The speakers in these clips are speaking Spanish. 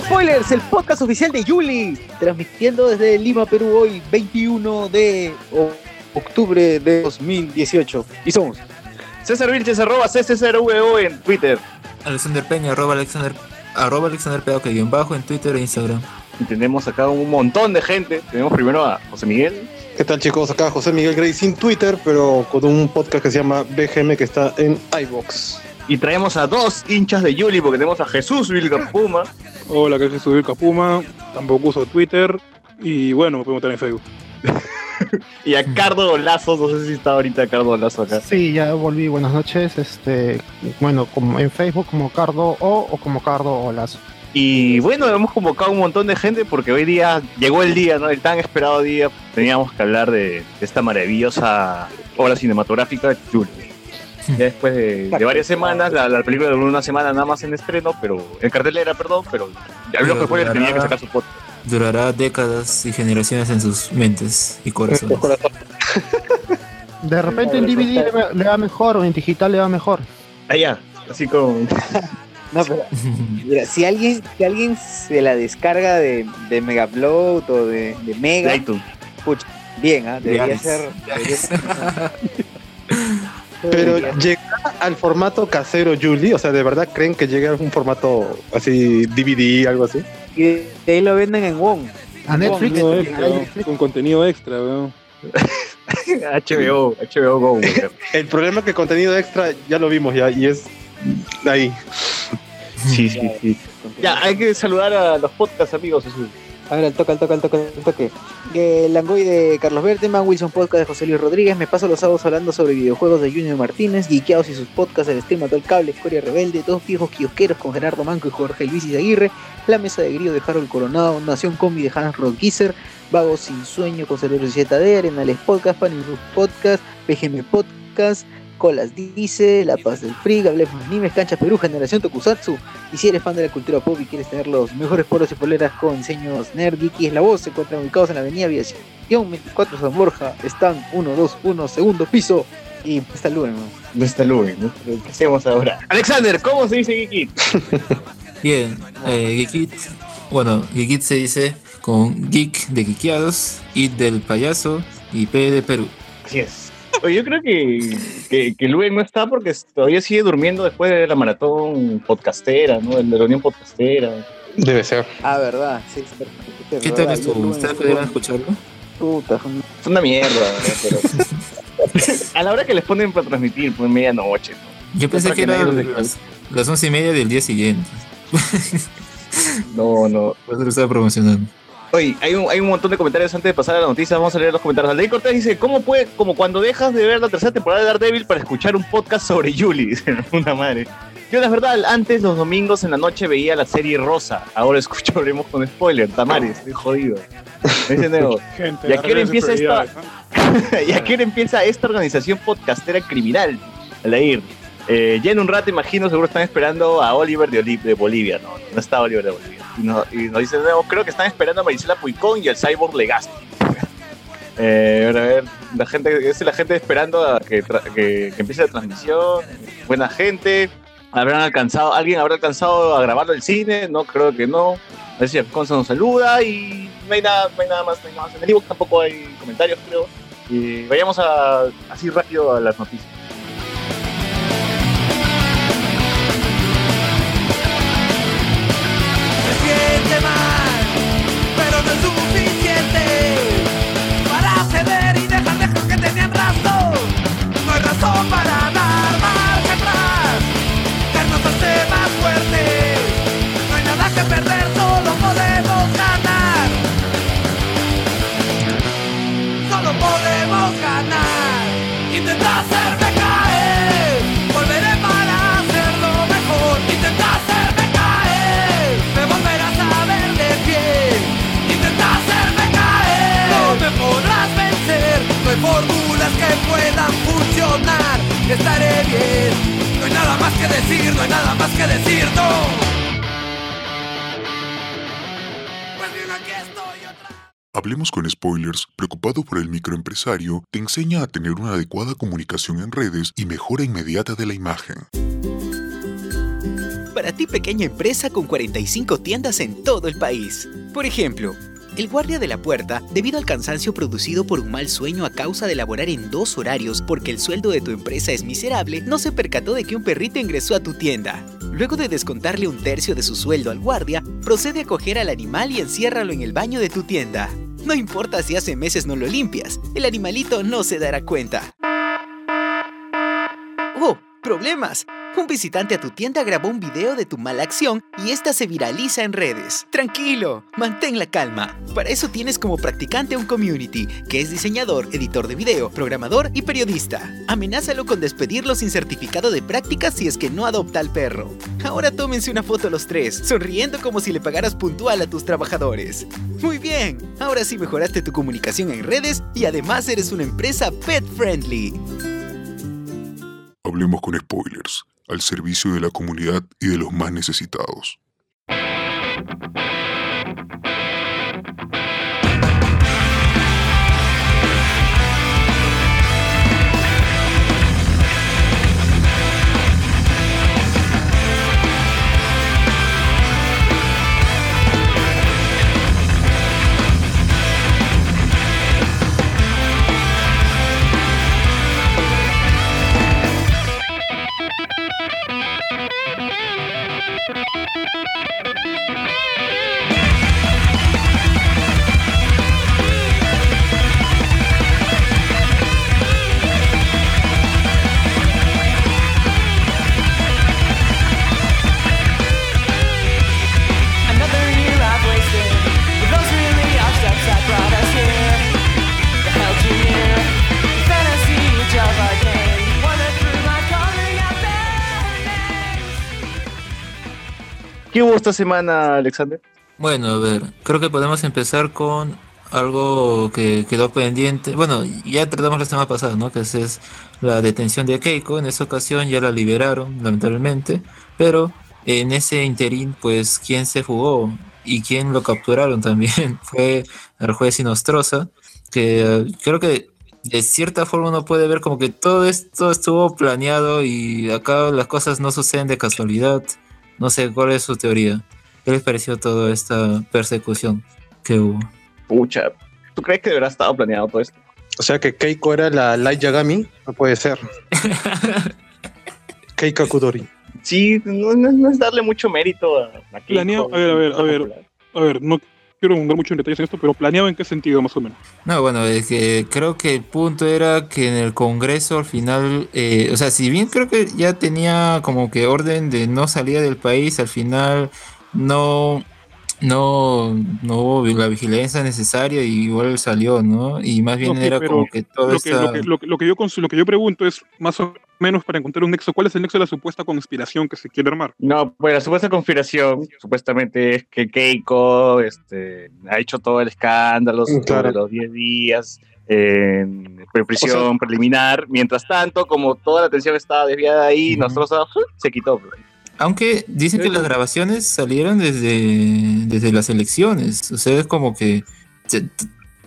Spoilers, el podcast oficial de Yuli, transmitiendo desde Lima, Perú, hoy 21 de octubre de 2018. Y somos César Vilches, arroba CCRVO en Twitter. Alexander Peña, arroba Alexander, arroba Alexander guion bajo en Twitter e Instagram. Y tenemos acá un montón de gente. Tenemos primero a José Miguel. ¿Qué tal chicos? Acá José Miguel Grey sin Twitter, pero con un podcast que se llama BGM que está en iVox. Y traemos a dos hinchas de Yuli porque tenemos a Jesús Vilcapuma. Hola, que es Jesús Capuma, tampoco uso Twitter y bueno, me pueden encontrar en Facebook. Y a Cardo Lazo. No sé si está ahorita Cardo Lazo acá. Sí, ya volví, buenas noches. Este, bueno, como en Facebook como Cardo O o como Cardo Olazo. Y bueno, hemos convocado un montón de gente porque hoy día llegó el día, ¿no? El tan esperado día. Teníamos que hablar de, de esta maravillosa obra cinematográfica, Yuli. Ya después de, de varias semanas, la, la película duró una semana nada más en estreno, pero en cartelera, perdón, pero ya vimos que fue que tenía que sacar su podcast. Durará décadas y generaciones en sus mentes y corazones. De repente en DVD le va, le va mejor o en digital le va mejor. Allá, así con. No, pero, mira, si alguien, si alguien se la descarga de, de Megaupload o de, de Mega, iTunes. bien, ¿ah? debería ser. debería ser- Pero llegará al formato casero Julie, o sea, ¿de verdad creen que llegue a un formato así DVD, algo así? y de, ahí lo venden en Wong. A Netflix. Extra, con contenido extra, weón. HBO, HBO Go. El problema es que contenido extra ya lo vimos ya y es ahí. Sí, sí, sí. Ya, hay que saludar a los podcast amigos. Jesús. A ver, al toque, al toque, al toque, al toque. El Langoy de Carlos Berteman, Wilson Podcast de José Luis Rodríguez. Me paso los sábados hablando sobre videojuegos de Junior Martínez, Geekeados y sus podcasts, el stream Mató el Cable, Escoria Rebelde, Dos Viejos Kiosqueros con Gerardo Manco y Jorge Luis Aguirre, La Mesa de Grillo de Harold Coronado, Nación Combi de Hans Rodgiser, Vagos Sin Sueño con Cerebro Z de Arenales Podcast, Pan Podcast, PGM Podcast, Colas Dice, La Paz del Free, Hablemos Animes, Cancha Perú, Generación Tokusatsu, y si eres fan de la cultura pop y quieres tener los mejores polos y poleras con diseños nerd, geeky, es la voz. Se encuentran ubicados en la avenida Aviación 24 San Borja. Están 121, segundo piso. Y está Luen, ¿no? No está Luen, ¿no? Pero, ¿Qué hacemos ahora? Alexander, ¿cómo se dice Geekit? Bien, eh, Geekit, bueno, Geekit se dice con Geek de Geekeados, It del payaso y P de Perú. Así es. Oye, yo creo que, que, que Luen no está porque todavía sigue durmiendo después de la maratón podcastera, ¿no? De la reunión podcastera. Debe ser. Ah, verdad. Sí, es ¿Qué tal estuvo? ¿Ustedes pudieron escucharlo? Puta, Es una mierda, ¿no? Pero... a la hora que les ponen para transmitir, pues medianoche, ¿no? Yo pensé que deje. las, las once y media del día siguiente. No, no. Por eso lo estaba promocionando. Oye, hay un, hay un montón de comentarios antes de pasar a la noticia. Vamos a leer los comentarios. Aldair Cortés dice: ¿Cómo puede, como cuando dejas de ver la tercera temporada de Daredevil para escuchar un podcast sobre Julie? Dice, una madre. Yo, la verdad, antes los domingos en la noche veía la serie Rosa. Ahora escucharemos con spoiler. Tamares, estoy jodido. Dice Neo, ¿Y a qué hora empieza esta- ¿Y a qué hora empieza esta organización podcastera criminal? Aldair. Eh, ya en un rato, imagino, seguro están esperando a Oliver de, Oli- de Bolivia. No, no está Oliver de Bolivia. Y, no- y nos dice, no, creo que están esperando a Marisela Puicón y al Cyborg Legaspi. Eh, a ver, la gente, es la gente esperando a que, que, que empiece la transmisión. Buena gente. ¿Habrán alcanzado, alguien habrá alcanzado a grabarlo el cine? No, creo que no. A ver si Alfonso nos saluda y no hay nada, no hay nada más, no hay más. En el ebook tampoco hay comentarios, creo. Y vayamos a, así rápido a las noticias. No hay nada que perder, solo podemos ganar. Solo podemos ganar. Intenta hacerme caer, volveré para hacerlo mejor. Intenta hacerme caer, me volverás a ver de pie. Intenta hacerme caer, no me podrás vencer. No hay fórmulas que puedan funcionar. Estaré bien que decir, no hay nada más que decir, no. Pues Hablemos con Spoilers, preocupado por el microempresario, te enseña a tener una adecuada comunicación en redes y mejora inmediata de la imagen. Para ti pequeña empresa con 45 tiendas en todo el país. Por ejemplo, el guardia de la puerta, debido al cansancio producido por un mal sueño a causa de laborar en dos horarios porque el sueldo de tu empresa es miserable, no se percató de que un perrito ingresó a tu tienda. Luego de descontarle un tercio de su sueldo al guardia, procede a coger al animal y enciérralo en el baño de tu tienda. No importa si hace meses no lo limpias, el animalito no se dará cuenta. ¡Oh! ¡Problemas! Un visitante a tu tienda grabó un video de tu mala acción y esta se viraliza en redes. Tranquilo, mantén la calma. Para eso tienes como practicante un community, que es diseñador, editor de video, programador y periodista. Amenázalo con despedirlo sin certificado de práctica si es que no adopta al perro. Ahora tómense una foto los tres, sonriendo como si le pagaras puntual a tus trabajadores. Muy bien, ahora sí mejoraste tu comunicación en redes y además eres una empresa pet friendly. Hablemos con Spoilers, al servicio de la comunidad y de los más necesitados. ¿Qué hubo esta semana, Alexander? Bueno, a ver, creo que podemos empezar con algo que quedó pendiente. Bueno, ya tratamos la semana pasada, ¿no? Que es, la detención de Keiko. En esa ocasión ya la liberaron, lamentablemente. Pero en ese interín, pues, ¿quién se fugó? Y quién lo capturaron también fue el juez Inostroza, que eh, creo que de cierta forma uno puede ver como que todo esto estuvo planeado y acá las cosas no suceden de casualidad. No sé, ¿cuál es su teoría? ¿Qué les pareció toda esta persecución que hubo? Pucha, ¿tú crees que deberá estado planeado todo esto? O sea que Keiko era la Light Yagami. No puede ser. Keiko Kudori. Sí, no, no- no es darle mucho mérito a, a Keiko. Planeado- a ver, a ver, a ver. A ver, no quiero andar mucho en detalles en esto, pero planeado en qué sentido más o menos. No, bueno, es que creo que el punto era que en el Congreso al final, eh, o sea, si bien creo que ya tenía como que orden de no salir del país, al final no, no, no hubo la vigilancia necesaria y igual salió, ¿no? Y más bien era como que todo Lo que, lo, que, lo, que, lo que yo lo que yo pregunto es más o menos para encontrar un nexo. ¿Cuál es el nexo de la supuesta conspiración que se quiere armar? No, pues la supuesta conspiración, supuestamente es que Keiko este, ha hecho todo el escándalo Mm, claro. sobre los 10 días en prisión preliminar. Mientras tanto, como toda la atención estaba desviada ahí, Ujú. nosotros se quitó. pues. Aunque dicen que las grabaciones salieron desde, desde las elecciones, o sea, es como que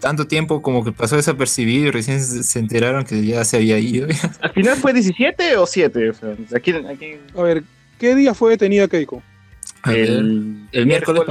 tanto tiempo como que pasó desapercibido y recién se enteraron que ya se había ido. ¿Al final fue 17 o 7? O sea, aquí, aquí A ver, ¿qué día fue detenida Keiko? El, el miércoles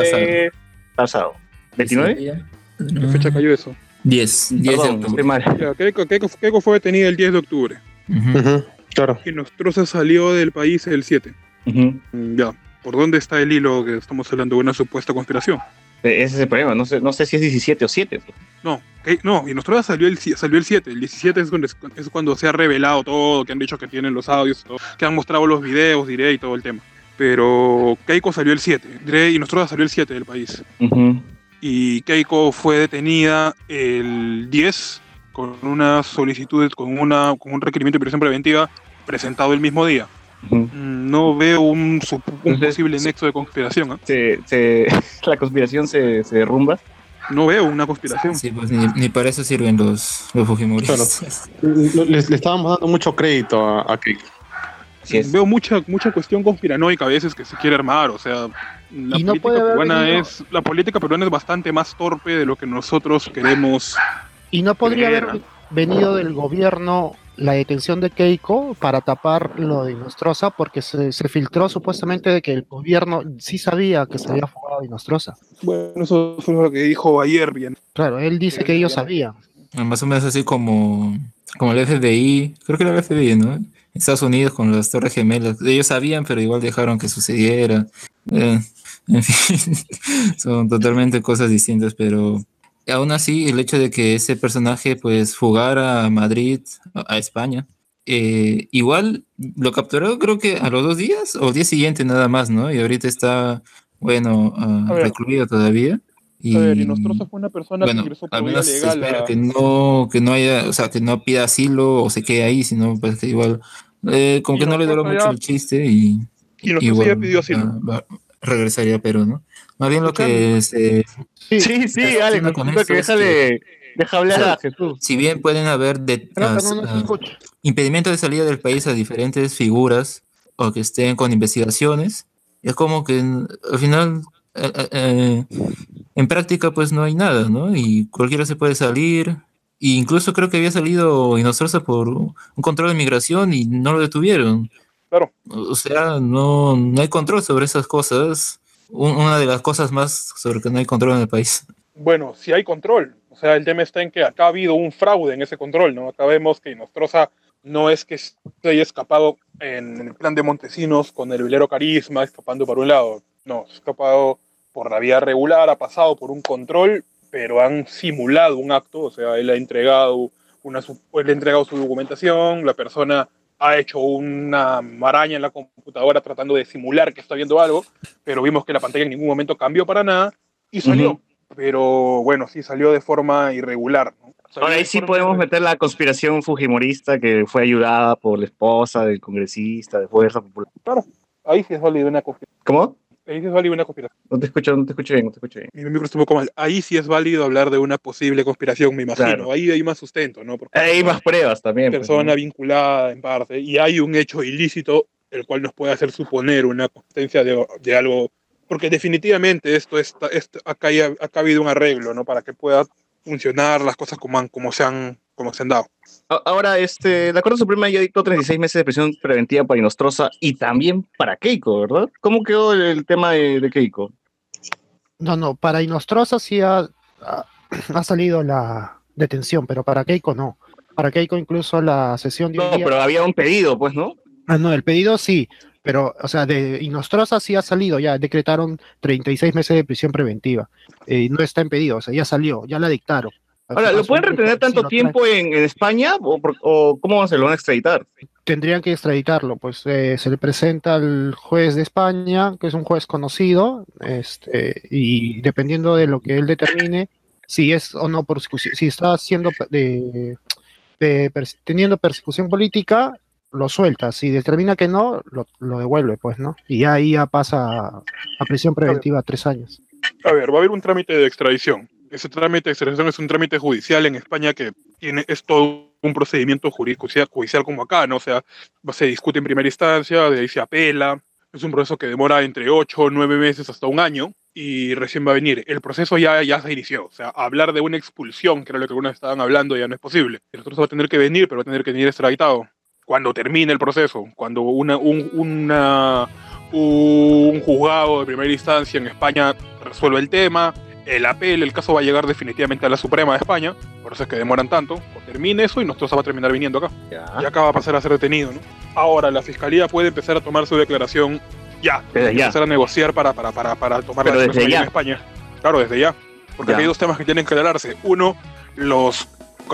pasado. ¿29? ¿Qué fecha cayó eso? 10, 10 de Perdón, octubre. mal. Ya, Keiko, Keiko, Keiko fue detenida el 10 de octubre. Ujú. Ujú, Claro. Y Nostroza salió del país el 7. Ujú. Mm, Ya. ¿Por dónde está el hilo que estamos hablando de una supuesta conspiración? Ese es el problema. No sé, no sé si es 17 o 7. pues. No, Ke- no, y Nostroza salió el, salió el 7. El 17 es cuando, es cuando se ha revelado todo, que han dicho que tienen los audios, todo, que han mostrado los videos, diré, y todo el tema. Pero Keiko salió el 7. Dre y Nostroza salió el 7 del país. Y Keiko fue detenida el 10 con una solicitud, con, una, con un requerimiento de prisión preventiva presentado el mismo día. Mm, No veo un, un Entonces, posible nexo de conspiración. ¿ah? se, se- la conspiración se, se derrumba. No veo una conspiración. Sí, pues ni, ni para eso sirven los, los Fujimoristas. Le, le estábamos dando mucho crédito a, a. Veo mucha mucha cuestión conspiranoica a veces que se quiere armar, o sea, la Y política peruana venido- es la política peruana es bastante más torpe de lo que nosotros queremos. Y no podría haber venido del gobierno la detención de Keiko para tapar lo de Nostrosa, porque se, se filtró supuestamente de que el gobierno sí sabía que se había fugado de Nostrosa. Bueno, eso fue lo que dijo ayer bien. Claro, él dice que ellos sabían. Más o menos así como, como el FBI, creo que era el FBI, ¿no? Estados Unidos con las Torres Gemelas. Ellos sabían, pero igual dejaron que sucediera. Eh, en fin, son totalmente cosas distintas, pero aún así el hecho de que ese personaje pues fugara a Madrid, a, España, eh, igual lo capturó creo que a los dos días o el día siguiente nada más, ¿no? Y ahorita está, bueno, ah, ver. recluido todavía. Y, A ver, y Nostroza fue una persona bueno, que ingresó al por menos legal. espera a- que no, que no haya, o sea, que no pida asilo o se quede ahí, sino pues que igual, eh, como Y que no le duró mucho ya- el chiste y, Y Nostroza ya pidió asilo. va- regresaría a Perú, ¿no? Más bien lo que se, Sí, Sí, sí, Alex, encima con necesito que deja, es de, deja hablar a Jesús. si bien pueden haber de, as- ah, escucha. impedimento de salida del país a diferentes figuras o que estén con investigaciones, es como que al final, eh, eh, eh, en práctica, pues no hay nada, ¿no? Y cualquiera se puede salir. E incluso creo que había salido Inostroza por un control de migración y no lo detuvieron. Claro. O sea, no, no hay control sobre esas cosas. Un- Una de las cosas más sobre que no hay control en el país. Bueno, si hay control. O sea, el tema está en que acá ha habido un fraude en ese control, ¿no? Acá vemos que Nostroza no es que se haya escapado en el plan de Montesinos con el velero carisma, escapando por un lado. No, se ha escapado por la vía regular, ha pasado por un control, pero han simulado un acto, o sea, él ha entregado, una, él ha entregado su documentación, la persona ha hecho una maraña en la computadora tratando de simular que está viendo algo, pero vimos que la pantalla en ningún momento cambió para nada y salió. Ujú. Pero bueno, sí salió de forma irregular. ¿no? Salió Ahora ahí sí podemos irregular. meter la conspiración fujimorista que fue ayudada por la esposa del congresista de Fuerza Popular. Ahí sí es válido una conspiración. ¿Cómo? Ahí sí es válido una conspiración. No te escucho, no te escucho bien, no te escucho bien. Mi micro estuvo como mal. Ahí sí es válido hablar de una posible conspiración, me imagino. Claro. Ahí hay más sustento, ¿no? Porque Hay más pruebas también. pues, persona ¿no? vinculada en parte y hay un hecho ilícito el cual nos puede hacer suponer una consistencia de, de algo porque definitivamente esto está esto, acá, hay- acá ha habido un arreglo no para que pueda funcionar las cosas como han, como se han como se han dado Ahora, este, la Corte Suprema ya dictó 36 meses de prisión preventiva para Inostroza y también para Keiko, ¿verdad? ¿Cómo quedó el, el tema de, de Keiko? No, no, para Inostroza sí ha, ha, ha salido la detención, pero para Keiko no. Para Keiko incluso la sesión de No, día- pero había un pedido, pues, ¿no? Ah, no, el pedido sí, pero, o sea, de Inostroza sí ha salido, ya decretaron 36 meses de prisión preventiva. Eh, no está en pedido, o sea, ya salió, ya la dictaron. Ahora, ¿lo pueden retener tanto tiempo en, en España o, por- o cómo se lo van a extraditar? Tendrían que extraditarlo, pues eh, se le presenta al juez de España, que es un juez conocido, este, y dependiendo de lo que él determine, si es o no persecución, si está haciendo de, de pers- teniendo persecución política, lo suelta. Si determina que no, lo, lo devuelve, pues, ¿no? Y ya ahí ya pasa a prisión preventiva tres años. a ver va a haber un trámite de extradición ese trámite de extradición es un trámite judicial en España que tiene es todo un procedimiento judicial, judicial como acá no o sea se discute en primera instancia de ahí se apela es un proceso que demora entre 8 o 9 meses hasta un año y recién va a venir. El proceso ya, ya se inició. O sea, hablar de una expulsión, que era lo que algunos estaban hablando, ya no es posible. El otro va a tener que venir, pero va a tener que venir extraditado. Cuando termine el proceso, cuando una, un, una, un juzgado de primera instancia en España resuelve el tema, el apel, el caso va a llegar definitivamente a la Suprema de España, por eso es que demoran tanto. Termine eso y nosotros va a terminar viniendo acá y acá va a pasar a ser detenido. ¿no? Ahora la fiscalía puede empezar a tomar su declaración ya, Desde ya. empezar a negociar para, para, para, para tomar Pero la desde declaración ya. en España. Claro, desde ya. Porque Ya. hay dos temas que tienen que aclararse. Uno, los,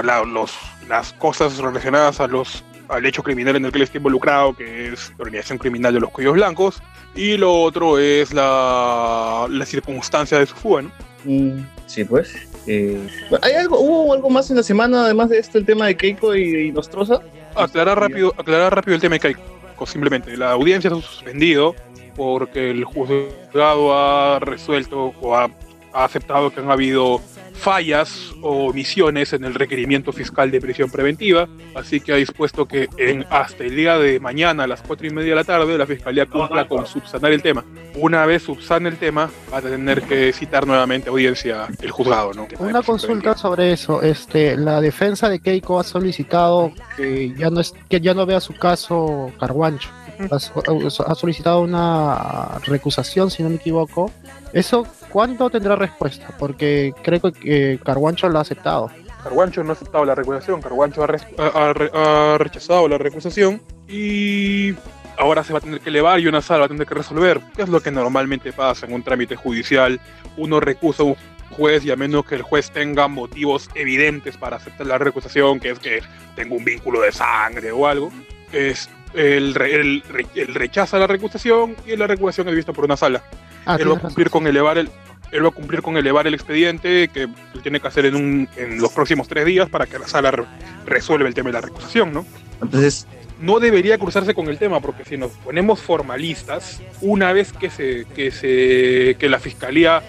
la- los, las cosas relacionadas a los, al hecho criminal en el que él está involucrado, que es la organización criminal de los cuellos blancos. Y lo otro es la, la circunstancia de su fuga. ¿no? Mm, Sí, pues. Eh, ¿hay algo, ¿Hubo algo más en la semana, además de este, el tema de Keiko y, y Nostroza? Aclarar rápido, aclarar rápido el tema de Keiko. Simplemente, la audiencia se ha suspendido porque el juzgado ha resuelto o ha, ha aceptado que han habido fallas o omisiones en el requerimiento fiscal de prisión preventiva, así que ha dispuesto que en, hasta el día de mañana a las cuatro y media de la tarde la Fiscalía cumpla con subsanar el tema. Una vez subsane el tema, va a tener que citar nuevamente audiencia el juzgado. ¿no? Una consulta sobre eso. Este, la defensa de Keiko ha solicitado que ya no es, que ya no vea su caso Carguancho. Ha, so- ha solicitado una recusación, si no me equivoco. ¿Eso cuándo tendrá respuesta? Porque creo que Carguancho lo ha aceptado. Carguancho no ha aceptado la recusación, Carguancho ha, ha- ha re- ha rechazado la recusación y ahora se va a tener que elevar y una sala va a tener que resolver, que es lo que normalmente pasa en un trámite judicial. Uno recusa a un juez y a menos que el juez tenga motivos evidentes para aceptar la recusación, que es que tenga un vínculo de sangre o algo, es el, el re- el rechaza la recusación y la recusación es vista por una sala Ah, él va a cumplir con elevar el él va a cumplir con elevar el expediente que él tiene que hacer en, un, en los próximos tres días para que la sala re- resuelva el tema de la recusación, ¿no? Entonces, No debería cruzarse con el tema porque si nos ponemos formalistas, una vez que se que se que la fiscalía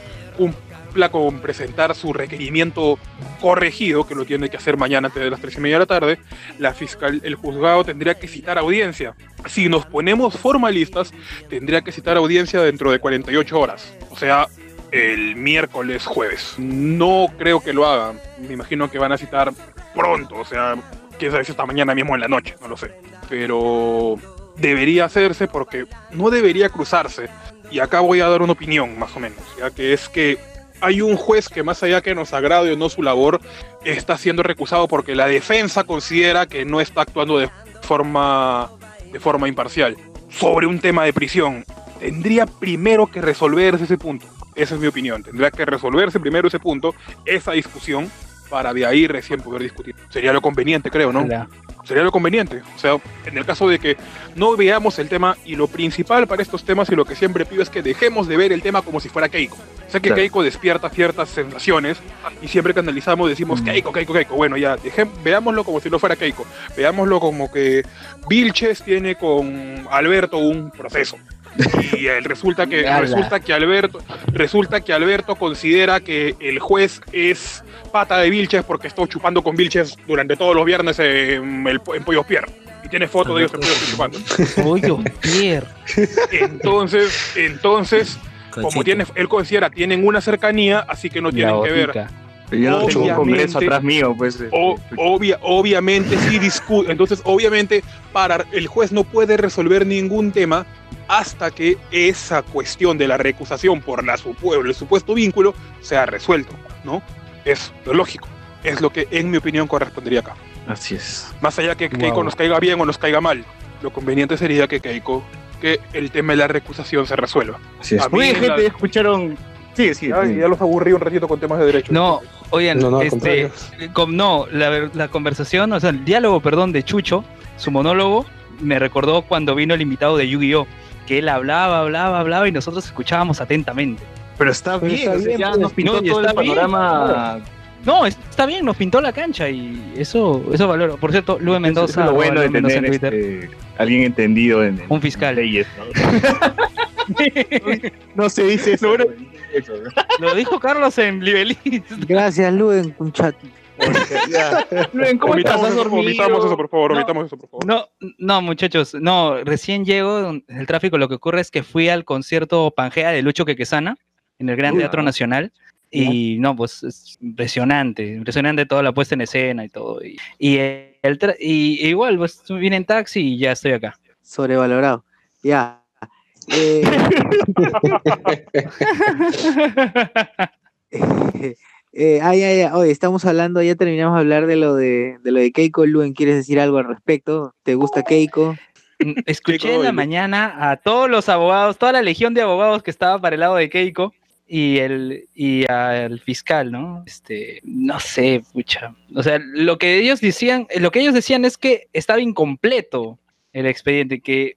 cumpla con presentar su requerimiento corregido, que lo tiene que hacer mañana antes de las tres y media de la tarde, la fiscal, el juzgado tendría que citar audiencia. Si nos ponemos formalistas, tendría que citar audiencia dentro de 48 horas. O sea, el miércoles jueves. No creo que lo hagan. Me imagino que van a citar pronto. O sea, quién sabe si esta mañana mismo en la noche, no lo sé. Pero debería hacerse porque no debería cruzarse. Y acá voy a dar una opinión, más o menos, ya que es que hay un juez que más allá que nos agrade o no su labor, está siendo recusado porque la defensa considera que no está actuando de forma, de forma imparcial sobre un tema de prisión. Tendría primero que resolverse ese punto. Esa es mi opinión. Tendría que resolverse primero ese punto, esa discusión, para de ahí recién poder discutir. Sería lo conveniente, creo, ¿no? Sería lo conveniente. O sea, en el caso de que no veamos el tema y lo principal para estos temas y lo que siempre pido es que dejemos de ver el tema como si fuera Keiko. Sé que Claro. Keiko despierta ciertas sensaciones y siempre que analizamos decimos Keiko, Keiko, Keiko. Bueno, ya, veámoslo como si no fuera Keiko. Veámoslo como que Vilches tiene con Alberto un proceso. Y eh, resulta que resulta que Alberto resulta que Alberto considera que el juez es pata de Vilches porque estuvo chupando con Vilches durante todos los viernes en, el, en Pollo Pierre. Y tiene fotos de ellos en Pollo Pierre chupando. Pollo Pierre. Entonces, entonces, como tiene, él considera tienen una cercanía, así que no tienen que ver. yo no tengo un congreso atrás mío, pues. O- obvia, obviamente sí discute. Entonces, obviamente, para el juez no puede resolver ningún tema hasta que esa cuestión de la recusación por la el supuesto vínculo sea resuelto, ¿no? Es lo lógico. Es lo que, en mi opinión, correspondería acá. Así es. Más allá que Wow. Keiko nos caiga bien o nos caiga mal, lo conveniente sería que Keiko, que el tema de la recusación se resuelva. Así es. Oye, la- gente, escucharon. Sigue, sigue. Ya, los aburrí un ratito con temas de derecho. No, oigan, No, no, al este, contrario. Pero está Pero bien, está o sea, bien, ya pues. nos pintó No, y todo el está bien, panorama. No, es- está bien, nos pintó la cancha y eso, eso valoro. Por cierto, Luis Eso Mendoza, es lo bueno de Luis tener en Twitter. este, alguien entendido en, en Un fiscal. leyes. ¿no? no se dice eso. No, no. güey, eso, ¿no? Lo dijo Carlos en Libelí. Gracias, Luen, un chat. Ya. Luen, ¿cómo estás? Omitamos ¿Has eso, dormido? omitamos eso, por favor, No. omitamos eso, por favor. No, no, muchachos, no, recién llego, el tráfico, lo que ocurre es que fui al concierto Pangea de Lucho Quequesana en el Gran Uy, Teatro. Nacional. Y no, pues es impresionante, impresionante toda la puesta en escena y todo. Y, y, el tra- y- y igual, pues vine en taxi y ya estoy acá. Sobrevalorado. Ya. Eh, eh, ah, ya, ya. Oye, estamos hablando, ya terminamos de hablar de lo de, de lo de Keiko. Luen, ¿quieres decir algo al respecto? ¿Te gusta Keiko? Mm, Escuché Keiko en la mañana a todos los abogados, toda la legión de abogados que estaba para el lado de Keiko y el y al fiscal, ¿no? Este, no sé, pucha. O sea, lo que ellos decían, lo que ellos decían es que estaba incompleto el expediente, que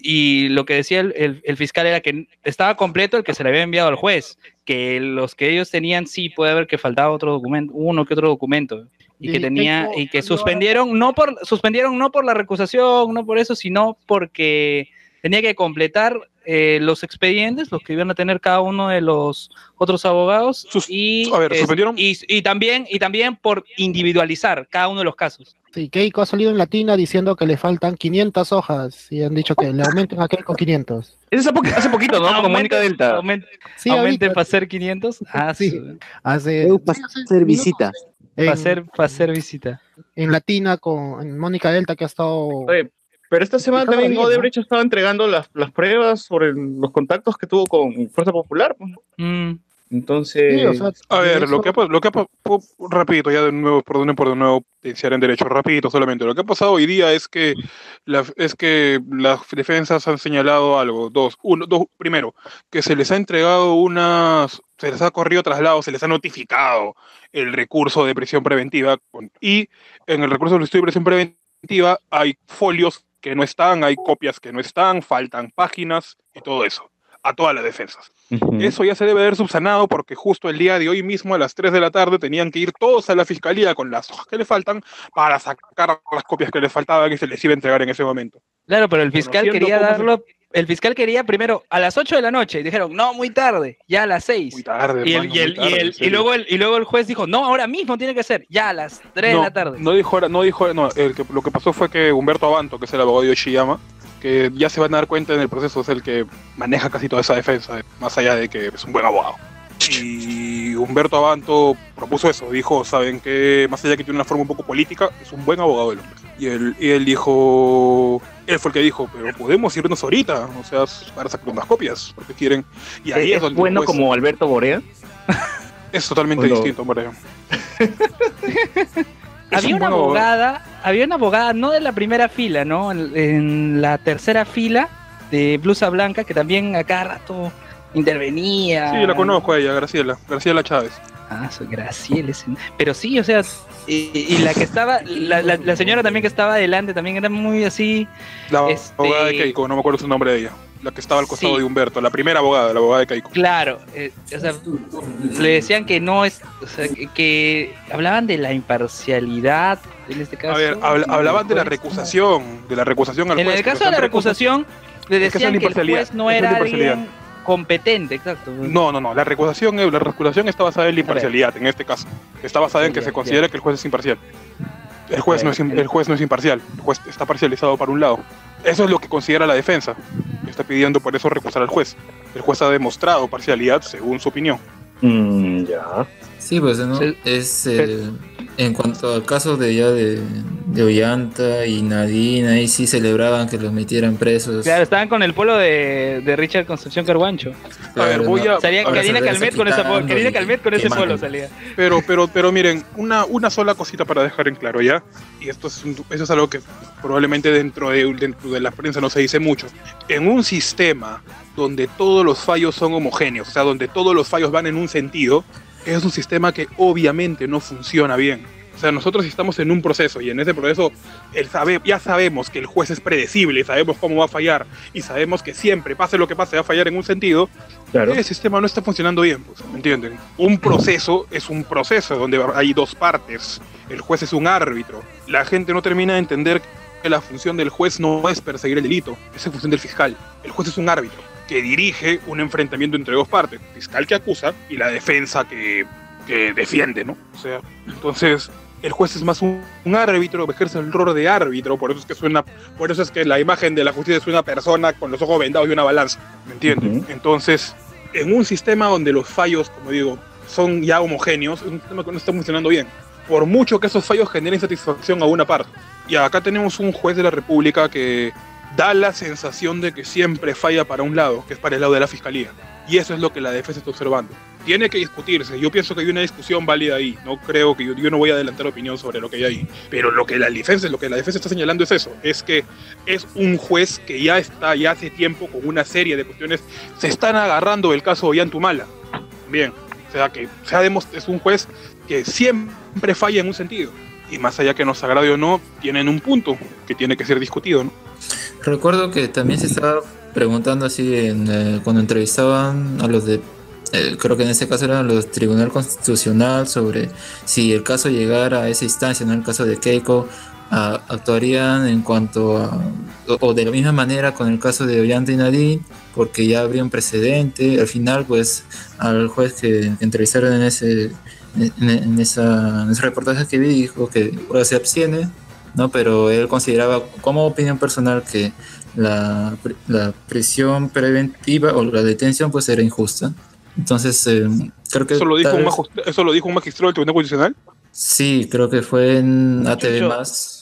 y lo que decía el, el- el fiscal era que estaba completo el que se le había enviado al juez, que los que ellos tenían sí puede haber que faltaba otro documento, uno que otro documento y que tenía y que suspendieron no por suspendieron no por la recusación, no por eso, sino porque tenía que completar eh, los expedientes, los que iban a tener cada uno de los otros abogados, y, a ver, eh, suspendieron- y, y también, y también por individualizar cada uno de los casos. Sí, Keiko ha salido en Latina diciendo que le faltan 500 hojas y han dicho que le aumenten a Keiko 500. Es hace, poqui- hace poquito, ¿no? Con Mónica Delta. Aumente, Sí, aumente ahorita. para hacer 500. Ah, Sí. Hace, para hacer visita. para hacer, para hacer visita. en Latina con Mónica Delta que ha estado... Oye, pero esta semana también bien, ¿no? Odebrecht estaba entregando las, las pruebas sobre los contactos que tuvo con Fuerza Popular. pues, ¿no? Mm. Entonces, Sí, o sea, A ver, eso- lo que ha, lo que ha repito, ya de nuevo, perdonen por de nuevo iniciar en derecho, rapidito solamente. Lo que ha pasado hoy día es que la, es que las defensas han señalado algo. Dos, uno, dos, primero, que se les ha entregado unas, se les ha corrido traslado, se les ha notificado el recurso de prisión preventiva con- y en el recurso de prisión preventiva hay folios que no están, hay copias que no están, faltan páginas y todo eso, a todas las defensas. Eso ya se debe haber subsanado porque justo el día de hoy mismo a las 3 de la tarde tenían que ir todos a la fiscalía con las hojas que le faltan para sacar las copias que les faltaban y se les iba a entregar en ese momento. Claro, pero el fiscal Conociendo quería se- darlo. El fiscal quería primero a las 8 de la noche. Y dijeron, no, muy tarde, ya a las 6. Muy tarde, Y, el- hermano, y el- muy tarde, y el- en y serio. luego el, y luego el juez dijo, no, ahora mismo tiene que ser, ya a las 3 no, de la tarde. No dijo, no dijo, no, el que, lo que pasó fue que Humberto Abanto, que es el abogado de Yoshiyama, que ya se van a dar cuenta en el proceso, es el que maneja casi toda esa defensa, más allá de que es un buen abogado. Y Humberto Abanto propuso eso, dijo, saben que más allá que tiene una forma un poco política, es un buen abogado el hombre. Y él, y él dijo, él fue el que dijo, pero podemos irnos ahorita, o sea, para sacar unas copias, porque quieren. Y ahí ¿Es, es, donde bueno juez- como Alberto Borea? es totalmente distinto. Es había un una abogada, había una abogada, no de la primera fila, ¿no? En, en la tercera fila de blusa blanca, que también a cada rato intervenía. Sí, la conozco a ella, Graciela, Graciela Chávez. Ah, soy Graciela. Pero sí, o sea, y, y la que estaba, la, la- la señora también que estaba adelante también era muy así. La Este- abogada de Keiko, no me acuerdo su nombre de ella. La que estaba al costado Sí. de Humberto, la primera abogada, la abogada de Keiko. Claro, eh, o sea, le decían que no es, o sea, que, que hablaban de la imparcialidad en este caso. A ver, habl- hablaban de la recusación, de la recusación al En juez. el pero caso de la recusación, le Es que decían la que el juez no era alguien competente, exacto. No, no, no, la recusación, eh, la recusación está basada en la imparcialidad, en este caso. Está basada en que se considera que el juez es imparcial. El juez, no es, el juez no es imparcial, el juez está parcializado para un lado. Eso es lo que considera la defensa. Está pidiendo por eso recusar al juez. El juez ha demostrado parcialidad según su opinión. Mm, ya. Sí, pues no. Sí. Es eh, en cuanto al caso de ya de, de Ollanta y Nadine, ahí sí celebraban que los metieran presos. Claro, estaban con el polo de, de Richard Concepción Carguancho. A ver, voy a- Salía ahora Karina Calmet con esa Karina Calmet con ese quemando. polo salía. Pero, pero, pero miren, una, una sola cosita para dejar en claro ya, y esto es, un- eso es algo que probablemente dentro de, dentro de la prensa no se dice mucho. En un sistema donde todos los fallos son homogéneos, o sea, donde todos los fallos van en un sentido, es un sistema que obviamente no funciona bien. O sea, nosotros estamos en un proceso y en ese proceso el sabe, ya sabemos que el juez es predecible, sabemos cómo va a fallar y sabemos que siempre, pase lo que pase, va a fallar en un sentido, Claro. el sistema no está funcionando bien, pues, ¿me entienden? Un proceso es un proceso donde hay dos partes. El juez es un árbitro. La gente no termina de entender que la función del juez no es perseguir el delito, es la función del fiscal. El juez es un árbitro que dirige un enfrentamiento entre dos partes, el fiscal que acusa y la defensa que, que defiende, ¿no? O sea, entonces el juez es más un, un árbitro, ejerce el rol de árbitro, por eso es que suena, por eso es que la imagen de la justicia es una persona con los ojos vendados y una balanza, ¿me entienden? Ujú. Entonces, en un sistema donde los fallos, como digo, son ya homogéneos, es un sistema que no está funcionando bien. Por mucho que esos fallos generen satisfacción a una parte. Y acá tenemos un juez de la República que da la sensación de que siempre falla para un lado, que es para el lado de la fiscalía. Y eso es lo que la defensa está observando. Tiene que discutirse. Yo pienso que hay una discusión válida ahí. No creo que yo, no voy a adelantar opinión sobre lo que hay ahí. Pero lo que la defensa, lo que la defensa está señalando es eso. Es que es un juez que ya está, ya hace tiempo con una serie de cuestiones. Se están agarrando del caso Ollantumala. Bien. O sea que se es un juez que siempre falla en un sentido. Y más allá que nos agrade o no, tienen un punto que tiene que ser discutido, ¿no? Recuerdo que también se estaba preguntando así en, eh, cuando entrevistaban a los de, eh, creo que en este caso eran los Tribunal Constitucional sobre si el caso llegara a esa instancia, no el caso de Keiko, a- actuarían en cuanto a, o, de la misma manera con el caso de Ollanta y Nadine, porque ya habría un precedente. Al final, pues, al juez que entrevistaron en ese, en, en esa, en ese reportaje que vi, dijo que ahora se abstiene, ¿no? Pero él consideraba como opinión personal que la, la prisión preventiva o la detención pues era injusta. Entonces, eh, creo que Eso lo, dijo un eso lo dijo un magistrado del Tribunal Constitucional. Sí, creo que fue en ATV más.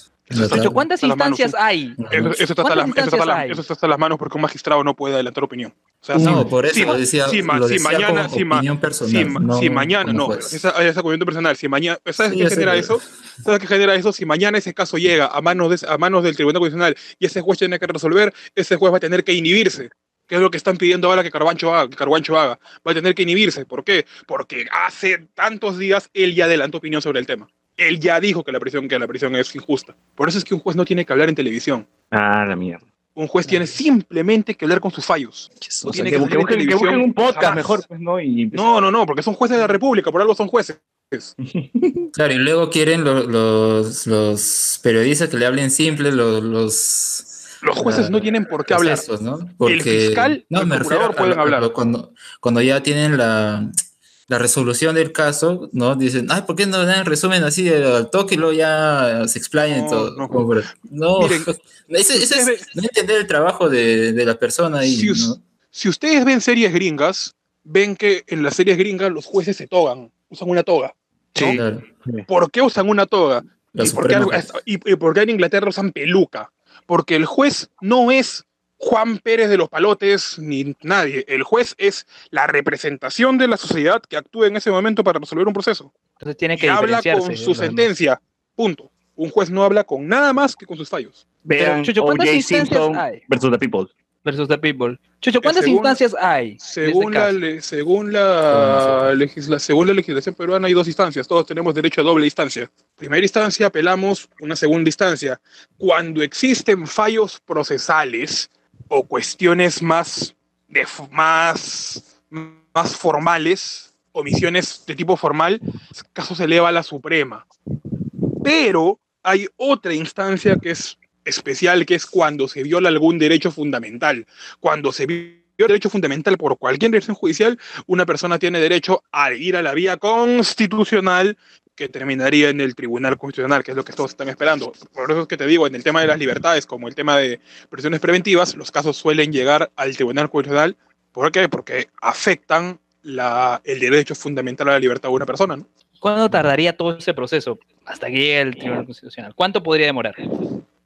¿Cuántas instancias hay? Eso, está hasta ¿Cuántas las, eso está hasta instancias las- hay? eso está hasta las manos porque un magistrado no puede adelantar opinión. O sea, No, si- por eso si- lo decía, si lo decía mañana, como opinión personal. no si mañana, no, esa, esa opinión personal, si mañana, ¿sabes Sí, qué genera eso? ¿Sabes qué genera eso? Si mañana ese caso llega a manos, de, a manos del Tribunal Constitucional y ese juez tiene que resolver, ese juez va a tener que inhibirse. Que es lo que están pidiendo ahora que Carbancho haga, que Carbancho haga. Va a tener que inhibirse. ¿Por qué? Porque hace tantos días él ya adelantó opinión sobre el tema. Él ya dijo que la prisión, que la prisión es injusta. Por eso es que un juez no tiene que hablar en televisión. Ah, la mierda. Un juez tiene simplemente que hablar con sus fallos. Tiene que, que busquen, que televisión busquen un podcast jamás. mejor, pues, ¿no? Y No, no, no, porque son jueces de la República, por algo son jueces. Claro, y luego quieren lo- los, los periodistas que le hablen simple, lo- los... Los jueces la- no tienen por qué hablar. ¿no? Porque, fiscal, no, el me refiero procurador a pueden a hablar. cuando, cuando ya tienen la, la resolución del caso, ¿no? Dicen, ay, ¿por qué no dan resumen así al toque y luego ya se explayan No, todo? no. Por- no, Miren, es no entender el trabajo de, de la persona ahí, Si, us- ¿no? si ustedes ven series gringas, ven que en las series gringas los jueces se togan, usan una toga. Claro. ¿Por qué usan una toga? ¿Y por, qué, y- y por qué en Inglaterra usan peluca? Porque el juez no es Juan Pérez de los Palotes ni nadie. El juez es la representación de la sociedad que actúa en ese momento para resolver un proceso. Entonces tiene que Y habla con su demás. sentencia. Punto. Un juez no habla con nada más que con sus fallos. Vean Chucho, ¿cuántas instancias Simpson hay? versus The People. Versus the people. Chucho, ¿cuántas según- instancias hay? Según este la, le- según, la legisla- según la legislación peruana hay dos instancias, todos tenemos derecho a doble instancia. Primera instancia apelamos, una segunda instancia. Cuando existen fallos procesales o cuestiones más, más, más formales, omisiones de tipo formal, caso se eleva a la Suprema. Pero hay otra instancia que es especial, que es cuando se viola algún derecho fundamental. Cuando se viola derecho fundamental por cualquier decisión judicial, una persona tiene derecho a ir a la vía constitucional que terminaría en el Tribunal Constitucional, que es lo que todos están esperando. Por eso es que te digo, en el tema de las libertades, como el tema de prisiones preventivas, los casos suelen llegar al Tribunal Constitucional. ¿Por qué? Porque afectan la, el derecho fundamental a la libertad de una persona. ¿no? ¿Cuándo tardaría todo ese proceso hasta que llegue el Tribunal Constitucional? ¿Cuánto podría demorar?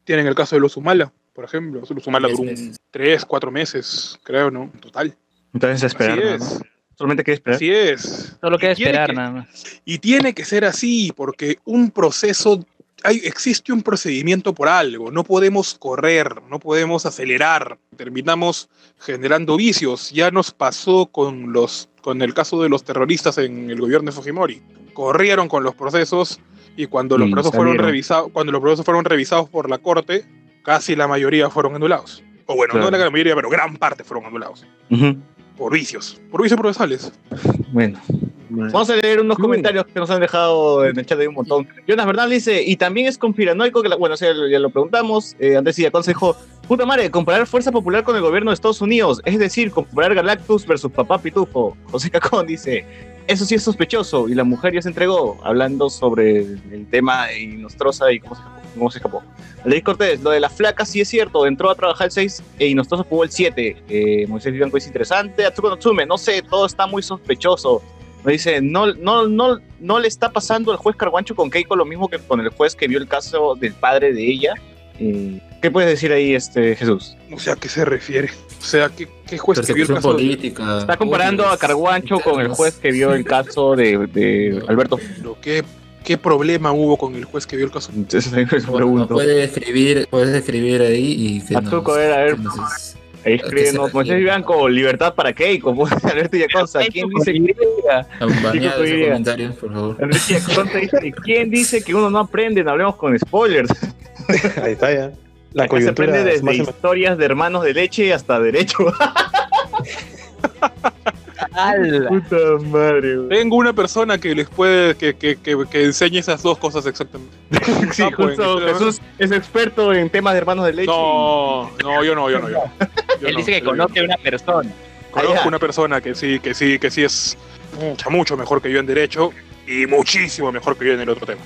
Tienen el caso de los Humala, por ejemplo. Los Humala duró tres, cuatro meses, creo, ¿no? En total. Entonces esperar. Así ¿no? Solamente que esperar. Así es. Solo queda esperar que- nada más. Y tiene que ser así, porque un proceso, hay, existe un procedimiento por algo, no podemos correr, no podemos acelerar, terminamos generando vicios. Ya nos pasó con, los, con el caso de los terroristas en el gobierno de Fujimori. Corrieron con los procesos y cuando los, Y procesos fueron, revisados, cuando los procesos fueron revisados por la Corte, casi la mayoría fueron anulados. O bueno, Claro. no la mayoría, pero gran parte fueron anulados. Ujú. Por vicios, por vicios procesales. Bueno. Vamos a leer unos comentarios que nos han dejado en el chat de un montón. Jonas Bernal dice, y también es conspiranoico que la... Bueno, o sea, ya lo preguntamos. Eh, Andrés y aconsejó, puta madre, comparar Fuerza Popular con el gobierno de Estados Unidos. Es decir, comparar Galactus versus Papá Pitufo. José Cacón dice, eso sí es sospechoso. Y la mujer ya se entregó, hablando sobre el tema de Inostrosa y cómo se Cómo se escapó. Ley Cortés, lo de la flaca sí es cierto, entró a trabajar el 6 e Inostrosa jugó el 7. Eh, Moisés Vivanco es interesante. Atsuko Natsume, no sé, todo está muy sospechoso. Me dice, no, no, no, no le está pasando al juez Carguancho con Keiko lo mismo que con el juez que vio el caso del padre de ella. Eh, ¿Qué puedes decir ahí, este Jesús? O sea, ¿a qué se refiere? O sea, ¿qué, qué juez que vio el caso? de- política. Está comparando a Carguancho con el juez que vio el caso de, de Alberto. Pero ¿qué, ¿Qué problema hubo con el juez que vio el caso? Entonces, Bueno, puedes escribir, puedes escribir ahí y que Atsuko, nos- a ver, a ver. nos- Ahí ¿a escriben, no, Moisés? Vivanco, libertad para Keiko, pues, Alberto Yaconza. ¿Quién dice que comentarios, por favor. Yaconza dice, ¿quién dice que uno no aprende? No hablemos con spoilers. Ahí está ya. La Acá se aprende desde más historias de hermanos de leche hasta derecho. Puta madre, güey. Tengo una persona que les puede, que, que, que, que enseñe esas dos cosas exactamente. Sí, Ah, pues, justo Jesús es experto en temas de hermanos de leche. No, no, yo no, yo no, yo. Yo Él no, dice que conoce a una persona. Conozco Ah, ya. una persona que sí, que sí, que sí es mucho, mucho mejor que yo en derecho y muchísimo mejor que yo en el otro tema.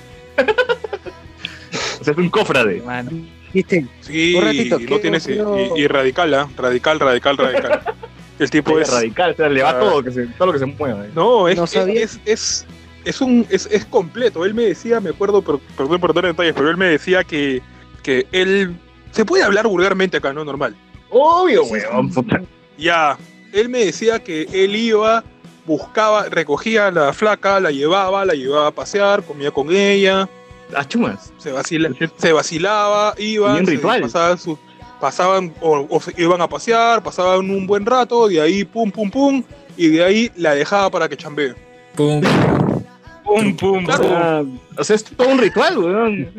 O sea, es un cofrade. Mano. ¿Viste? Sí, ratito, no ¿qué? tienes y, y radical, ¿ah? radical, radical, radical. El tipo Es es radical, o sea, le va Ah. todo, que se- todo lo que se mueva. ¿eh? No, es, No es, sabía. es, es, es un, es, es completo. Él me decía, me acuerdo, pero, perdón por dar detalles, pero él me decía que, que él... Se puede hablar vulgarmente acá, ¿no? Normal. Obvio, weón. puta. Ya, él me decía que él iba, buscaba, recogía a la flaca, la llevaba, la llevaba a pasear, comía con ella, Ah, chumas. se, vacila, se vacilaba, un se ritual. pasaban, su- pasaban o, o se iban a pasear, pasaban un buen rato, de ahí pum, pum, pum, y de ahí la dejaba para que chambee. Pum. Pum, pum, O sea, o sea, es todo un ritual, weón.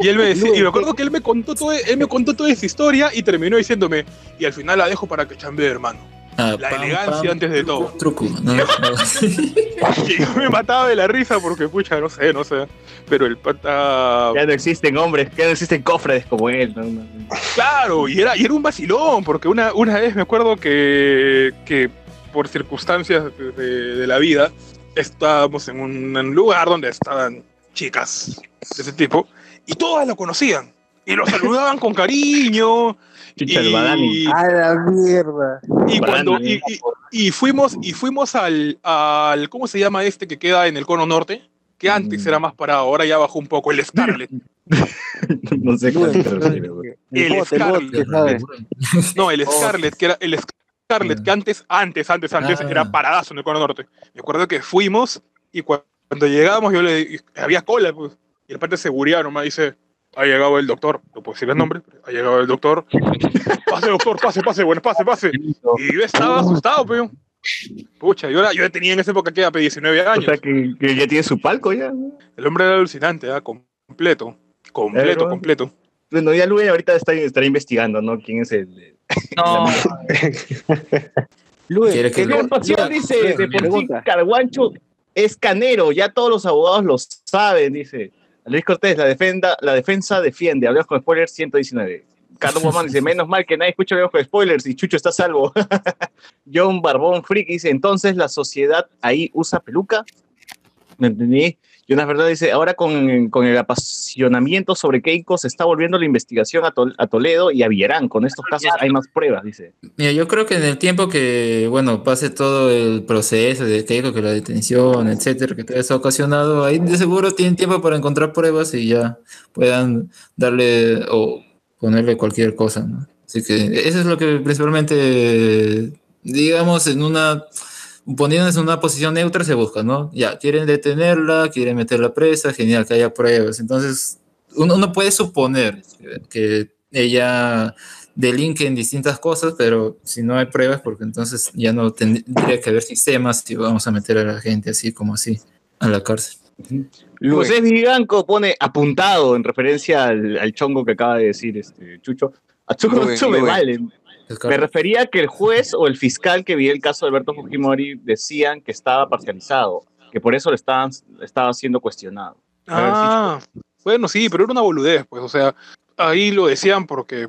Y él me decía, y me acuerdo que él me contó todo, él me contó toda esa historia y terminó diciéndome, y al final la dejo para que chambee, hermano. Ah, La pam, elegancia pam, antes de truco, todo. Truco. No, no. Y yo me mataba de la risa porque, pucha, no sé, no sé. Pero el pata. Ya no existen hombres, ya no existen cofrades como él. ¿no? No, no. Claro, y era, y era un vacilón, porque una, una vez me acuerdo que, que por circunstancias de, de- de la vida estábamos en un, en un lugar donde estaban chicas de ese tipo y todas lo conocían y lo saludaban con cariño. Chucha, y, Badani. A la mierda. y cuando y, y- y fuimos y fuimos al, al ¿cómo se llama este que queda en el cono norte? Que antes Mm. era más parado, ahora ya bajó un poco el Scarlet. No sé cuál weón. El El Scarlet. No, el Scarlet, que era el Scarlet, que antes, antes, antes, antes Ah. era paradazo en el cono norte. Me acuerdo que fuimos y cu- cuando llegamos yo le había cola, pues. Y el parte de seguridad nomás dice, ha llegado el doctor, no puedo decir el nombre, ha llegado el doctor. Pase, doctor, pase, pase, bueno, pase, pase. Y yo estaba asustado, pero. Pucha, yo, era- yo tenía en esa época que era 19 O años. sea, que, que ya tiene su palco ya. ¿no? El hombre era alucinante, ¿ah? completo. Completo, Pero- completo. Bueno, ya Luis ahorita está, estará investigando, ¿no? ¿Quién es el...? No, que ¿qué La pasión dice, Luis, de por sí, pregunta. Carguancho es canero, ya todos los abogados lo saben, dice. Luis Cortés, la, defenda, la defensa defiende, hablamos con spoilers 119. Carlos Guamán dice, menos mal que nadie escucha hablamos con spoilers y Chucho está a salvo. John Barbón Freak dice, entonces la sociedad ahí usa peluca. No entendí. Jonas Verdad dice, ahora con, con el apasionamiento sobre Keiko se está volviendo la investigación a, Tol- a Toledo y a Villarán. Con estos casos hay más pruebas, dice. Mira, yo creo que en el tiempo que, bueno, pase todo el proceso de Keiko, que la detención, etcétera, que todo eso ha ocasionado, ahí de seguro tienen tiempo para encontrar pruebas y ya puedan darle o ponerle cualquier cosa, ¿no? Así que eso es lo que principalmente, digamos, en una, poniéndose en una posición neutra se busca, ¿no? Ya, quieren detenerla, quieren meterla presa, genial, que haya pruebas. Entonces, uno, uno puede suponer que ella delinque en distintas cosas, pero si no hay pruebas, porque entonces ya no tendría que haber sistemas y vamos a meter a la gente así como así a la cárcel. José Viganco pone apuntado en referencia al, al chongo que acaba de decir este Chucho. A Chucho Chucho me vale. Me refería a que el juez o el fiscal que vio el caso de Alberto Fujimori decían que estaba parcializado, que por eso le estaban, estaba siendo cuestionado. Ah, bueno, sí, pero era una boludez, pues, o sea, ahí lo decían porque,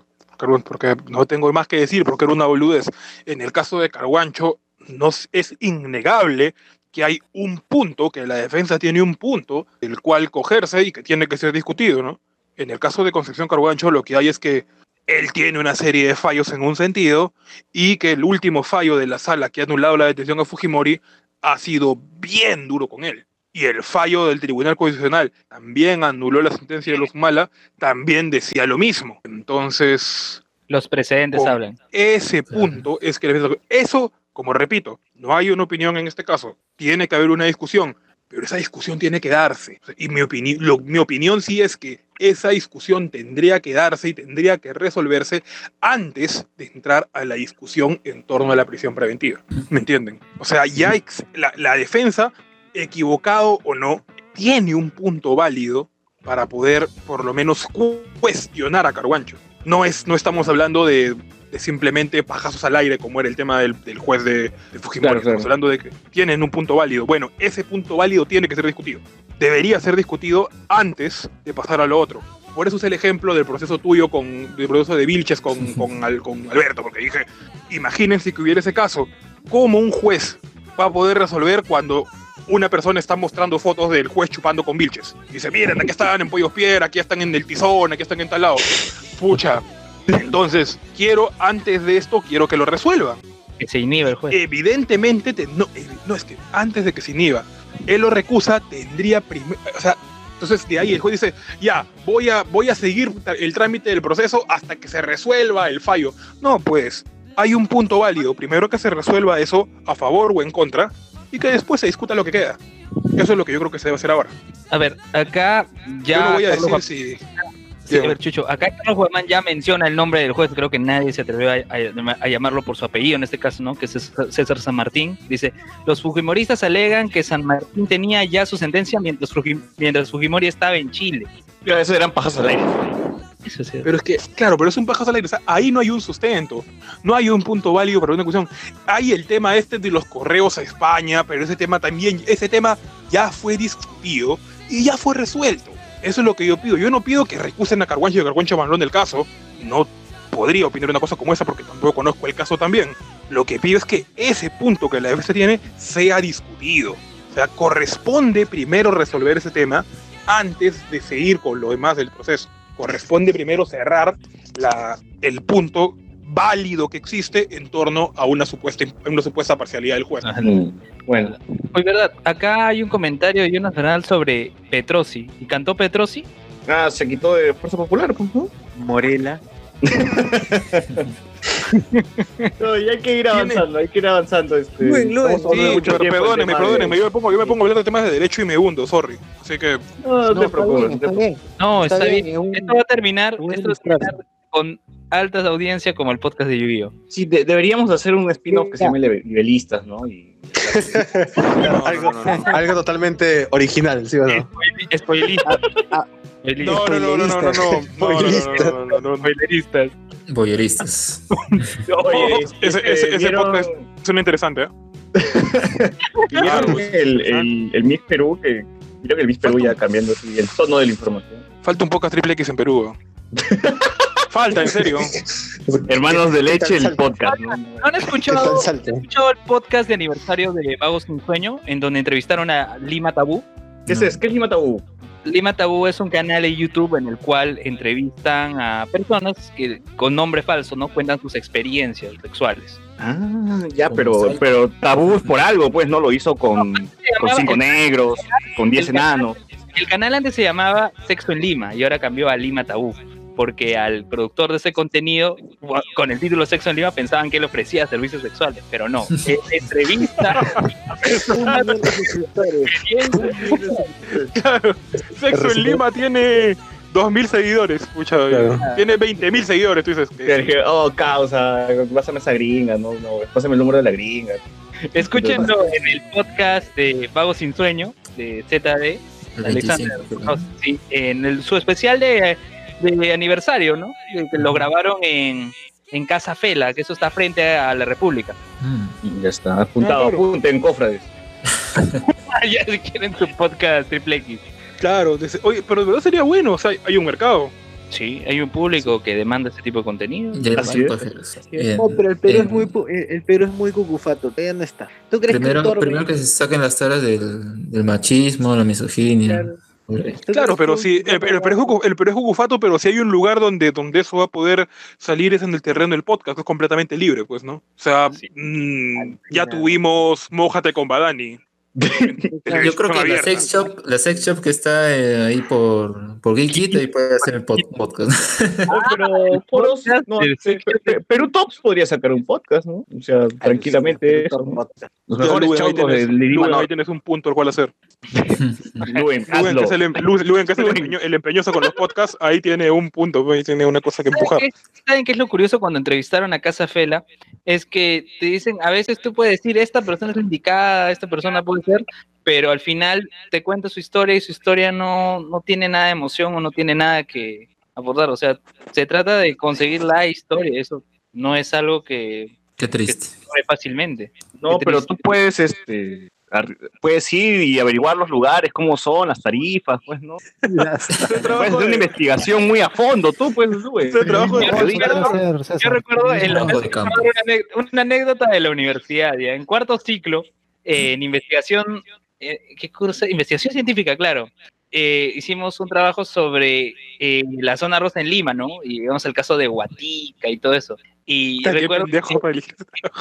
porque no tengo más que decir, porque era una boludez. En el caso de Carguancho, no, es innegable que hay un punto, que la defensa tiene un punto, del cual cogerse y que tiene que ser discutido, ¿no? En el caso de Concepción Carguancho, lo que hay es que él tiene una serie de fallos en un sentido y que el último fallo de la sala que ha anulado la detención a Fujimori ha sido bien duro con él. Y el fallo del Tribunal Constitucional también anuló la sentencia de los Mala, también decía lo mismo. Entonces, los precedentes hablan. ese punto es que eso, como repito, no hay una opinión en este caso, tiene que haber una discusión, pero esa discusión tiene que darse. Y mi, opini- lo- mi opinión sí es que esa discusión tendría que darse y tendría que resolverse antes de entrar a la discusión en torno a la prisión preventiva. ¿Me entienden? O sea, ya la, la defensa, equivocado o no, tiene un punto válido para poder por lo menos cu- cuestionar a Carguancho. No, es, no estamos hablando de de simplemente pajazos al aire, como era el tema del, del juez de, de Fujimori. Claro, claro. Estamos hablando de que tienen un punto válido. Bueno, ese punto válido tiene que ser discutido. Debería ser discutido antes de pasar a lo otro. Por eso es el ejemplo del proceso tuyo con del proceso de Vilches con, con, Al- con Alberto, porque dije, imagínense que hubiera ese caso. ¿Cómo un juez va a poder resolver cuando una persona está mostrando fotos del juez chupando con Vilches? Dice, miren, aquí están en Pollos Piedra, aquí están en el Tizón, aquí están en tal lado. Pucha. Entonces, quiero, antes de esto, quiero que lo resuelvan. Que se inhibe el juez. Evidentemente, te- no, eh, no es que antes de que se inhiba, él lo recusa, tendría primero, o sea, entonces de ahí el juez dice, ya, voy a, voy a seguir el trámite del proceso hasta que se resuelva el fallo. No, pues, hay un punto válido, primero que se resuelva eso a favor o en contra, y que después se discuta lo que queda. Eso es lo que yo creo que se debe hacer ahora. A ver, acá ya. yo no voy a Carlos decir si... Sí, a ver, Chucho, acá Carlos Guamán ya menciona el nombre del juez, creo que nadie se atrevió a, a- a llamarlo por su apellido en este caso, ¿no? Que es César San Martín. Dice, los Fujimoristas alegan que San Martín tenía ya su sentencia mientras, Fuji- mientras Fujimori estaba en Chile. Ya, Eso eran pajazos al aire. Eso sí. Pero es que, claro, pero es un pajazo al aire. O sea, ahí no hay un sustento. No hay un punto válido para una cuestión. Hay el tema este de los correos a España, pero ese tema también, ese tema ya fue discutido y ya fue resuelto. Eso es lo que yo pido. Yo no pido que recusen a Carguancho y Carguancho Manlón del caso. No podría opinar una cosa como esa porque tampoco conozco el caso también. Lo que pido es que ese punto que la defensa tiene sea discutido. O sea, corresponde primero resolver ese tema antes de seguir con lo demás del proceso. Corresponde primero cerrar la, el punto válido que existe en torno a una supuesta, una supuesta parcialidad del juez. Mm, Bueno, Oye, verdad, acá hay un comentario de Jonas Bernal sobre Petrosi. ¿Y cantó Petrosi? ah, se quitó de Fuerza Popular, pues, ¿no? Morela. No, y hay que ir avanzando, hay que ir avanzando. Este, Buen Luis, estamos hablando Sí, mucho pero perdónenme, perdónenme, yo me pongo, yo me pongo a hablar de temas de derecho y me hundo, sorry. Así que, No, no te está preocupes. bien, no está bien. No, está, Está bien. bien, es un- Esto va a terminar, un esto va a terminar con altas audiencias como el podcast de Yu-Gi-Oh. Sí, deberíamos hacer un spin-off que se llame Nivelistas, ¿no? Algo, totalmente original, ¿sí no? No, no, no, no, no, no, no. Boyeristas. ese, podcast suena interesante, ¿eh? El, el, Miss Perú? Que, creo que el Miss Perú ya cambiando el tono de la información. Falta un poco a triple X en Perú. Falta, en serio. Hermanos de ¿Qué tal leche, el podcast, ¿no? ¿No han ¿Qué escuchado, el podcast de aniversario de Vagos sin Sueño? En donde entrevistaron a Lima Tabú. ¿Qué es eso? ¿Qué es Lima Tabú? Lima Tabú es un canal de YouTube en el cual entrevistan a personas que con nombre falso no cuentan sus experiencias sexuales. Ah, ya, pero, pero Tabú es por algo, pues, ¿no? Lo hizo con, con cinco negros, con diez el canal- enanos. El canal antes se llamaba Sexo en Lima y ahora cambió a Lima Tabú. Porque al productor de ese contenido, con el título Sexo en Lima, pensaban que él ofrecía servicios sexuales, pero no. Él entrevista a personas Claro. Sexo en Lima tiene 2.000 seguidores. Pucha, Claro. tiene 20.000 seguidores. Tú dices, Que dije, oh, causa, pásame esa gringa, no, no, pásame el número de la gringa. Escúchenlo en el podcast de Vago Sin Sueño, de ZD, Alexander. 25, creo. Sí, en el, su especial de, de aniversario, ¿no? Que- que lo grabaron en, en Casa Fela, que eso está frente a la República. Mm. Y ya está, apuntado, claro. apunten, cofrades. ya si quieren su podcast triple X. claro. Oye, pero de verdad sería bueno. O sea, hay un mercado. Sí, hay un público que demanda ese tipo de contenido. Ya Así es. Bien. No, pero el Perú es Eh, muy pu- el, Perú es muy cucufato, todavía no está. ¿Tú crees Primero, que primero que se saquen las taras del, del machismo, la misoginia. Claro. Hombre, ¿tú Claro, pero sí, el, el Perú es cucu- el Perú es cucufato, pero si hay un lugar donde, donde eso va a poder salir es en el terreno del podcast, que es completamente libre, pues, ¿no? O sea, Sí. mm, ya tuvimos Mójate con Badani. Yo creo que la sex shop, la sex shop que está eh, ahí por, por Geekit, ahí puede hacer el pod- podcast. Oh, pero foros, podcast no, del Pe- Pe- Pe- Perú Tops podría sacar un podcast, ¿no? O sea, tranquilamente. ¿no? Los mejores chongos de Lima ahí tienes un punto al cual hacer. Luen, Luen, hazlo. que es el, em- Luen, que es el, Luen. empeño- el empeñoso con los podcasts, ahí tiene un punto, ahí tiene una cosa que empujar. ¿Saben qué, saben qué es lo curioso cuando entrevistaron a Casa Fela? Es que te dicen, a veces tú puedes decir, esta persona es la indicada, esta persona puede ser, pero al final te cuenta su historia y su historia no, no tiene nada de emoción o no tiene nada que abordar. O sea, se trata de conseguir la historia, eso no es algo que, Qué que triste. se logra fácilmente. No, Qué pero triste. tú puedes, este, puedes ir y averiguar los lugares, cómo son, las tarifas, pues, ¿no? Puedes hacer una investigación muy a fondo, tú, pues, güey. Ese trabajo de Yo recuerdo- una, anécdota de la universidad, ya, en cuarto ciclo, eh, en investigación, eh, ¿qué curso? Investigación científica, claro. Eh, hicimos un trabajo sobre eh, la zona rosa en Lima, ¿no? Y vemos el caso de Huatica y todo eso. Y recuerdo, ese trabajo.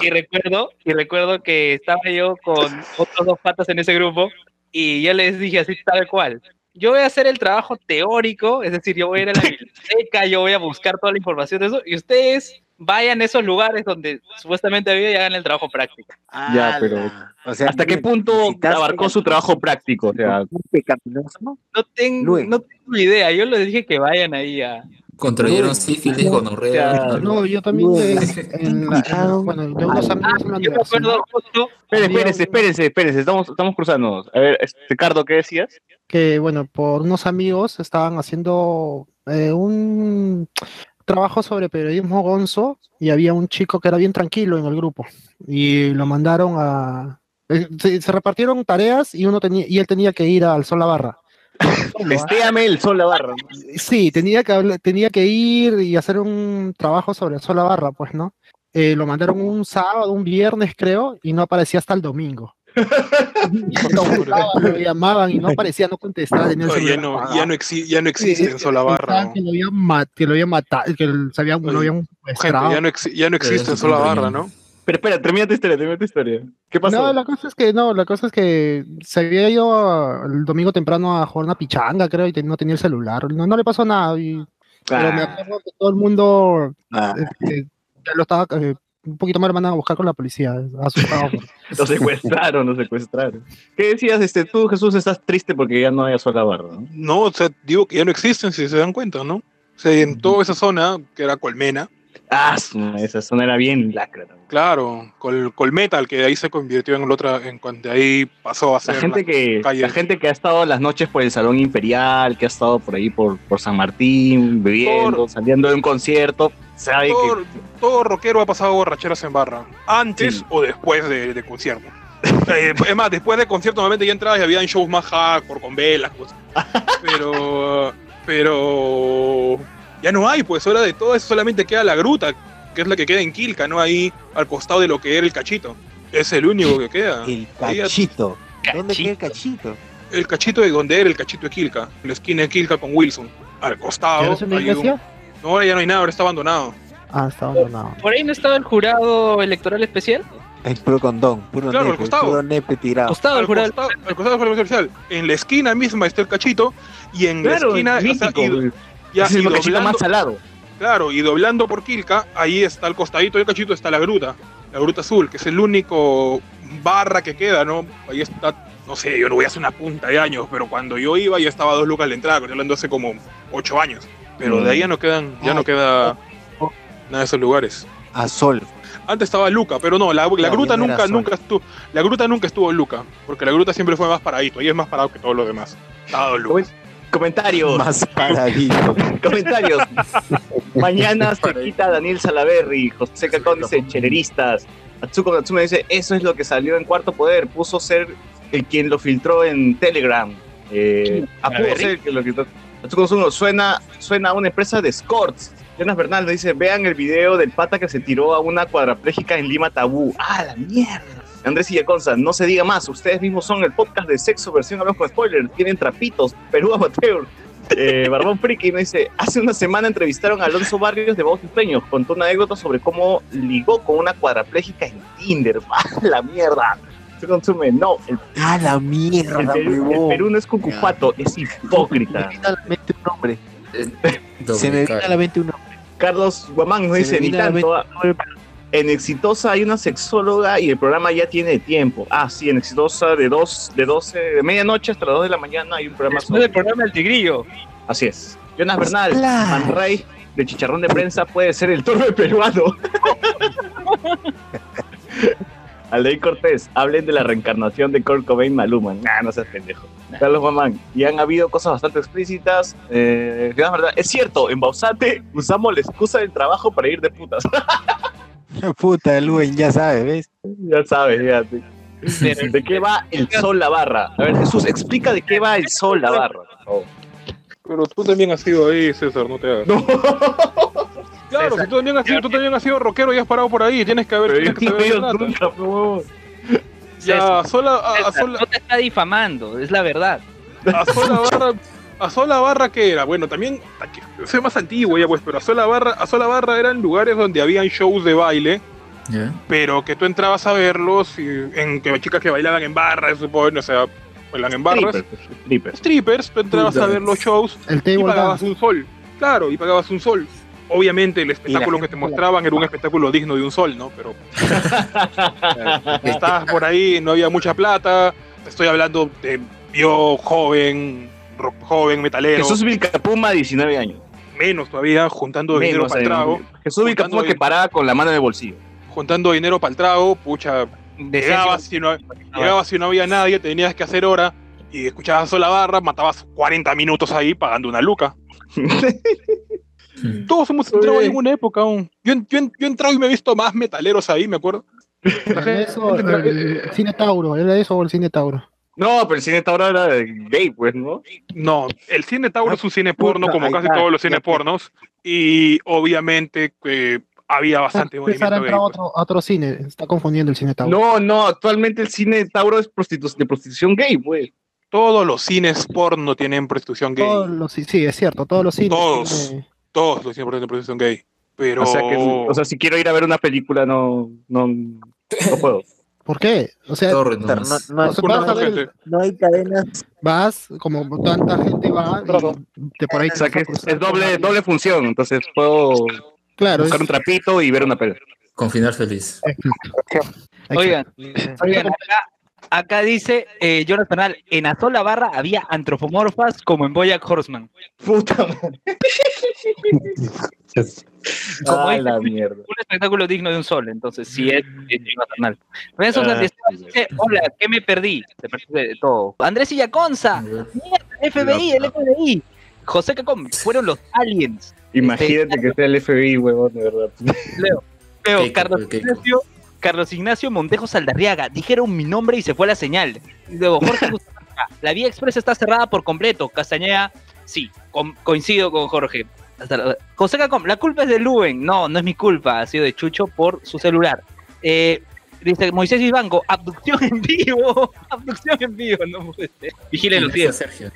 y recuerdo, y recuerdo que estaba yo con otros dos patas en ese grupo y yo les dije así tal cual. Yo voy a hacer el trabajo teórico, es decir, yo voy a ir a la biblioteca, yo voy a buscar toda la información de eso y ustedes vayan a esos lugares donde supuestamente había y hagan el trabajo práctico. Ya, pero- Ala. O sea, ¿Hasta qué punto abarcó su trabajo práctico? O sea, ¿no? Tengo, no tengo idea, yo les dije que vayan ahí a... Contrayeron sífilis, gonorrea. No, yo también en, bueno, de unos amigos en la Yo me universidad. acuerdo justo espérense, espérense, espérense, estamos, estamos cruzándonos. A ver, este, Ricardo, ¿qué decías? que, bueno, por unos amigos estaban haciendo eh, un trabajo sobre periodismo gonzo y había un chico que era bien tranquilo en el grupo y lo mandaron a... eh, Se, se repartieron tareas y uno tenía y él tenía que ir al Sol La Barra. Solo. Festéame el sol la barra. Sí, tenía que, hablar- tenía que ir y hacer un trabajo sobre el Sol La Barra, pues, ¿no? Eh, lo mandaron un sábado, un viernes, creo, y no aparecía hasta el domingo. Lo llamaban y no aparecía, no contestaba. tenía Oye, ya no, ya no, ya no existe en Solabarra. Que lo habían ma- que lo habían matado, que habían, Oye, lo habían Gente, secuestrado. ya no, ya no existe Solabarra, ¿no? Pero espera, termina tu historia, termina tu historia. ¿Qué pasó? No, la cosa es que no, la cosa es que se había ido a- el domingo temprano a jugar una pichanga, creo, y te- no tenía el celular. No, no le pasó nada. y- pero me Ah, acuerdo que todo el mundo Ah, este, ya lo estaba eh, un poquito más lo mandan a buscar con la policía, asustado. lo secuestraron, lo secuestraron. ¿Qué decías, este, tú, Jesús, estás triste porque ya no hay sol la barra, ¿no? No, o sea, digo que ya no existen, si se dan cuenta, ¿no? O sea, en toda esa zona, que era Colmena, Ah, esa zona era bien lacra. también. claro, Col, Colmetal, que de ahí se convirtió en la otra, en cuando de ahí pasó a La ser gente, que, calle. la gente que ha estado las noches por el Salón Imperial, que ha estado por ahí por, por San Martín, bebiendo, saliendo de un concierto, sabe todo, que todo rockero ha pasado borracheras en barra, antes Sí. o después de, de concierto. Eh, es más, después de concierto normalmente ya entrabas y había shows más hardcore, con velas, cosas. Pero, pero ya no hay, pues ahora de todo eso solamente queda la gruta, que es la que queda en Quilca, ¿no? Ahí al costado de lo que era el cachito. Es el único que queda. el Ahí cachito. ¿Dónde queda el cachito? El cachito de donde era el cachito de Quilca, en la esquina de Quilca con Wilson. Al costado. No, ahora ya no hay nada, ahora está abandonado. Ah, está abandonado. ¿Por ahí no estaba el jurado electoral especial? Es puro condón, puro Claro, al nepe, costado. puro nepe tirado. Costado el al jurado. costado, al costado del jurado especial. En la esquina misma está el cachito y en claro, la esquina o sea, mítico, y-. ya, es y el cachito doblando- más salado. claro, y doblando por Quilca, ahí está al costadito del cachito está la gruta, la gruta azul, que es el único barra que queda, ¿no? Ahí está, no sé, yo no voy a hacer una punta de años, pero cuando yo iba ya estaba a dos lucas la entrada, estoy hablando hace como ocho años. Pero de ahí ya no quedan, ya no queda nada de esos lugares. A sol. Antes estaba Luca, pero no, la, la No, gruta nunca, nunca estuvo, la gruta nunca estuvo en Luca, porque la gruta siempre fue más paradito, ahí es más parado que todo lo demás. Estaba Luca. Comen- Comentarios, Más paradito. comentarios. Mañana se quita Daniel Salaverry, José Cacón dice cheleristas. Atsuko Natsume dice, eso es lo que salió en Cuarto Poder, puso ser el quien lo filtró en Telegram. Eh, ah, pudo ser el que lo filtró. Atsuko Natsume suena, suena a una empresa de escorts. Jonas Bernal dice, vean el video del pata que se tiró a una cuadraplégica en Lima Tabú. ¡Ah, la mierda! Andrés Illaconza, no se diga más, ustedes mismos son el podcast de sexo versión hablamos con spoilers, tienen trapitos, Perú amateur. Eh, Barbón Friki me dice, hace una semana entrevistaron a Alonso Barrios de Voz Sueños, contó una anécdota sobre cómo ligó con una cuadraplégica en Tinder. ¡Ah, la mierda! Se consume, no, el, A la el mierda, Perú, el. Perú no es cucupato, es hipócrita. Se me viene a la mente un nombre. Doble Se me viene a la mente un nombre. Carlos Guamán nos dice, ni a la tanto, ah, en Exitosa hay una sexóloga y el programa ya tiene tiempo. Ah, sí, en Exitosa de dos, de 12, de medianoche hasta las 2 de la mañana hay un programa Después sobre... del programa El Tigrillo. Así es. Jonas Bernal, Splash. Man Ray de Chicharrón de Prensa puede ser el torbe peruano. Aldeí Cortés, hablen de la reencarnación de Kurt Cobain Maluma. Nah, no seas pendejo. Carlos Mamán, y han habido cosas bastante explícitas. Eh, es cierto, en Bausate usamos la excusa del trabajo para ir de putas. Puta, Luen, ya sabe, ¿ves? Ya sabes, fíjate. ¿De qué va el sol la barra? A ver, Jesús, explica de qué va el sol la barra. Pero tú también has sido ahí, César, no te hagas. Claro, si tú también, has sido, tú también has sido rockero y has parado por ahí, tienes que haber, tienes que saber no nunca, por favor. Ya, a sola, a, a César, sola, No te está difamando, es la verdad. a sola barra, a sola barra que era, bueno, también, soy más antiguo ya pues, pero a sola barra, a sola barra eran lugares donde habían shows de baile, pero que tú entrabas a verlos y, en que chicas que bailaban en barras, supongo, o sea, bailan en barras. Strippers, strippers. Tú entrabas a ver los shows El y pagabas dance. un sol. Claro, y pagabas un sol. Obviamente el espectáculo que te mostraban era un espectáculo digno de un sol, ¿no? Pero estabas por ahí, no había mucha plata. Estoy hablando de yo joven, rock- joven, metalero, Jesús Vilcapuma, 19 años. menos todavía, juntando dinero para el eh, trago. Jesús Vilcapuma que paraba con la mano en el bolsillo. Juntando dinero para el trago, pucha, llegabas y no, llegabas y no había nadie, tenías que hacer hora y escuchabas sola barra, matabas 40 minutos ahí pagando una luca. Todos hemos entrado en alguna época aún. Yo, yo, yo he entrado y me he visto más metaleros ahí, me acuerdo. Era eso, el cine Tauro, era eso o el cine Tauro. No, pero el cine Tauro era de gay, pues, ¿no? No, el cine Tauro es un cine porno como casi todos los cines pornos y obviamente que había bastante movimiento gay. pues. otro, a otro cine, está confundiendo el cine Tauro. No, no, actualmente el cine Tauro es prostitu- de prostitución gay, pues. Todos los cines porno tienen prostitución gay. Todos los, sí, sí, es cierto, todos los cines. Todos. tiene- Todos los cines porno tienen prostitución gay. Pero O sea, que, o sea, si quiero ir a ver una película, no, no, no puedo. ¿Por qué? O sea, Torre No, nomás. no, o sea, Una vas a ver- gente. no hay cadenas. vas, como tanta gente va, y te por ahí O sea, que es, doble, doble función. Entonces puedo Claro, buscar es- un trapito y ver una película. Con final feliz. Oigan, oigan, acá, acá dice eh, Jonas Bernal, en Azola Barra había antropomorfas como en Boyack Horseman. Puta madre. Como Ah, dice la mierda. Un espectáculo digno de un sol, entonces sí es, es Jonas Bernal. Renzo Ah, Santiago dice, hola, ¿qué me perdí? Te perdiste de todo. Andrés Illaconza, mierda, el FBI, el FBI. José Cacón, fueron los aliens. Imagínate que sea el FBI, huevón, de verdad. Leo, Leo, Carlos. Ignacio, Carlos Ignacio Montejo Saldarriaga, dijeron mi nombre y se fue la señal. Luego Jorge la vía expresa está cerrada por completo. Castañeda, sí, com- coincido con Jorge. José Cacom, la culpa es de Luen. No, no es mi culpa, ha sido de Chucho por su celular. Eh, dice Moisés Ibango, abducción en vivo. abducción en vivo, no puede ser. Vigilen los cielos. Sergio.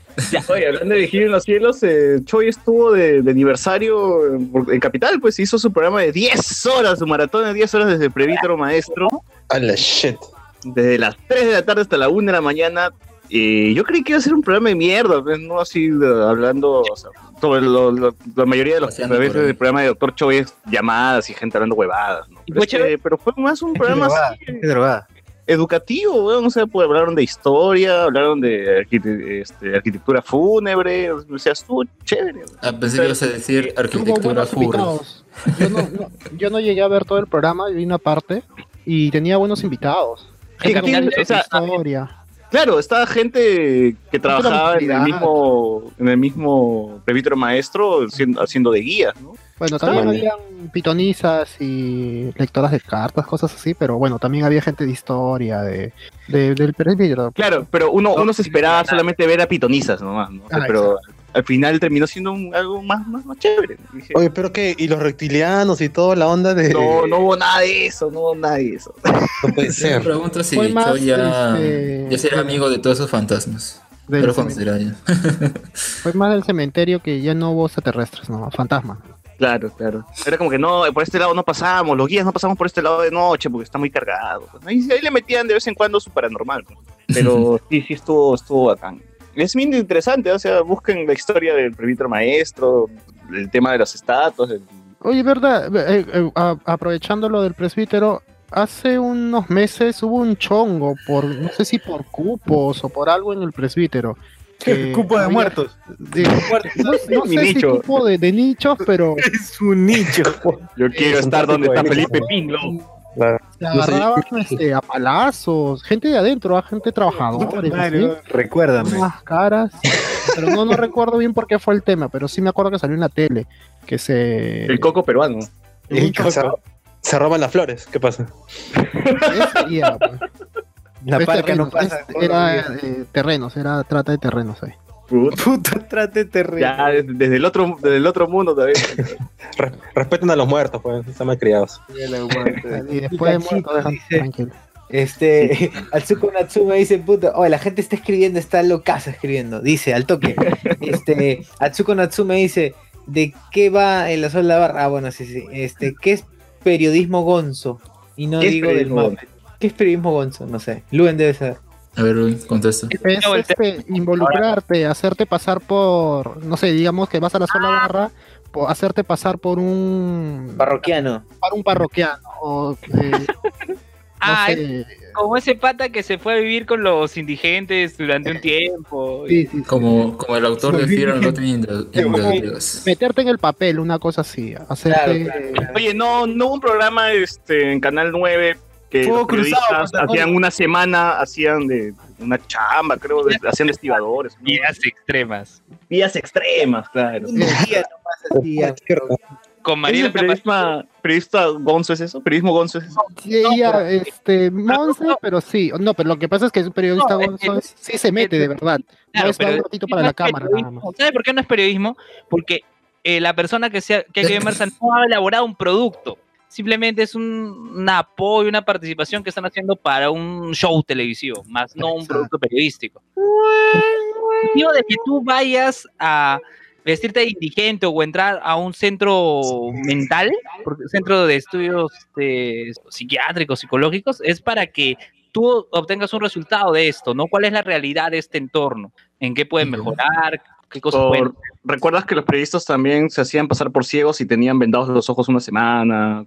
Oye, hablando de Vigil en los Cielos, eh, Choi estuvo de, de aniversario en, en Capital, pues hizo su programa de 10 horas, su maratón de 10 horas desde Prevítero Maestro, A la shit. desde las 3 de la tarde hasta la 1 de la mañana. Y yo creí que iba a ser un programa de mierda, pues, no así de- hablando o sea, sobre lo- lo- la mayoría de a veces del programa de Doctor Choi es llamadas y gente hablando huevadas. ¿no? ¿Y Pero, fue pero más un programa drogada, así, educativo, weón, o sea, pues, hablaron de historia, hablaron de arquite- este, arquitectura fúnebre, o sea, estuvo chévere. Ah, pensé que ibas a decir arquitectura invitados. Yo no, no- yo no llegué a ver todo el programa, vi una parte y tenía buenos invitados. O sea, historia. Claro, estaba gente que trabajaba en el mismo, en el mismo prevítero maestro siendo- haciendo de guía, ¿no? Bueno, también Está habían pitonizas y lectoras de cartas, cosas así, pero bueno, también había gente de historia, de, de- del presbítero. Claro, pero uno, uno se esperaba solamente ver a pitonizas nomás, ¿no? O sea, Ah, pero al final terminó siendo un- algo más, más, más chévere. Dije, Oye, pero qué, y los reptilianos y toda la onda de. no, no hubo nada de eso, no hubo nada de eso. no puede Yo me pregunto si Cho ya, este, ya será amigo de todos esos fantasmas. Del Pero cementerio. Fue más del cementerio que ya no hubo extraterrestres, no, fantasmas. Claro, claro. Era como que no, por este lado no pasamos, los guías no pasamos por este lado de noche porque está muy cargado. ¿no? Y ahí le metían de vez en cuando su paranormal. Pero sí, sí estuvo, estuvo bacán. Es bien interesante, o sea, busquen la historia del prevítero maestro, el tema de las estatuas. el- Oye, verdad, Eh, eh, a- aprovechando lo del presbítero, hace unos meses hubo un chongo por, no sé si por cupos o por algo en el presbítero. Cupo de había- muertos. de- no, no Mi sé si nicho. cupo de, de nichos, pero Es un nicho. Yo quiero estar donde está Felipe Pinlo. Se agarraban este, a palazos, gente de adentro, a gente trabajadora, Mario, recuérdame. más caras. Pero no, no recuerdo bien por qué fue el tema, pero sí me acuerdo que salió en la tele. Que se. El coco peruano. chongo- Se roban las flores, ¿qué pasa? Sería, pues. La Es parca no terrenos, pasa. es- era eh, terrenos, era trata de terrenos ahí. Puta, Puto trate terreno. Ya, desde, desde el otro, desde el otro mundo también. Re- respeten a los muertos, pues, están mal criados. Y después de Cachito, muerto dejan dice. tranquilo. Este, Atsuko Natsume dice, puta, oh, la gente está escribiendo, está locaza escribiendo. Dice, al toque. Este, Atsuko Natsume dice, ¿de qué va el azul de la barra? Ah, bueno, sí, sí. Este, ¿qué es periodismo gonzo? Y no ¿Qué es digo del mapa. ¿Qué es periodismo gonzo? No sé. Luen debe saber. A ver, Luis, contesta. Es este, involucrarte, hacerte pasar por, no sé, digamos que vas a la sola barra, po- hacerte pasar por un Parroquiano. para un parroquiano o eh, no Ah, es como ese pata que se fue a vivir con los indigentes durante un tiempo. sí, sí, sí. Como, como el autor de Fear and Loathing in the, in the Vegas. meterte en el papel, una cosa así, hacerte Claro, claro. Oye, no, no hubo un programa este, en Canal 9 que Fuego los periodistas cruzado, ¿te acuerdas? hacían una semana, hacían de una chamba, creo, de- hacían de estibadores. ¿no? Vidas extremas. Vías extremas, claro. Con ¿Es Mariela el periodista, periodista gonzo es eso? ¿Periodismo gonzo es eso? Sí, ella, este, Monse, pero sí, no, pero lo que pasa es que es un periodista No, gonzo, es- sí se mete de verdad, Claro, no es pero un ratito para no la cámara nada periodismo. más. ¿Sabe por qué no es periodismo? Porque eh, la persona que, sea, que hay que no ha elaborado un producto. Simplemente es un, un apoyo, una participación que están haciendo para un show televisivo, más no un producto periodístico. Digo de que tú vayas a vestirte de indigente o entrar a un centro mental, porque- centro de estudios este, psiquiátricos, psicológicos, es para que tú obtengas un resultado de esto, ¿no? ¿Cuál es la realidad de este entorno? ¿En qué pueden mejorar? ¿Qué cosas Por- pueden ¿Recuerdas que los periodistas también se hacían pasar por ciegos y tenían vendados los ojos una semana?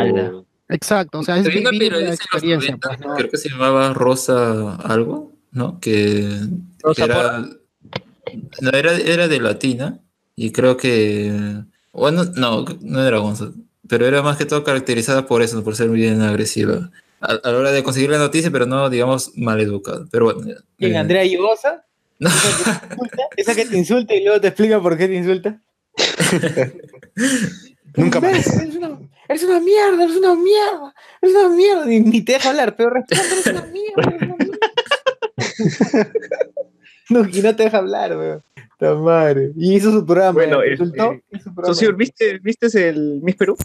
O- Exacto, o sea, es Había una vivir la periodista en los experiencia, 90, pues, ¿no? creo que se llamaba Rosa algo, ¿no? Que Rosa era, no, era, era de Latina y creo que, bueno, no, no era Gonzo, pero era más que todo caracterizada por eso, por ser bien agresiva. A, a la hora de conseguir la noticia, pero no, digamos, mal educada. Pero bueno. ¿Quién, eh, Andrea Yugosa? No, ¿Esa que te insulta? ¿Esa que te insulta y luego te explica por qué te insulta? Nunca más. Eres una, eres una mierda, eres una mierda, eres una mierda. Ni, ni te deja hablar, pero responde, eres una mierda, eres una mierda. No, y no te deja hablar, weón. Madre. Y hizo su programa. Bueno, ¿te insultó? Hizo su programa. Socio, ¿viste, ¿viste el Miss Perú?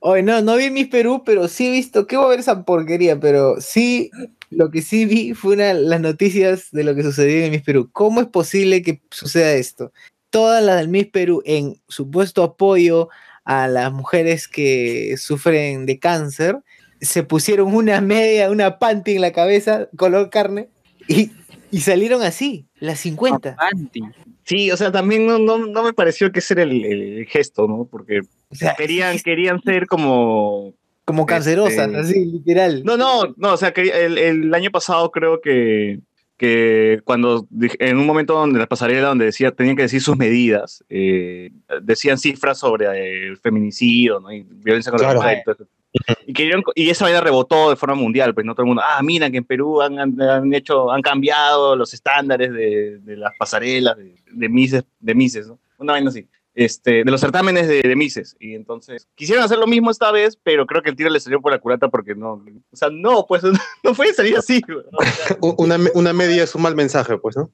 Oye, no, no vi Miss Perú, pero sí he visto, ¿qué voy a ver esa porquería? Pero sí, lo que sí vi fue una, las noticias de lo que sucedió en Miss Perú. ¿Cómo es posible que suceda esto? Todas las del Miss Perú en supuesto apoyo a las mujeres que sufren de cáncer, se pusieron una media, una panty en la cabeza, color carne, y, y salieron así, las 50. Anti. Sí, o sea, también no, no, no me pareció que ese era el, el gesto, ¿no? Porque O sea, querían, querían ser como... como cancerosas, este, así, literal. No, no, no, o sea, que el, el año pasado creo que, que cuando en un momento donde la pasarela donde decía, tenían que decir sus medidas, eh, decían cifras sobre el feminicidio, ¿no? Y violencia contra Claro. la mujer y todo eso. Y, querían, y esa vaina rebotó de forma mundial, pues no todo el mundo, ah, mira que en Perú han, han, han hecho, han cambiado los estándares de, de las pasarelas, de, de Mises, de Mises, ¿no? Una vaina así. Este, de los certámenes de, de Mises. Y entonces quisieron hacer lo mismo esta vez, pero creo que el tiro le salió por la culata porque no, o sea, no, pues no puede salir así. Una, una media es un mal mensaje, pues, ¿no?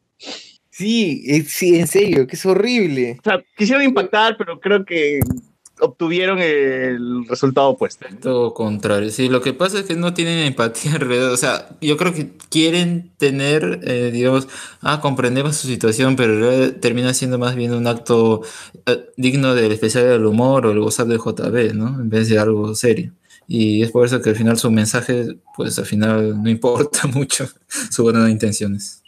Sí, eh, sí, en serio, que es horrible. o sea, quisieron impactar, pero creo que obtuvieron el resultado opuesto. Todo contrario. Sí, lo que pasa es que no tienen empatía alrededor. O sea, yo creo que quieren tener, eh, digamos, ah, comprendemos su situación, pero en realidad termina siendo más bien un acto eh, digno del especial del humor o el gozar de JB, ¿no? En vez de algo serio. Y es por eso que al final su mensaje, pues al final no importa mucho sus buenas intenciones.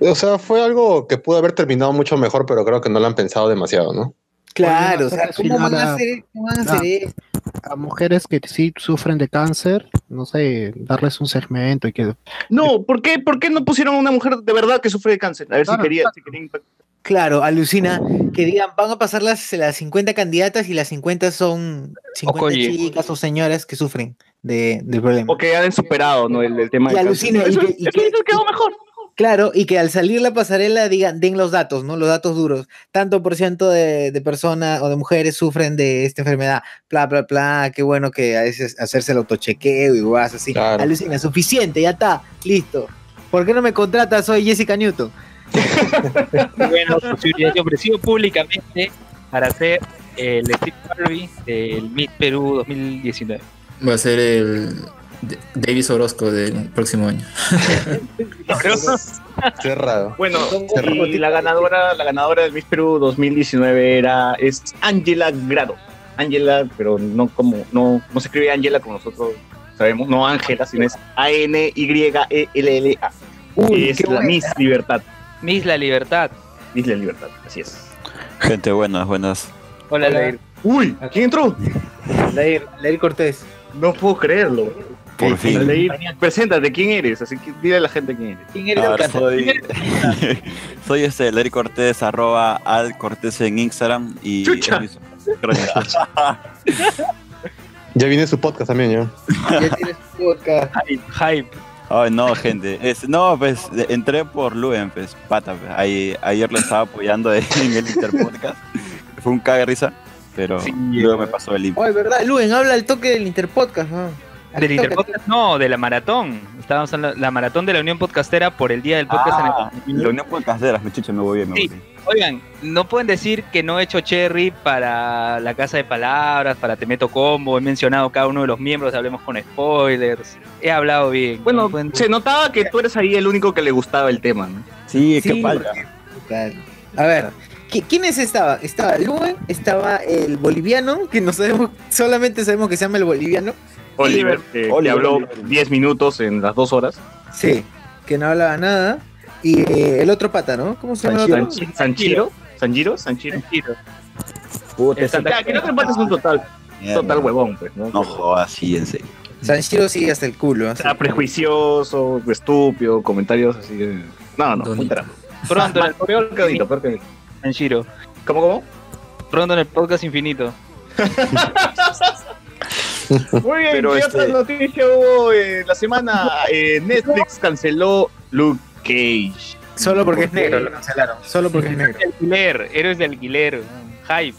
O sea, fue algo que pudo haber terminado mucho mejor, pero creo que no lo han pensado demasiado, ¿no? Claro, o sea, ¿cómo van a hacer, cómo van a hacer esto? a mujeres que sí sufren de cáncer, no sé, darles un segmento y que No, ¿por qué, ¿por qué no pusieron a una mujer de verdad que sufre de cáncer? A ver Claro, si quería, si quería impactar. Claro, alucina que digan, van a pasar las, las 50 candidatas y las 50 son 50 Okoye. chicas o señoras que sufren de, del problema. O que hayan superado, ¿no? El, el tema Y del alucina, cáncer. y Eso, que- y eso que- hizo quedó mejor. Claro, y que al salir la pasarela digan, den los datos, ¿no? Los datos duros. Tanto por ciento de, de personas o de mujeres sufren de esta enfermedad. Bla, bla, bla. Qué bueno que a veces hacerse el autochequeo y vas así. Claro. Alucina, suficiente, ya está, listo. ¿Por qué no me contratas? Soy Jessica Newton. bueno, posibilidad que ofreció públicamente para hacer el Steve Harvey del Miss Perú 2019. Va a ser el Davis Orozco del próximo año. Cerrado. Bueno, Cerrado. y la ganadora, la ganadora del Miss Perú 2019 era es Angela Grado. Angela, pero no como no no se escribe Angela como nosotros sabemos, no Ángela, sino es A N Y E L L A. Uy, es la buena. Miss Libertad, Miss La Libertad. Miss La Libertad, así es. Gente, buenas, buenas. Hola, Hola. Lair. Uy, ¿quién entró? Leir, Leir Cortés. No puedo creerlo. Por fin. Leir, preséntate, ¿quién eres? Así que dile a la gente quién eres. ¿Quién eres? A ver, soy, soy este, Larry Cortés, arroba al Cortés en Instagram y... Chucha. Ya viene su podcast también, ¿ya? Ya tienes tu podcast. Hype, hype. Ay, no, gente. Es, no, pues entré por Luen, pues, pata. pues. Ahí, ayer lo estaba apoyando en el Interpodcast. Fue un de risa, pero Sí, luego me pasó el link. Oye, ¿verdad? Luen, habla el toque del Interpodcast, ¿no? Del Interpodcast, no, de la maratón. Estábamos en la, la maratón de la Unión Podcastera por el día del podcast. en el- Ah, la unión podcasteras, me chucha, me voy bien, me Sí. voy bien. Oigan, no pueden decir que no he hecho cherry para la casa de palabras, para Te Meto Combo. He mencionado cada uno de los miembros, hablemos con spoilers. He hablado bien. Bueno, No pueden- se notaba que tú eres ahí el único que le gustaba el tema, ¿no? Sí, Sí, qué falta. A ver, ¿qui- ¿quiénes estaban? Estaba Luen, estaba el boliviano, que no sabemos, solamente sabemos que se llama el boliviano. Oliver, que, que Oliver, habló Oliver. 10 minutos en las dos horas. Sí, que no hablaba nada. Y eh, el otro pata, ¿no? ¿Cómo se llama el otro? Sanchi- Sanchiro. ¿Sanjiro? ¿Sanchiro? Puta, El Santa- que no te pases un total, Mierda. total huevón, pues, ¿no? No jodas, sí, en serio. Sanshiro sí hasta el culo. Así. sea, prejuicioso, estúpido, comentarios así de... No, no. Pronto en el Peor Donito, peor que Donito. Sanshiro. ¿Cómo, cómo? Pronto en el podcast infinito. Muy bien, Pero ¿qué este- otra noticia hubo eh, la semana? Eh, Netflix canceló Luke Cage. Solo porque es negro lo cancelaron. Solo porque es negro. Alquiler, héroes de alquiler. Hype.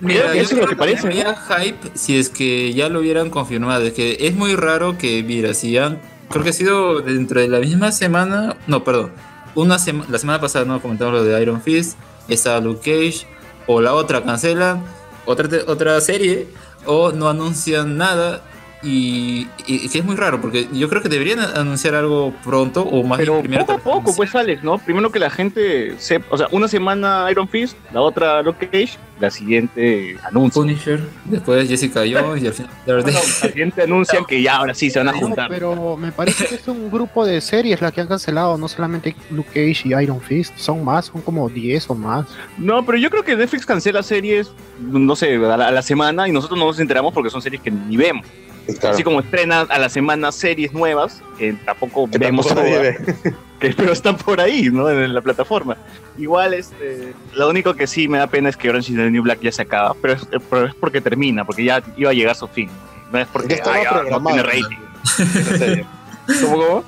Mira, eso es lo creo que parece, habría hype si es que ya lo hubieran confirmado. Es que es muy raro que, mira, si han. Creo que ha sido dentro de la misma semana. No, perdón. Una sema- la semana pasada no comentamos lo de Iron Fist. Estaba Luke Cage. O la otra cancelan. Otra, te- otra serie. O no anuncian nada. Y, y que es muy raro porque yo creo que deberían anunciar algo pronto o más Pero bien primero poco a poco, pues Alex, ¿no? Primero que la gente sepa, o sea, una semana Iron Fist, la otra Luke Cage, la siguiente anuncio. Punisher, después Jessica Jones y al final Bueno, la siguiente anuncian que ya ahora sí se van a juntar. pero me parece que es un grupo de series la que han cancelado, no solamente Luke Cage y Iron Fist, son más, son como 10 o más. No, pero yo creo que Netflix cancela series, no sé, a la, a la semana y nosotros no nos enteramos porque son series que ni vemos. Claro. Así como estrena a la semana series nuevas, que tampoco Que vemos tampoco todas, que, pero están por ahí, ¿no? En la plataforma. Igual, este, lo único que sí me da pena es que Orange is the New Black ya se acaba, pero es, pero es porque termina, porque ya iba a llegar su fin. No es porque ay, no tiene rating. ¿Cómo, cómo?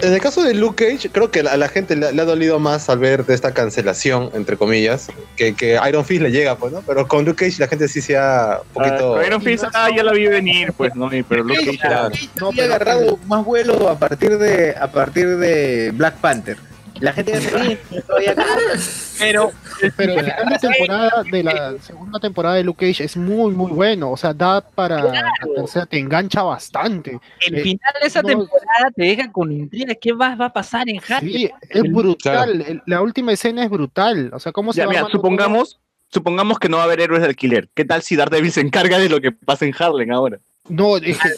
En el caso de Luke Cage, creo que a la gente le, le ha dolido más al ver de esta cancelación, entre comillas, que, que Iron Fist le llega, pues, ¿no? Pero con Luke Cage la gente sí se ha un poquito... Ah, Iron Fist, ah, ya la vi venir, pues, ¿no? Y- Pero Luke Cage, Claro. No, había agarrado más vuelo a partir de a partir de Black Panther. La gente ya todavía Pero, Pero el final de temporada de la segunda temporada de Luke Cage es muy muy bueno, o sea, da para la tercera, te engancha bastante. el Eh, final de esa no- temporada te deja con intriga. ¿Qué más va a pasar en Harry? Sí, es brutal, la última escena es brutal, o sea, cómo se Ya, va mira, supongamos, supongamos que no va a haber héroes de alquiler. ¿Qué tal si Daredevil se encarga de lo que pasa en Harlem ahora? No, es que,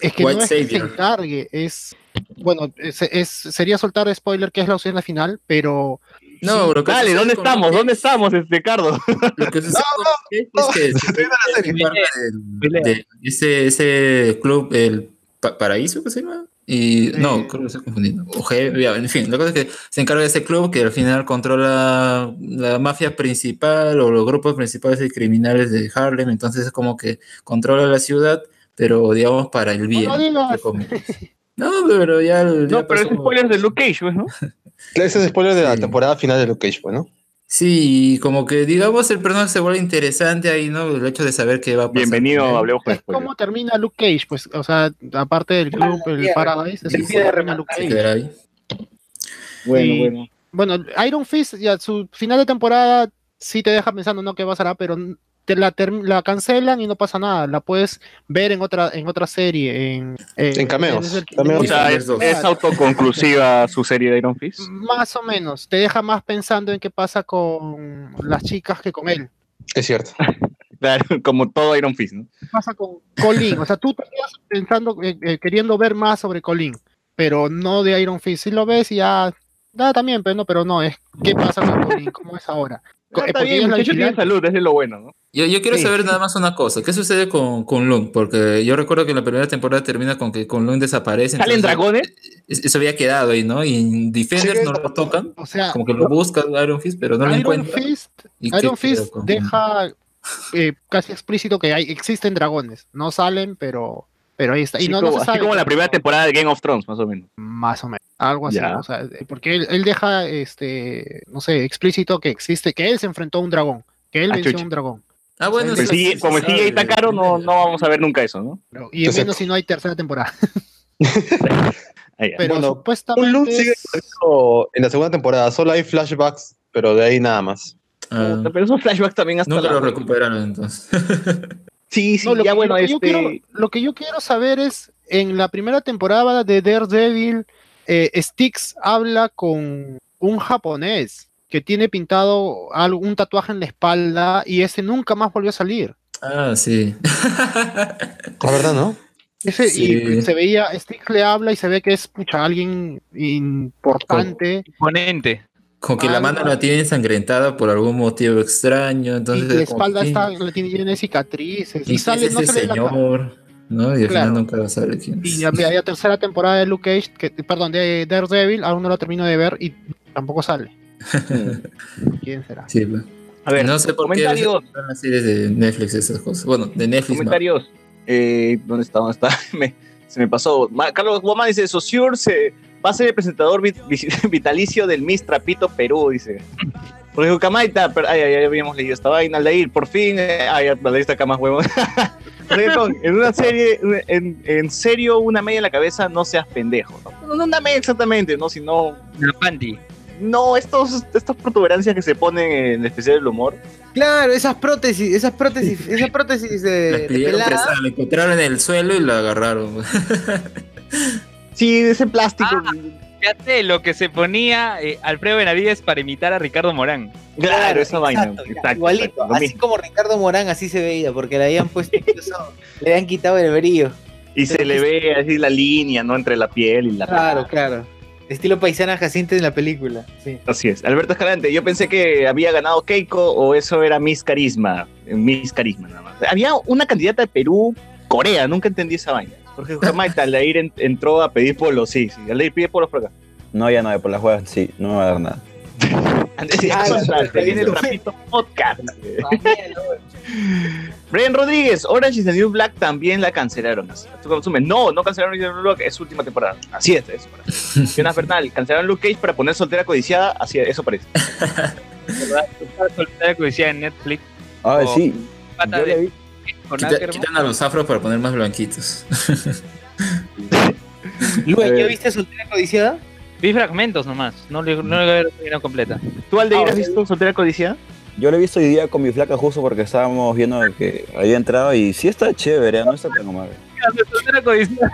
es que no es que se encargue, es bueno, es, es- sería soltar spoiler que es la opción la final, pero No, que Dale, ¿dónde estamos? ¿Dónde estamos, este Cardo? Lo que sucede con Luke Cage es que se encarga del- de ese, ese club, el Pa- Paraíso, ¿qué se llama? Y no, creo que estoy confundiendo. En fin, la cosa es que se encarga de ese club que al final controla la mafia principal o los grupos principales de criminales de Harlem. Entonces es como que controla la ciudad, pero digamos para el bien. no digas. No, pero ya. ya No, pero es spoiler de Luke Cage, pues, ¿no? Ese es spoiler de la temporada final de Luke Cage, pues, ¿no? Sí, como que digamos el personaje se vuelve interesante ahí, ¿no? El hecho de saber qué va a pasar. Bienvenido a Hablemos con Es ¿Cómo termina Luke Cage? Pues, o sea, aparte del club, el. Paradise, ¿cómo termina Luke Cage. Bueno, Y- bueno. Bueno, Iron Fist, ya su final de temporada sí te deja pensando, ¿no? ¿Qué pasará? Pero te la, term- la cancelan y no pasa nada. La puedes ver en otra, en otra serie. En, eh, En cameos. en el- Cameos. O sea, es, es autoconclusiva su serie de Iron Fist. Más o menos. Te deja más pensando en qué pasa con las chicas que con él. Es cierto. Claro, como todo Iron Fist, ¿no? ¿Qué pasa con Colin? O sea, tú te quedas pensando, eh, eh, queriendo ver más sobre Colin, pero no de Iron Fist. Si lo ves y ya, da también, pero no, pero no, es qué pasa con Colin, cómo es ahora. Ah, eh, está bien, muchacho tiene salud, es lo bueno, ¿no? Yo, yo quiero Sí. saber nada más una cosa. ¿Qué sucede con, con Lung? Porque yo recuerdo que la primera temporada termina con que con Lung desaparece. ¿Salen entonces, dragones? es- Eso había quedado ahí, ¿no? Y en Defenders Sí, no lo tocan. O sea, Como que lo busca Iron Fist, pero no lo Iron encuentra. Fist, ¿Y qué Iron Fist con- deja eh, casi explícito que hay, existen dragones. No salen, pero, pero ahí está. Y Así no, como, no se así sabe como la primera temporada de Game of Thrones, más o menos. Más o menos. Algo así. O sea, porque él, él deja, este, no sé, explícito que existe, que él se enfrentó a un dragón, que él Ah, venció a un dragón. Ah, bueno, Pues sí, como sigue tan caro, no, no vamos a ver nunca eso, ¿no? Pero- y Exacto. menos si no hay tercera temporada. Pero Bueno, Un supuestamente. Luke sigue en la segunda temporada. Solo hay flashbacks, pero de ahí nada más. Ah, Pero esos flashbacks también hasta nunca la- lo recuperaron entonces. Sí, sí, No, lo, ya que, bueno, lo que yo este... quiero, lo que yo quiero saber es, en la primera temporada de Daredevil, eh, Styx habla con un japonés que tiene pintado algo- un tatuaje en la espalda y ese nunca más volvió a salir. Ah, sí. La verdad, ¿no? Ese, Sí. Y se veía, Styx le habla y se ve que es pucha, alguien importante. Imponente. Como que la mano la tiene ensangrentada por algún motivo extraño. Entonces, y la espalda que, está, le tiene llena de cicatrices. ¿Y sale, es no ese se la señor? ¿No? Y al Claro. final nunca sale quién es. Y había había tercera temporada de Luke Cage, que, perdón, de Daredevil, aún no la termino de ver y tampoco sale. ¿Quién será? Sí, pues. A ver, no sé por qué las series de Netflix esas cosas. Bueno, de Netflix no. comentarios. Eh, ¿Dónde está? ¿Dónde está? Me- se me pasó. Ma- Carlos Guamán dice, Sociur se va a ser el presentador vit- vi- vitalicio del Miss Trapito Perú, dice. Porque Camaita, pero, ay, ay, habíamos leído esta vaina, Aldair, por fin, eh, ay, Aldair está acá más huevo. Reggaetón, en una serie, en, en serio, una media en la cabeza, no seas pendejo. No, no una media exactamente, no, sino, La panty. no, estos, estas protuberancias que se ponen en el especial del humor. Claro, esas prótesis, esas prótesis, esas prótesis de, de pelada. la encontraron en el suelo y la agarraron. Sí, ese plástico. Ah, Fíjate lo que se ponía eh, Alfredo Benavides para imitar a Ricardo Morán. claro, esa vaina. exacto, Exacto, igualito, exacto, así mismo. como Ricardo Morán, así se veía, porque le habían puesto incluso, le habían quitado el brillo. Y se le ve así la línea, ¿no? Entre la piel y la Claro, claro. Estilo paisana Jacinta en la película. Sí. Así es. Alberto Escalante, yo pensé que había ganado Keiko o eso era Miss Carisma. Miss Carisma nada más. Había una candidata de Perú, Corea, nunca entendí esa vaina. Jorge Jamaita, Aldair en- entró a pedir polos, sí, sí. Aldair pide polos por acá. No, ya no, por las juegas sí, no me va a dar nada. Antes de Ah, sí, se viene el. Trapito Podcast. Brian Rodríguez, Orange is the New Black también la cancelaron. ¿Tú consumes? No, no cancelaron Orange is the New Black, es su última temporada. Así es, eso parece. Jonas Bernal, cancelaron Luke Cage para poner soltera codiciada, así es, eso parece. Soltera decía en Netflix. Ah, sí. Pata Yo le de vi. Con Quita- Ackerman. quitan a los afros para poner más blanquitos. Luis, Eh, ¿ya viste Soltera Codiciada? Vi fragmentos nomás. No le no le veo la completa. ¿Tú, Aldair, Ah, has visto soltera codiciada? Yo lo he visto hoy día con mi flaca justo porque estábamos viendo que había entrado y sí está chévere, no está tan mal. Soltera codiciada.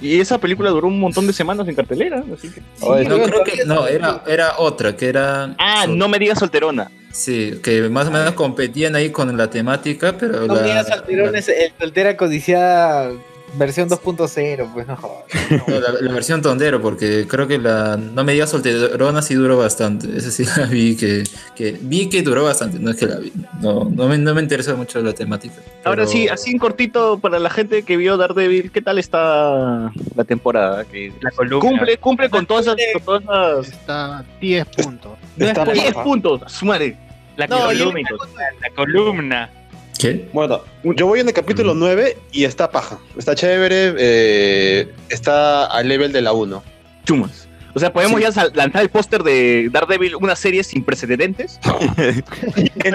Y esa película duró un montón de semanas en cartelera, así que... Oye, No, creo que no, era, era otra, que era. Ah, no me digas solterona. Sí, que más o menos competían ahí con la temática, pero No me digas Salterón la- es el Soltera Codiciada versión 2.0, pues no jodas. no, la- la versión tondero, porque creo que la No me digas solterona sí duró bastante. Esa sí la vi que, que vi que duró bastante, no es que la vi. No, no me, no me interesa mucho la temática. Ahora pero- sí, así en cortito para la gente que vio Daredevil, ¿qué tal está la temporada? Que La columna. cumple, cumple con todas esas, con todas esas Está 10 puntos. No Está es por- 10 puntos, sumare. La No. La columna. ¿Qué? Bueno, yo voy en el capítulo 9 y está paja. Está chévere, eh, está al level de la 1. Chumas. O sea, podemos ya sal- lanzar el póster de Daredevil, una serie sin precedentes.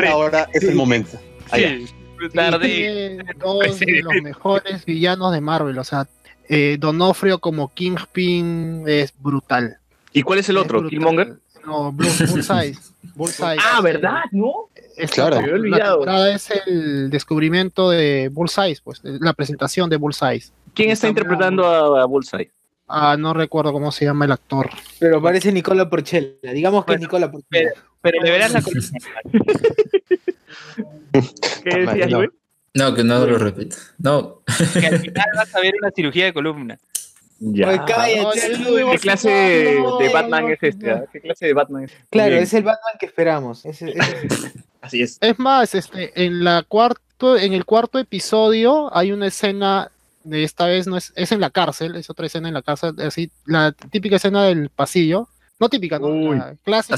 Ahora es el momento. Sí, Tiene dos de los mejores villanos de Marvel, o sea, eh, Donofrio como Kingpin es brutal. ¿Y cuál es el otro? ¿Killmonger? No, Blue, Bullseye. Bullseye. Ah, ¿verdad? ¿No? Es Claro. la- Me había La temporada es el descubrimiento de Bullseye, pues, la presentación de Bullseye. ¿Quién está interpretando a, a Bullseye? Ah, no recuerdo cómo se llama el actor. Pero parece Nicola Porchela. Digamos que es Nicola Porchela. Pero le verás la. ¿Qué decías, no. No, que no lo repito. No. Que al final vas a ver una cirugía de columna. Ya. Cállate. ¿Qué clase de, No, de no, Batman es este? ¿Qué clase de Batman es? Claro, Bien. es el Batman que esperamos. Ese- ese- Así es. Es más, este, en la cuarto, en el cuarto episodio hay una escena de esta vez no es, es en la cárcel, es otra escena en la cárcel, así, la típica escena del pasillo, no típica, no, Uy. la clásica.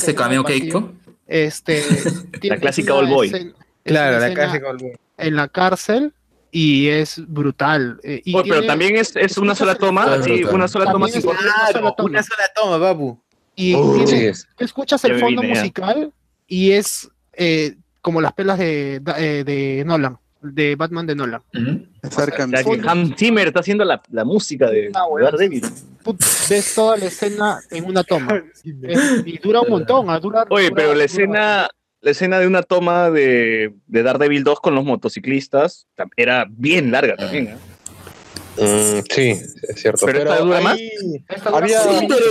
Este, tiene- clásica All Boy. escena- Claro, la clásica All Boy. En la cárcel y es brutal. eh, y pero también es, es una sola toma, sí, una sola toma una sola toma. Una sola toma, papu. Y Oh. tiene- Sí es. tú escuchas el fondo musical y es eh, como las pelas de, de, de Nolan, de Batman de Nolan. O sea, que Hans Zimmer está haciendo la, la música de Ah. Daredevil. Ves toda la escena en una toma. Es- y dura un montón. ah, dura- Oye, dura- pero la dura escena, la escena de una toma de, de Daredevil 2 con los motociclistas era bien larga también. ¿eh? Mm, sí, es cierto. Pero esta dura más. ahí Esta dura- había- Sí, pero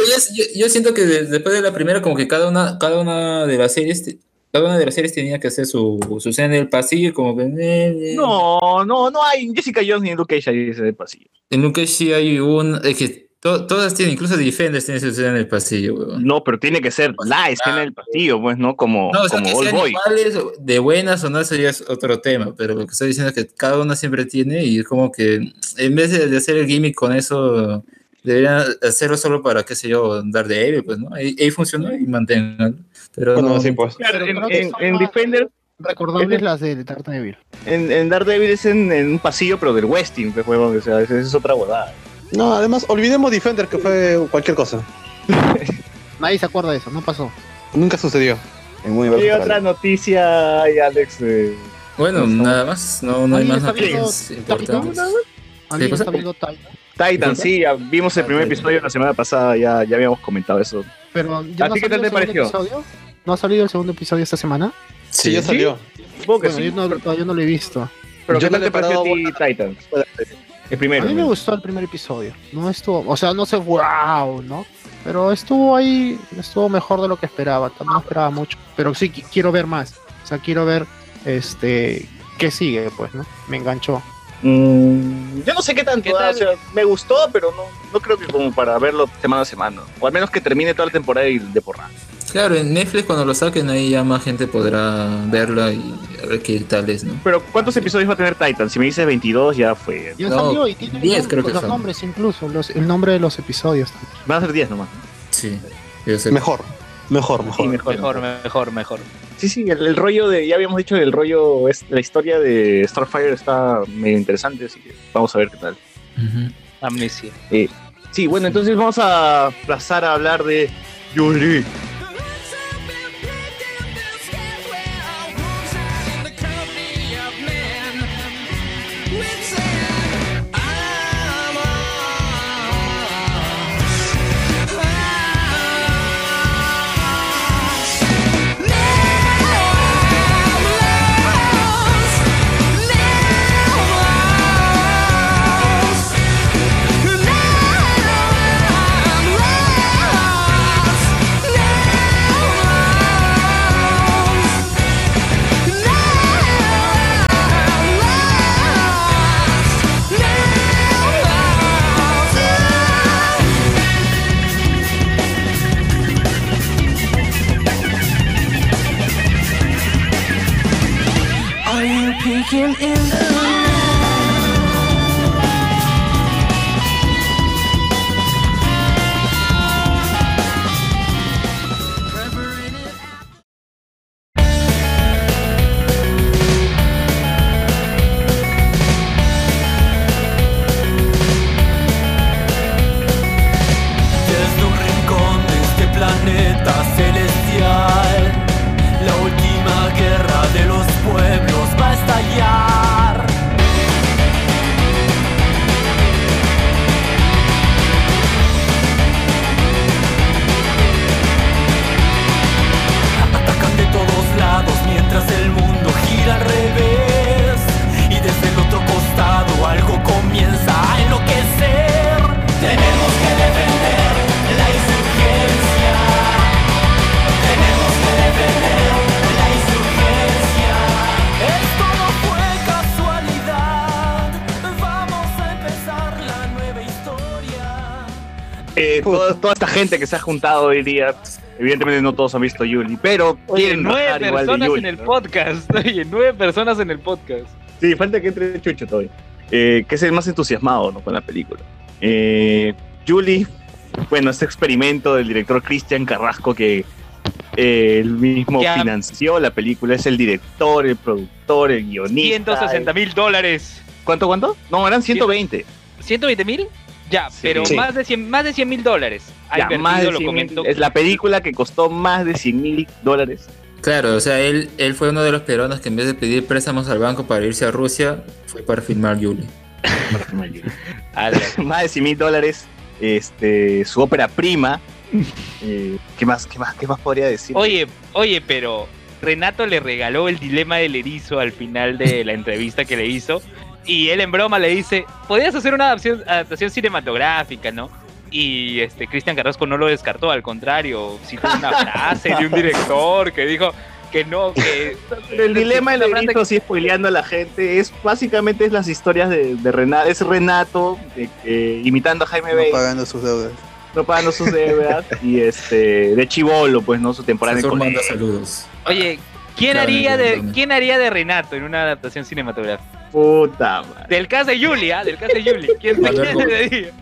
yo, siento que de- después de la primera, como que cada una, cada una de las series, cada una de las series tenía que hacer su, su escena en el pasillo, como que. eh, eh. No, no, no hay Jessica Jones ni en Luke Cage ahí ese pasillo. En Luke Cage sí hay un. Es que to- todas tienen, incluso Defenders tienen su escena en el pasillo, weón. No, pero tiene que ser la escena del pasillo, pues, ¿no? Como, No, o sea, como Old Boy. iguales, de buenas o no, eso ya es otro tema, pero lo que estoy diciendo es que cada una siempre tiene y es como que en vez de, de hacer el gimmick con eso, deberían hacerlo solo para, qué sé yo, dar de Evil, pues, ¿no? Ahí, ahí funcionó y mantengan. Pero Bueno, no, sí, pues. Claro, Pero en, en- en Defender, recordables Ese- las de Daredevil. en, en Daredevil es en, en un pasillo, pero del Westing, pues, o sea, esa es otra huevada. No, además, olvidemos Defender, que fue cualquier cosa. Nadie se acuerda de eso, no pasó. Nunca sucedió. En un universo ¿Qué otra noticia hay, Alex? eh? Bueno, nada más, no, no hay ¿Alguien más noticias importantes. ¿Alguien cosa? está viendo Titan? Titan, sí, ya vimos el Ah, primer Titan. episodio la semana pasada, ya, ya habíamos comentado eso. Pero ¿ya no ¿A ti qué tal te pareció? episodio? ¿No ha salido el segundo episodio esta semana? Sí, ya salió. Supongo que Bueno, sí, yo no, todavía no lo he visto. pero yo ¿qué tal le te pareció a ti Titan? El primero. A mí me gustó el primer episodio. No estuvo, o sea, no sé, wow, ¿no? Pero estuvo ahí, estuvo mejor de lo que esperaba. También esperaba mucho. Pero sí qui- quiero ver más. O sea, quiero ver este qué sigue, pues, ¿no? Me enganchó. Mm, yo no sé qué tanto, ¿Qué ah, tal? o sea, me gustó, pero no, no creo que como para verlo semana a semana. O al menos que termine toda la temporada y de porra. Claro, en Netflix cuando lo saquen ahí ya más gente podrá verla y a ver qué tal es, ¿no? Pero ¿cuántos episodios va a tener Titan? Si me dices 22 ya fue. Ya No, salió y tiene 10 nom- creo que los son. nombres incluso, los- el nombre de los episodios. Van a ser 10 nomás. Sí. Mejor. Mejor, mejor. Sí, mejor. Mejor, mejor, mejor. Sí, sí, el, el rollo de, ya habíamos dicho, el rollo, es, la historia de Starfire está medio interesante, así que vamos a ver qué tal. Amnesia. Sí, bueno, entonces vamos a pasar a hablar de Yuri. Toda, esta gente que se ha juntado hoy día, evidentemente no todos han visto Yuli, pero Oye, quieren nueve personas Yuli, en el ¿no? podcast. Oye, nueve personas en el podcast. Sí, falta que entre Chucho todavía. Eh, que es el más entusiasmado ¿no? con la película. Eh, Julie, bueno, este experimento del director Cristian Carrasco que eh, él mismo financió la película, es el director, el productor, el guionista. 160 mil dólares. ¿Cuánto, cuánto? No, eran 120. ¿120 mil? Ya, Sí. pero Sí. más de 100 más de 100 mil dólares. Ya, más de lo 100 mil- comentó. es la película que costó más de 100 mil dólares. Claro, o sea, él, él fue uno de los peruanos que en vez de pedir préstamos al banco para irse a Rusia, fue para filmar Yuli. más de 100 mil dólares. Este, su ópera prima. Eh, ¿qué, más, qué, más, ¿Qué más podría decir? Oye, oye, pero Renato le regaló el dilema del erizo al final de la entrevista que le hizo. Y él en broma le dice, podrías hacer una adaptación, adaptación cinematográfica, ¿no? Y este Cristian Carrasco no lo descartó, al contrario, citó una frase de un director que dijo que no, que... Pero el dilema del erizo, así spoileando a la gente, es básicamente es las historias de, de Renato, es Renato eh, imitando a Jaime No Bates, pagando sus deudas. no pagando sus deudas, y este, de Chivolo, pues, ¿no? Su temporada manda saludos. Oye, ¿quién Claro, haría, de. ¿quién haría de Renato en una adaptación cinematográfica? Puta madre. Del caso de Julia, del caso de Julia. ¿Quién, Manuel quién Gómez. sería?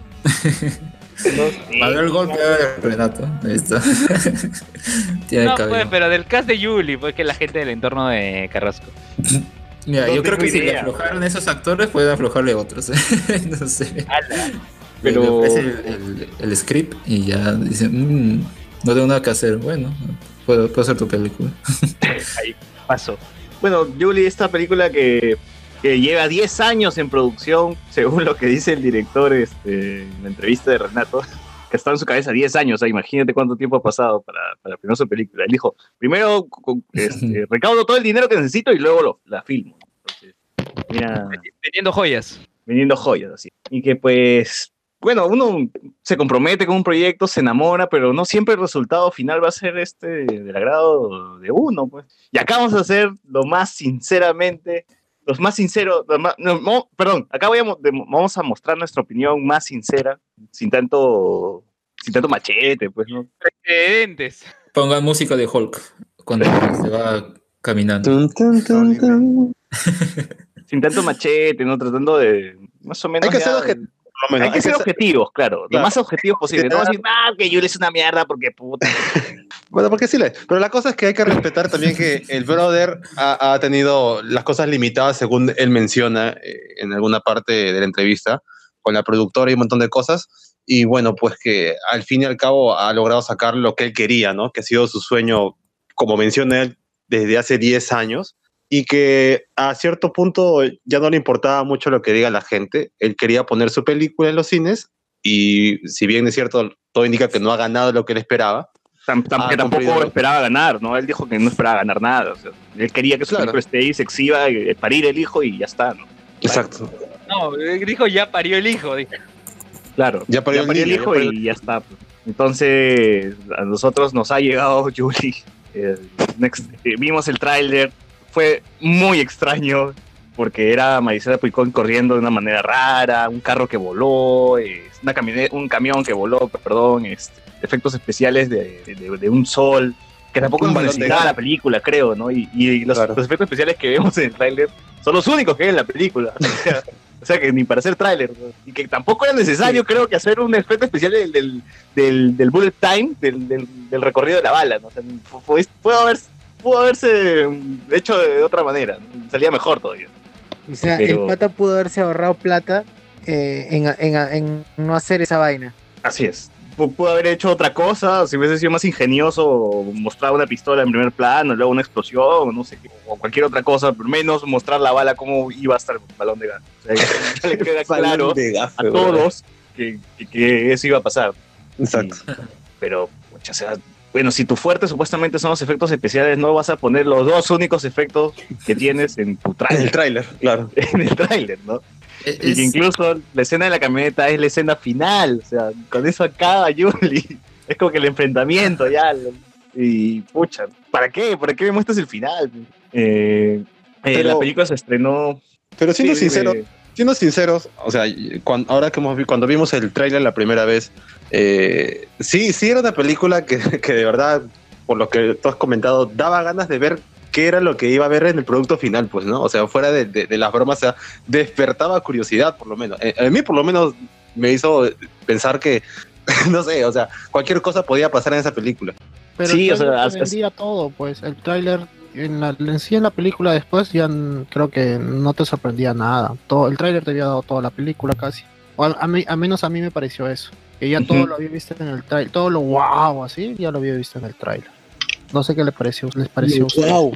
Mandó el golpe de Renato. Ahí está. Tiene No, pues, pero del cast de Julie, pues que la gente del entorno de Carrasco. Mira, No yo creo que si le aflojaron esos actores, pueden aflojarle otros. ¿eh? no sé. Pero- Pero es el, el- el script y ya dicen, "Mm, no tengo nada que hacer. Bueno, puedo, puedo hacer tu película. Ahí pasó. Bueno, Julie, esta película que, que lleva 10 años en producción, según lo que dice el director este, en la entrevista de Renato, que está en su cabeza 10 años, o sea, imagínate cuánto tiempo ha pasado para, para filmar su película. Él dijo, primero este, recaudo todo el dinero que necesito y luego lo, la filmo. Entonces, mira, Vendiendo joyas. vendiendo joyas así. Y que pues, bueno, uno se compromete con un proyecto, se enamora, pero no siempre el resultado final va a ser este del agrado de uno, pues. Y acá vamos a hacer lo más sinceramente, los más sinceros, lo más- no, no, perdón, acá voy a vamos a mostrar nuestra opinión más sincera, sin tanto, sin tanto machete, pues, ¿no? Precedentes. Pongan música de Hulk cuando se va caminando. Tun, tun, tun, tun. Sin tanto machete, ¿no? Tratando de, más o menos... Hay que ser lo menos, Hay que ser objetivos, claro, lo Claro. más objetivos posible. No que decir, ah, que Yule es una mierda porque puta. Bueno, porque sí, le- pero la cosa es que hay que respetar también que el brother ha, ha tenido las cosas limitadas según él menciona eh, en alguna parte de la entrevista con la productora y un montón de cosas. Y bueno, pues que al fin y al cabo ha logrado sacar lo que él quería, ¿no? Que ha sido su sueño, como menciona él, desde hace 10 años. Y que a cierto punto ya no le importaba mucho lo que diga la gente. Él quería poner su película en los cines. Y si bien es cierto, todo indica que no ha ganado lo que él esperaba, Tam- tam- Ah, que tampoco cumplido. esperaba ganar, ¿no? Él dijo que no esperaba ganar nada. o sea, él quería que su Claro. película esté ahí, se exhiba, eh, parir el hijo y ya está, ¿no? Exacto. No, dijo ya parió el hijo. dijo. Claro. Ya parió el niño, el ya hijo parió y ya está. Entonces, a nosotros nos ha llegado Julie. eh, next- eh, vimos el tráiler. Fue muy extraño porque era Marisela Puicón corriendo de una manera rara, un carro que voló, una un camión que voló, perdón, este, efectos especiales de, de- de un sol, que tampoco necesitaba la película, creo, ¿no? Y, y los, Claro. los efectos especiales que vemos en el tráiler son los únicos que hay en la película. O sea, que ni para hacer tráiler. ¿no? Y que tampoco era necesario, creo, que hacer un efecto especial del, del, del, del bullet time, del, del, del recorrido de la bala. ¿no? O sea, fue- haber, pudo haberse hecho de otra manera. Salía mejor todavía. O sea, Pero- el pata pudo haberse ahorrado plata eh, en, en- en no hacer esa vaina. Así es. Pu- Pudo haber hecho otra cosa, si hubiese sido más ingenioso, mostrar una pistola en primer plano, luego una explosión, o no sé qué, o cualquier otra cosa, pero menos mostrar la bala cómo iba a estar el balón de gas. O sea, ya, ya le queda claro a todos que, que- que eso iba a pasar. Exacto. Pero, pucha, o sea, bueno, si tu fuerte supuestamente son los efectos especiales, no vas a poner los dos únicos efectos que tienes en tu En trailer. el tráiler, claro. en el tráiler, ¿no? Es- Y que incluso la escena de la camioneta es la escena final, o sea, con eso acaba Julie. Es como que el enfrentamiento ya. Y pucha, ¿para qué? ¿Para qué me muestras el final? Eh, eh, Pero- la película se estrenó. Pero siendo Sí, sincero, eh, siendo sinceros, o sea, ahora que hemos cuando vimos el tráiler la primera vez, eh, sí, sí era una película que, que de verdad, por lo que tú has comentado, daba ganas de ver qué era lo que iba a ver en el producto final, pues, ¿no? O sea, fuera de, de- de las bromas, o sea, despertaba curiosidad, por lo menos. Eh, a mí, por lo menos, me hizo pensar que, no sé, o sea, cualquier cosa podía pasar en esa película. Pero Sí, el o sea, vendía todo, pues. El tráiler en, la, en sí en la película después ya creo que no te sorprendía nada. Todo, el tráiler te había dado toda la película casi. O a, a mí, a menos a mí me pareció eso. Que ya todo lo había visto en el tráiler. Todo lo wow así, ya lo había visto en el tráiler. No sé qué le pareció, les pareció. Wow.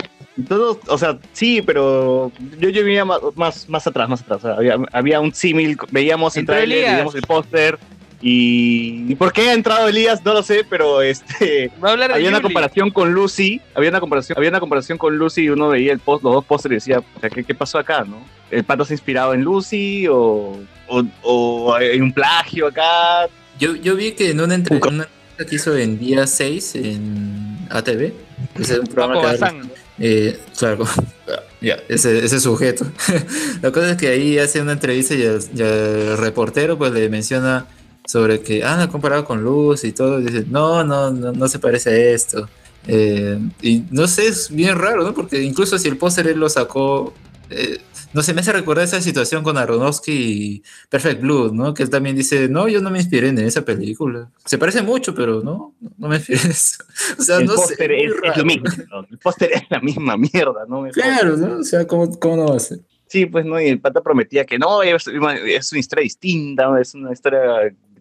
Todos, o sea, sí, pero yo, yo venía más, más, más atrás, más atrás. O sea, había, había un símil, veíamos el Elías. veíamos el póster. Y, y por qué ha entrado Elías, no lo sé, pero este Va a hablar de había una comparación con Lucy, había una comparación, había una comparación con Lucy y uno veía el post, los dos pósteres y decía, o sea, ¿qué, qué pasó acá, no? ¿El pato se ha inspirado en Lucy o, o, o hay un plagio acá? Yo, yo vi que en una entre- una entrevista que hizo en día 6 en ATV, ese es un programa que Bazán. Eh, claro, ya, ese, ese sujeto. La cosa es que ahí hace una entrevista y el, y el reportero pues le menciona sobre que, ah, ha comparado con Luz y todo, y dice, no, no, no, no se parece a esto. Eh, y no sé, es bien raro, ¿no? Porque incluso si el póster él lo sacó, eh, no sé, me hace recordar esa situación con Aronofsky y Perfect Blue, ¿no? Que él también dice, no, yo no me inspiré en esa película. Se parece mucho, pero no, no me inspiré en eso. O sea, el no póster es, lo mismo, ¿no? el póster es la misma mierda, ¿no? Claro, ¿no? O sea, ¿cómo, cómo no va a ser? Sí, pues no, y el pata prometía que no, es, es una historia distinta, ¿no? es una historia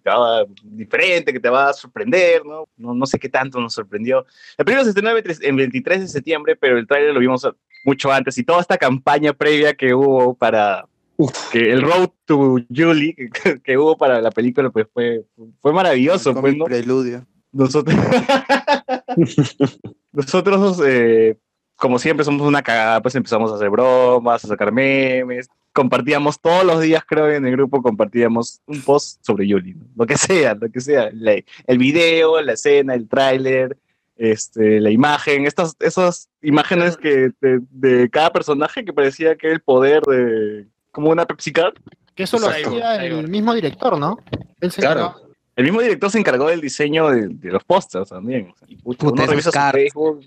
te va- diferente, que te va a sorprender, ¿no? ¿no? No sé qué tanto nos sorprendió. La película se estrenó el 23 el 23 de septiembre, pero el tráiler lo vimos mucho antes y toda esta campaña previa que hubo para que el Road to Julie que, que hubo para la película pues fue, fue maravilloso, pues, ¿no? Preludio. Nosotros, nosotros eh, como siempre, somos una cagada, pues empezamos a hacer bromas, a sacar memes. Compartíamos todos los días, creo, en el grupo, compartíamos un post sobre Yuli, ¿no? lo que sea, lo que sea. la- el video, la escena, el tráiler, este, la imagen, estas, esas imágenes que de, de cada personaje que parecía que era el poder de. como una Pepsi Card. Que eso lo hacía el mismo director, ¿no? Él se encargaba- El mismo director se encargó del diseño de, de los pósters también. O sea, y pucha, Puta, uno revisa su cards. Facebook,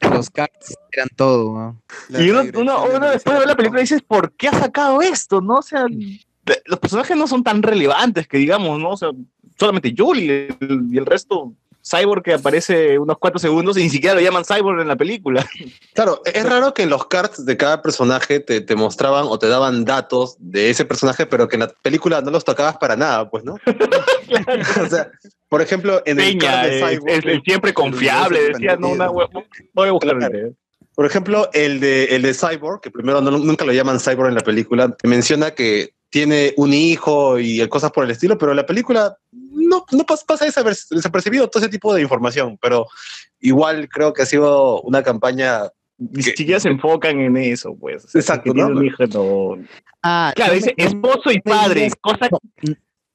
Los cards eran todo, ¿no? Y uno, uno, uno después de ver la película dices, ¿por qué ha sacado esto? ¿No? O sea, los personajes no son tan relevantes que digamos, ¿no? O sea, solamente Julie y el resto, Cyborg que aparece unos cuatro segundos y ni siquiera lo llaman Cyborg en la película. Claro, es raro que en los cards de cada personaje te, te mostraban o te daban datos de ese personaje, pero que en la película no los tocabas para nada, pues, ¿no? o sea, por ejemplo, en el card de Cyborg. es siempre confiable, decía, no, una voy a buscar el video. Por ejemplo, el de, el de Cyborg, que primero no- nunca lo llaman Cyborg en la película, te menciona que tiene un hijo y cosas por el estilo, pero en la película no, no pas- pasa desaper- desapercibido todo ese tipo de información, pero igual creo que ha sido una campaña... Ni siquiera se enfocan en eso, pues. O sea, Exacto, ¿no? un hijo, no. Ah, Claro, dice me- esposo y me padre, dirías- cosa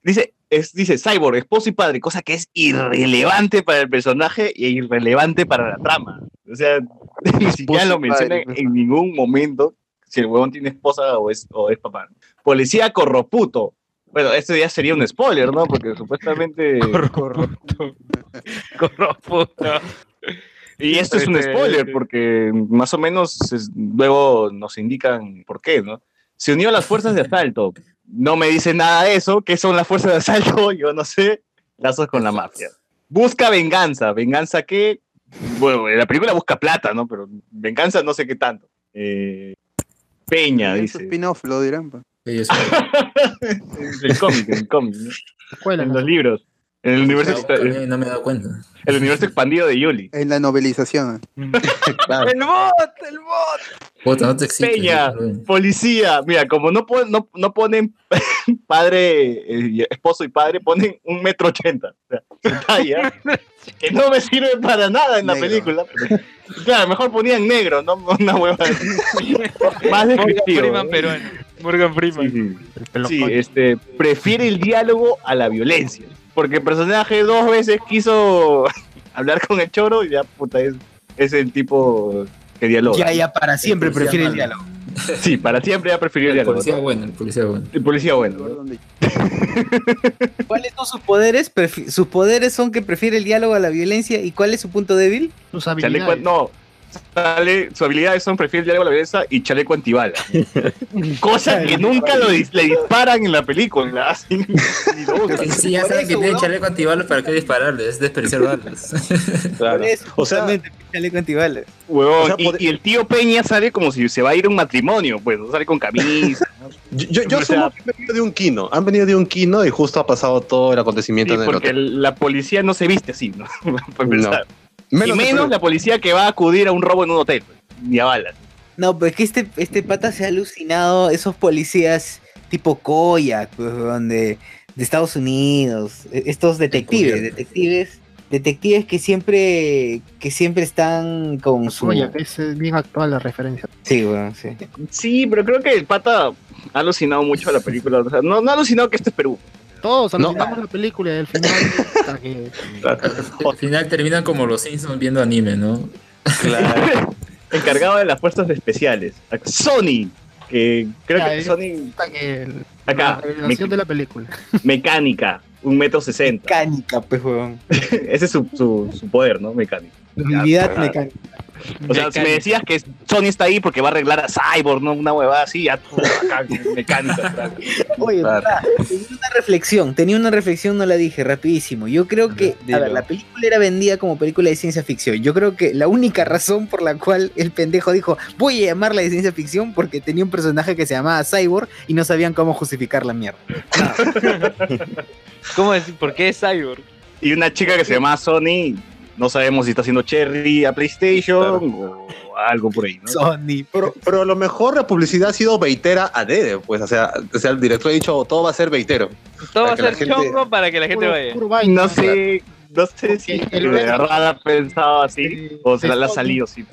dice es dice cyborg, esposo y padre, cosa que es irrelevante para el personaje e irrelevante para la trama. O sea, ni siquiera lo y menciona padre, en ningún momento si el huevón tiene esposa o es o es papá. Policía corroputo. Bueno, esto ya sería un spoiler, ¿no? Porque supuestamente Corrupto. Corrupto. Y esto es un Este, spoiler porque más o menos es- luego nos indican por qué, ¿no? Se unió a las fuerzas de asalto. No me dice nada de eso. ¿Qué son las fuerzas de asalto? Yo no sé. Lazos con la mafia. Busca venganza. ¿Venganza qué? Bueno, en la película busca plata, ¿no? Pero venganza no sé qué tanto. Eh, Peña, dice. spin-off, lo dirán. pa. Ellos- el cómic, el cómic, ¿no? En ¿no? los libros. En el universo, no me he dado cuenta. el universo expandido de Yuli. En la novelización. Claro. El bot, el bot. Puta, no te exiges. Peña, policía. Mira, como no, pon- no, no ponen padre, eh, esposo y padre, ponen un metro ochenta. O sea, su talla, que no me sirve para nada en la Negro. película. pero- claro, mejor ponían negro, no una hueva. Más descriptivo. Morgan Freeman. Sí, este, prefiere el diálogo a la violencia. Porque el personaje dos veces quiso hablar con el choro y ya, puta, es, es el tipo que dialoga. Ya, ya, para siempre prefiere el diálogo. Sí, para siempre ha preferido el El diálogo. policía ¿no? bueno, el policía bueno. El policía bueno. ¿no? ¿Cuáles son sus poderes? Prefi- sus poderes son que prefiere el diálogo a la violencia. ¿Y cuál es su punto débil? Sus Chaleco, habilidades. no. Sale, sus habilidades son diálogo a la violencia y chaleco antibala. Cosa que nunca lo dis- le disparan en la película. usan. Si ya saben que eso, tiene ¿no? chaleco antibalas, ¿para qué dispararle? Es desperdiciar balas. Claro. O sea- chaleco antibalas. Huevón, O sea, y, el tío Peña sale como si se va a ir a un matrimonio, pues, ¿no? sale con camisa. Yo, yo, yo sea- que han venido de un kino. Han venido de un kino y justo ha pasado todo el acontecimiento Sí, en el porque hotel. la policía no se viste así, ¿no? Para y Menos, la policía que va a acudir a un robo en un hotel, ni a balas. No, pero es que este, este pata se ha alucinado esos policías tipo Koyak, pues, donde de Estados Unidos, e- estos detectives, detectives, detectives que siempre, que siempre están con su. Oye, es bien actual la referencia. Sí, bueno, sí. Sí, pero creo que el pata ha alucinado mucho a la película. O sea, no, no ha alucinado que esto es Perú. Todos No. alucinamos la película y al final hasta que Al final terminan como los Simpsons viendo anime, ¿no? Encargado de las fuerzas especiales. Sony, que creo Ya, que eh. Sony que el- Acá, la revelación me- de la película. mecánica, un metro sesenta. Mecánica, pues, weón. Ese es su, su, su poder, ¿no? Mecánica. Habilidad claro. mecánica. O sea, si me decías que Sony está ahí porque va a arreglar a Cyborg, ¿no? Una huevada así, con mecánica. Oye, Claro. verdad, tenía una reflexión, tenía una reflexión, no la dije, rapidísimo. Yo creo que, a ver, la película era vendida como película de ciencia ficción. Yo creo que la única razón por la cual el pendejo dijo, voy a llamarla de ciencia ficción, porque tenía un personaje que se llamaba Cyborg y no sabían cómo justificar la mierda. ¿Cómo decir? ¿Por qué es Cyborg? Y una chica que se llama Sony, no sabemos si está haciendo Cherry a PlayStation o algo por ahí, ¿no? Sony. Pero, pero a lo mejor la publicidad ha sido veitera a Dede, pues, o sea, o sea, el director ha dicho todo va a ser veitero. Todo va a ser gente- chongo para que la gente Puro- vaya. puro vaina. No sé, no sé si de verdad ha pensado así o se la, la ha salido así.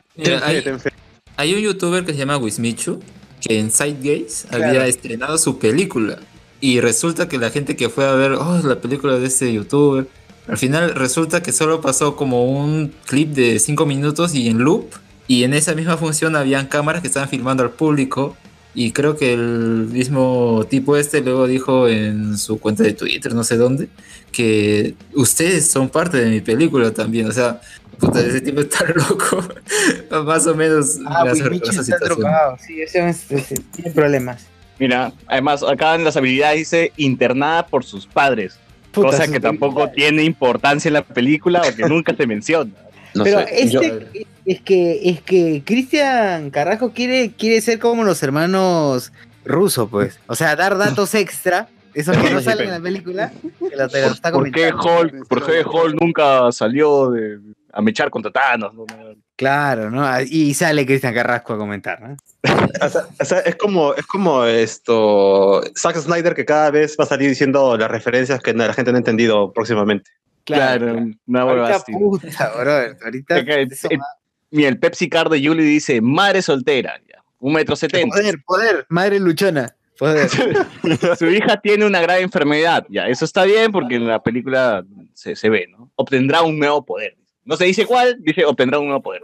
Hay un youtuber que se llama Wismichu que en Sidegaze Claro. había estrenado su película y resulta que la gente que fue a ver oh, la película de este youtuber al final resulta que solo pasó como un clip de 5 minutos y en loop y en esa misma función habían cámaras que estaban filmando al público y creo que el mismo tipo este luego dijo en su cuenta de Twitter no sé dónde que ustedes son parte de mi película también o sea puta, ese tipo está loco más o menos Ah, pues esa está situación. drogado. Sí, ese es- ese- tiene problemas. Mira, además acá en las habilidades dice internada por sus padres, Puta, cosa que tampoco tiene importancia en la película o que nunca se menciona. No Pero sé. este yo- es que es que Cristian Carrasco quiere quiere ser como los hermanos rusos, pues. O sea, dar datos extra, esos que no Sí, salen en la película, que lo, te lo está ¿Por qué. Hulk, por qué Hulk nunca salió de, a mechar contra Thanos? No, no. Claro, ¿no? Y sale Cristian Carrasco a comentar, ¿no? O sea, o sea, es como, es como esto, Zack Snyder que cada vez va a salir diciendo las referencias que la gente no ha entendido próximamente. Claro, una huevada Ahorita, así. puta, brother, ahorita Acá el- Mira, el Pepsi Card de Julie dice madre soltera, ya, un metro setenta. Poder, poder, madre luchona. Poder. Su hija tiene una grave enfermedad, ya, eso está bien porque en la película se, se ve, ¿no? Obtendrá un nuevo poder. No se dice cuál, dice obtendrá un nuevo poder.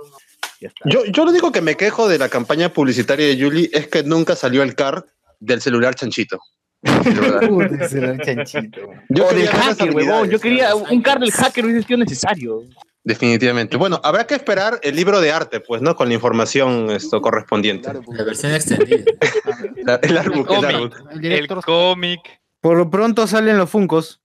Ya está. Yo, yo lo único que me quejo de la campaña publicitaria de Julie es que nunca salió el car del celular chanchito. De verdad. Puta, ese era el chanchito. Yo o del hacker, huevón. Yo quería un card del hacker hubiese sido necesario. Definitivamente. Bueno, habrá que esperar el libro de arte, pues, ¿no? Con la información esto correspondiente. La versión extendida. La- el artbook, el. El cómic, Por lo pronto salen los funcos.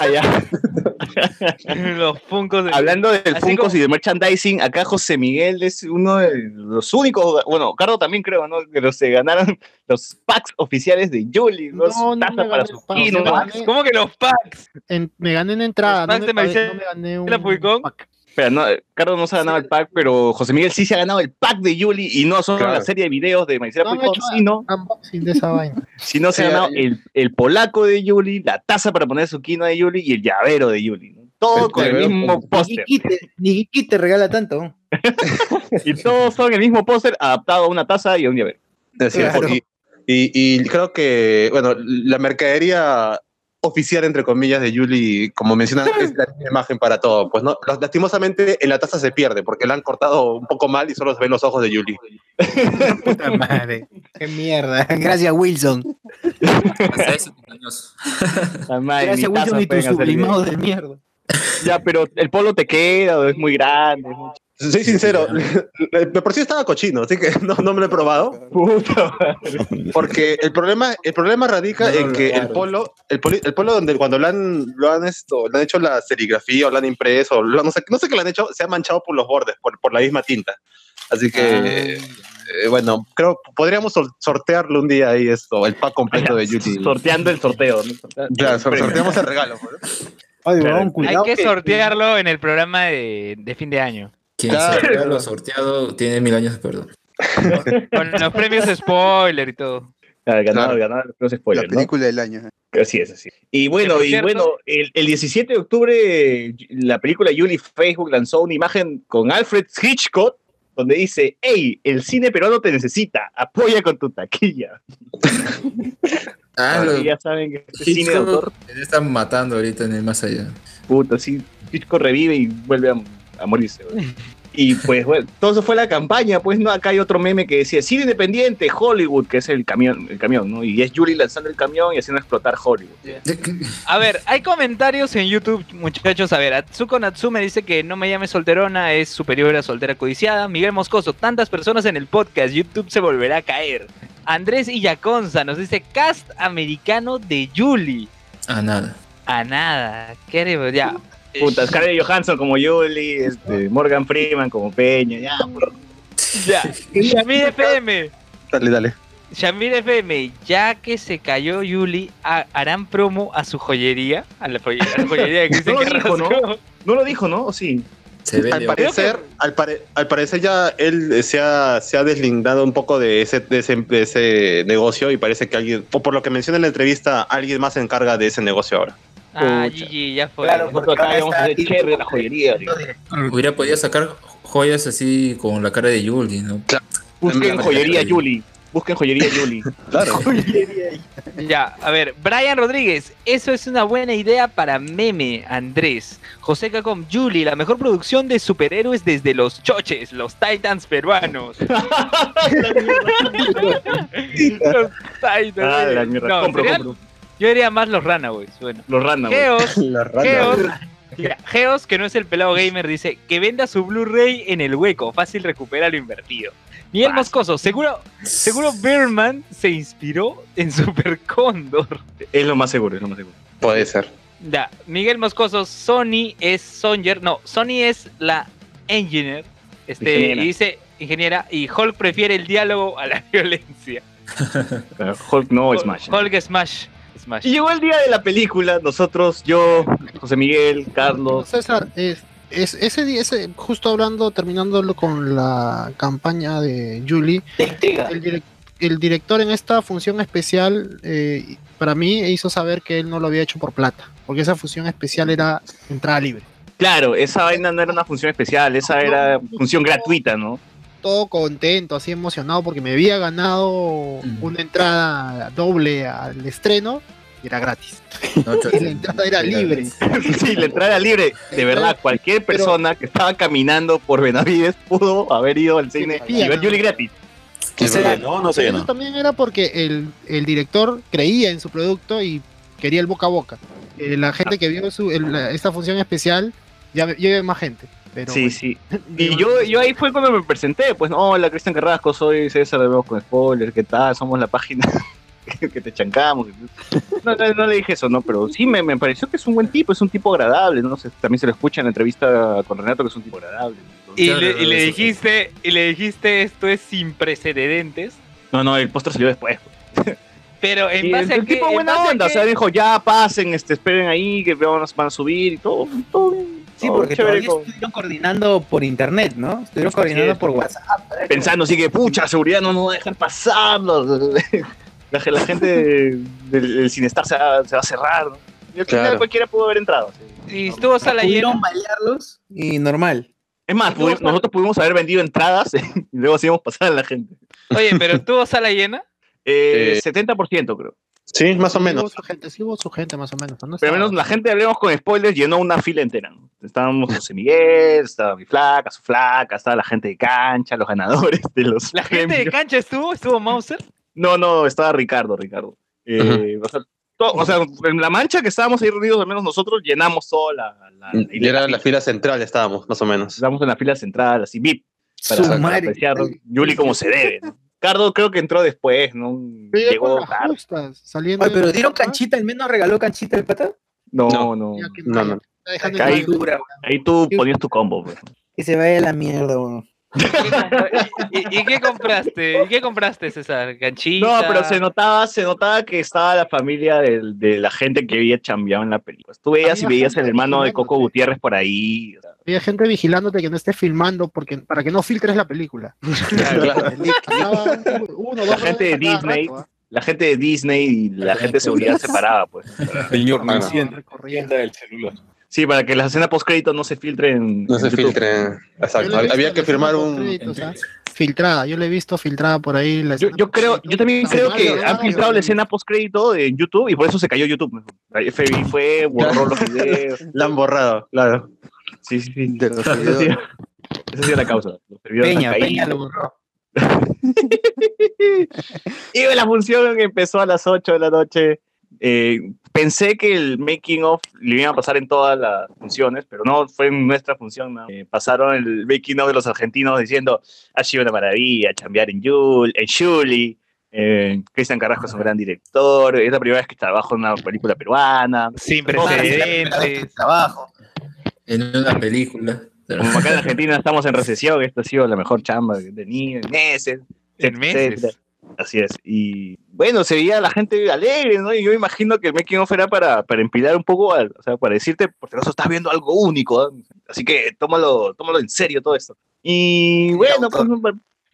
Allá. los funcos de... Hablando del Así Funkos como- y de merchandising, acá José Miguel es uno de los únicos, bueno, Carlos también creo, ¿no? Que los se ganaron los packs oficiales de Julie, ¿no? No, Su no taza me para gané su el pack, kino, no me ¿no? gané. ¿Cómo que los packs? en- me gané en entrada, Los no packs me, de pagué- Maricel- no me gané un ¿La pack. Pero no, Carlos no se ha ganado el pack, pero José Miguel sí se ha ganado el pack de Julie y no solo Claro. la serie de videos de Maricela No sino, unboxing de esa vaina. sino se ha ganado el, el polaco de Julie, la taza para poner su quino de Julie y el llavero de. ¿no? Todo El con el mismo póster. Ni Kiki te- regala tanto. Y todos son el mismo póster adaptado a una taza y a un llavero. Es cierto. Claro. Y, y- y creo que, bueno, la mercadería oficial, entre comillas, de Yuli, como mencionan, es la misma imagen para todo. Pues no, lastimosamente en la taza se pierde porque la han cortado un poco mal y solo se ven los ojos de Yuli. Puta madre. Qué mierda. Gracias, Wilson. Gracias, Wilson, y tu sublimado de mierda. Ya, pero el polo te queda, o es muy grande. es mucho- Soy sincero, de por sí estaba cochino, así que no, no me lo he probado. Puta. Porque el problema, el problema radica No, en que el polo, el, poli- el polo donde cuando lo han, lo han esto, le han hecho la serigrafía o lo han impreso, lo- no sé, no sé qué le han hecho, se ha manchado por los bordes, por, por la misma tinta. Así que, eh, bueno, creo podríamos sor- sortearlo un día ahí esto, el pack completo de Yuti. Sorteando el sorteo. ¿no? Claro, sor- sorteamos el regalo. Oye, Claro. huevón, Hay cuidado que que- sortearlo en el sortearlo de, de fin de año. Quien Claro. sortea lo sorteado tiene mil años de perdón. Con los premios spoiler y todo. Ah, Claro. el ganador, no es La spoiler, ¿no? película del año. Así es, así. es. Y bueno, y cierto- bueno, el, el 17 de octubre la película Julie Facebook lanzó una imagen con Alfred Hitchcock donde dice, hey, el cine peruano te necesita, apoya con tu taquilla. Ah, lo- ya saben que este cine de autor, están matando ahorita en el más allá. puta, sí, Hitchcock revive y vuelve a, a morirse. Y pues, bueno, todo eso fue la campaña, pues, ¿no? Acá hay otro meme que decía, cine independiente, Hollywood, que es el camión, el camión, ¿no? Y es Julie lanzando el camión y haciendo explotar Hollywood. A ver, hay comentarios en YouTube, muchachos. A ver, Atsuko Natsume dice que no me llame solterona, es superior a soltera codiciada. Miguel Moscoso, tantas personas en el podcast, YouTube se volverá a caer. Andrés Illaconza nos dice cast americano de Julie. Ah, nada. A nada, ¿qué haremos? Ya. Puta, Scarlett Johansson como Julie, este, Morgan Freeman como Peña, ya. Ya. Shamir FM. Dale, dale. Shamir FM, ya que se cayó Yuli, ¿ha- ¿harán promo a su joyería? A la, joye- a la joyería que No lo dijo, ¿no? No lo dijo, ¿no? ¿O sí? Se Al parecer, al, pare- al parecer ya él eh, se ha, se ha deslindado un poco de ese, de ese, de ese negocio y parece que alguien, o por lo que menciona en la entrevista, alguien más se encarga de ese negocio ahora. Ah. GG, ya fue. Claro, Nosotros porque acá íbamos a hacer cherry de la joyería. Hubiera podido sacar joyas así con la cara de Yuli, ¿no? Busquen joyería Julie. Busquen joyería Julie. Claro. Ya, a ver, Brian Rodríguez, eso es una buena idea para meme, Andrés. José Cacom, Julie, la mejor producción de superhéroes desde los choches, los Titans peruanos. los Titans. Ah, la mierda. No, compro, sería- compro. Yo diría más los Runaways. Bueno, Los random. Geos, La Geos, ya, Geos, que no es el pelado gamer, dice que venda su Blu-ray en el hueco, fácil recupera lo invertido. Miguel. Moscoso, seguro, seguro Berman se inspiró en Super Cóndor. Es lo más seguro, es lo más seguro. Puede ser. Ya, Miguel Moscoso, Sony es Songer, no, Sony es la engineer, este, Ingeniera. y dice ingeniera, y Hulk prefiere el diálogo a la violencia. Pero Hulk no Hulk- Smash. Hulk Smash. Smash. Y llegó el día de la película, nosotros, yo, José Miguel, Carlos. César, es, es- ese día, ese, justo hablando, terminándolo con la campaña de Julie, el, direc- el director en esta función especial, eh, para mí, hizo saber que él no lo había hecho por plata, porque esa función especial era entrada libre. Claro, esa vaina no era una función especial, esa era función gratuita, ¿no? Todo contento, así emocionado, porque me había ganado Mm. una entrada doble al estreno era gratis. No, Y la entrada era libre. Sí, la entrada era libre. De verdad, cualquier Pero- persona que estaba caminando por Benavides pudo haber ido al cine y ver Julie gratis. ¿No se llenó o no se Eso también era porque el, el director creía en su producto y quería el boca a boca. Eh, la gente que vio su, el- la- esta función especial ya lleve más gente. Pero Sí, bueno, sí. Y yo, yo ahí fue cuando me presenté, pues, no, hola Cristian Carrasco, soy César de nuevo con spoiler, ¿qué tal? Somos la página que te chancamos. No, no, no le dije eso, no, pero sí me, me pareció que es un buen tipo, es un tipo agradable, no sé, también se lo escucha en la entrevista con Renato que es un tipo agradable. Y Claro, le, y dijiste, y le dijiste esto es sin precedentes. No, no, el póster salió después. Pero en Y base a el qué, tipo en buena base a onda, o sea, dijo, ya pasen, este, esperen ahí, que vamos, van a subir y todo, todo bien. Sí, porque todavía con- estuvieron coordinando por internet, ¿no? Estuvieron coordinando por WhatsApp. pensando así que, pucha, seguridad no nos va a dejar pasarlo. La, la gente del, del Cinestar se va, se va a cerrar. ¿no? Y al final Claro. cualquiera pudo haber entrado. sí. y estuvo sala Pudieron llena. y normal. Es más, pudi- nosotros pudimos haber vendido entradas y luego hacíamos pasar a la gente. Oye, pero tuvo sala llena. Eh, Eh. 70% creo. Sí, más o Sí, menos. hubo su gente, sí hubo su gente más o menos. ¿no? Pero al menos la gente, hablemos con spoilers, llenó una fila entera. ¿no? Estábamos José Miguel, estaba mi flaca, su flaca, estaba la gente de cancha, los ganadores de los ¿La gente de cancha estuvo? ¿Estuvo Mauser? No, no, estaba Ricardo, Ricardo. Eh, o, sea, to- o sea, en la mancha que estábamos ahí reunidos, al menos nosotros llenamos toda la, la, la- Y era la fila central, estábamos, más o menos. Estábamos en la fila central, así VIP, para, apreciar Yuli como se debe. ¿no? Ricardo creo que entró después, ¿no? Llegó Llegó tarde. justas, saliendo Oye, pero dieron canchita, al menos regaló canchita el pata. No, No. no. No, Ahí- tú ponías tu combo. pues. Que se vaya a la mierda, weón. ¿Y, y- y qué compraste? ¿Y qué compraste, César? ¿Ganchita? No, pero se notaba, se notaba que estaba la familia del- de, la gente que había chambeado en la película. Tú veías y veías el hermano de Coco. Gutiérrez por ahí. Había gente vigilándote que no estés filmando porque, para que no filtres la película. Uno, La gente de Disney, rato, ¿ah? la gente de Disney y la gente de seguridad separada, pues. Señor, no no. encienda, Recorriendo. encienda el celular. Sí, para que las escenas post créditos no se filtren. No se en YouTube. filtren. Exacto. le Había la que escena firmar un. Filtrada, yo la he visto filtrada por ahí. la Yo, escena yo creo, yo también creo que han filtrado la escena post crédito en YouTube y por eso se cayó YouTube. FBI fue, borró los videos. La han borrado, claro. Sí, sí, sí. De los Esa ha sido- esa ha sido la causa. Peña. Peña lo borró. Y la función empezó a las 8 de la noche. Eh, pensé que el making of le iba a pasar en todas las funciones, pero no fue en nuestra función. ¿no? Eh, pasaron el making of de los argentinos diciendo ha sido una maravilla chambear en Yul, en Shuli. Eh, Cristian Carrasco es un gran director. Es la primera vez que trabajo en una película peruana. Sin precedentes. Trabajo. En una película. Como acá en Argentina estamos en recesión, esta ha sido la mejor chamba que he tenido en meses. En meses. Así es. Y bueno, se veía la gente alegre, ¿no? Y yo imagino que el making of era para, para empilar un poco, al- o sea, para decirte, por si acaso estás viendo algo único. ¿no? Así que tómalo, tómalo en serio todo esto. Y bueno, pues,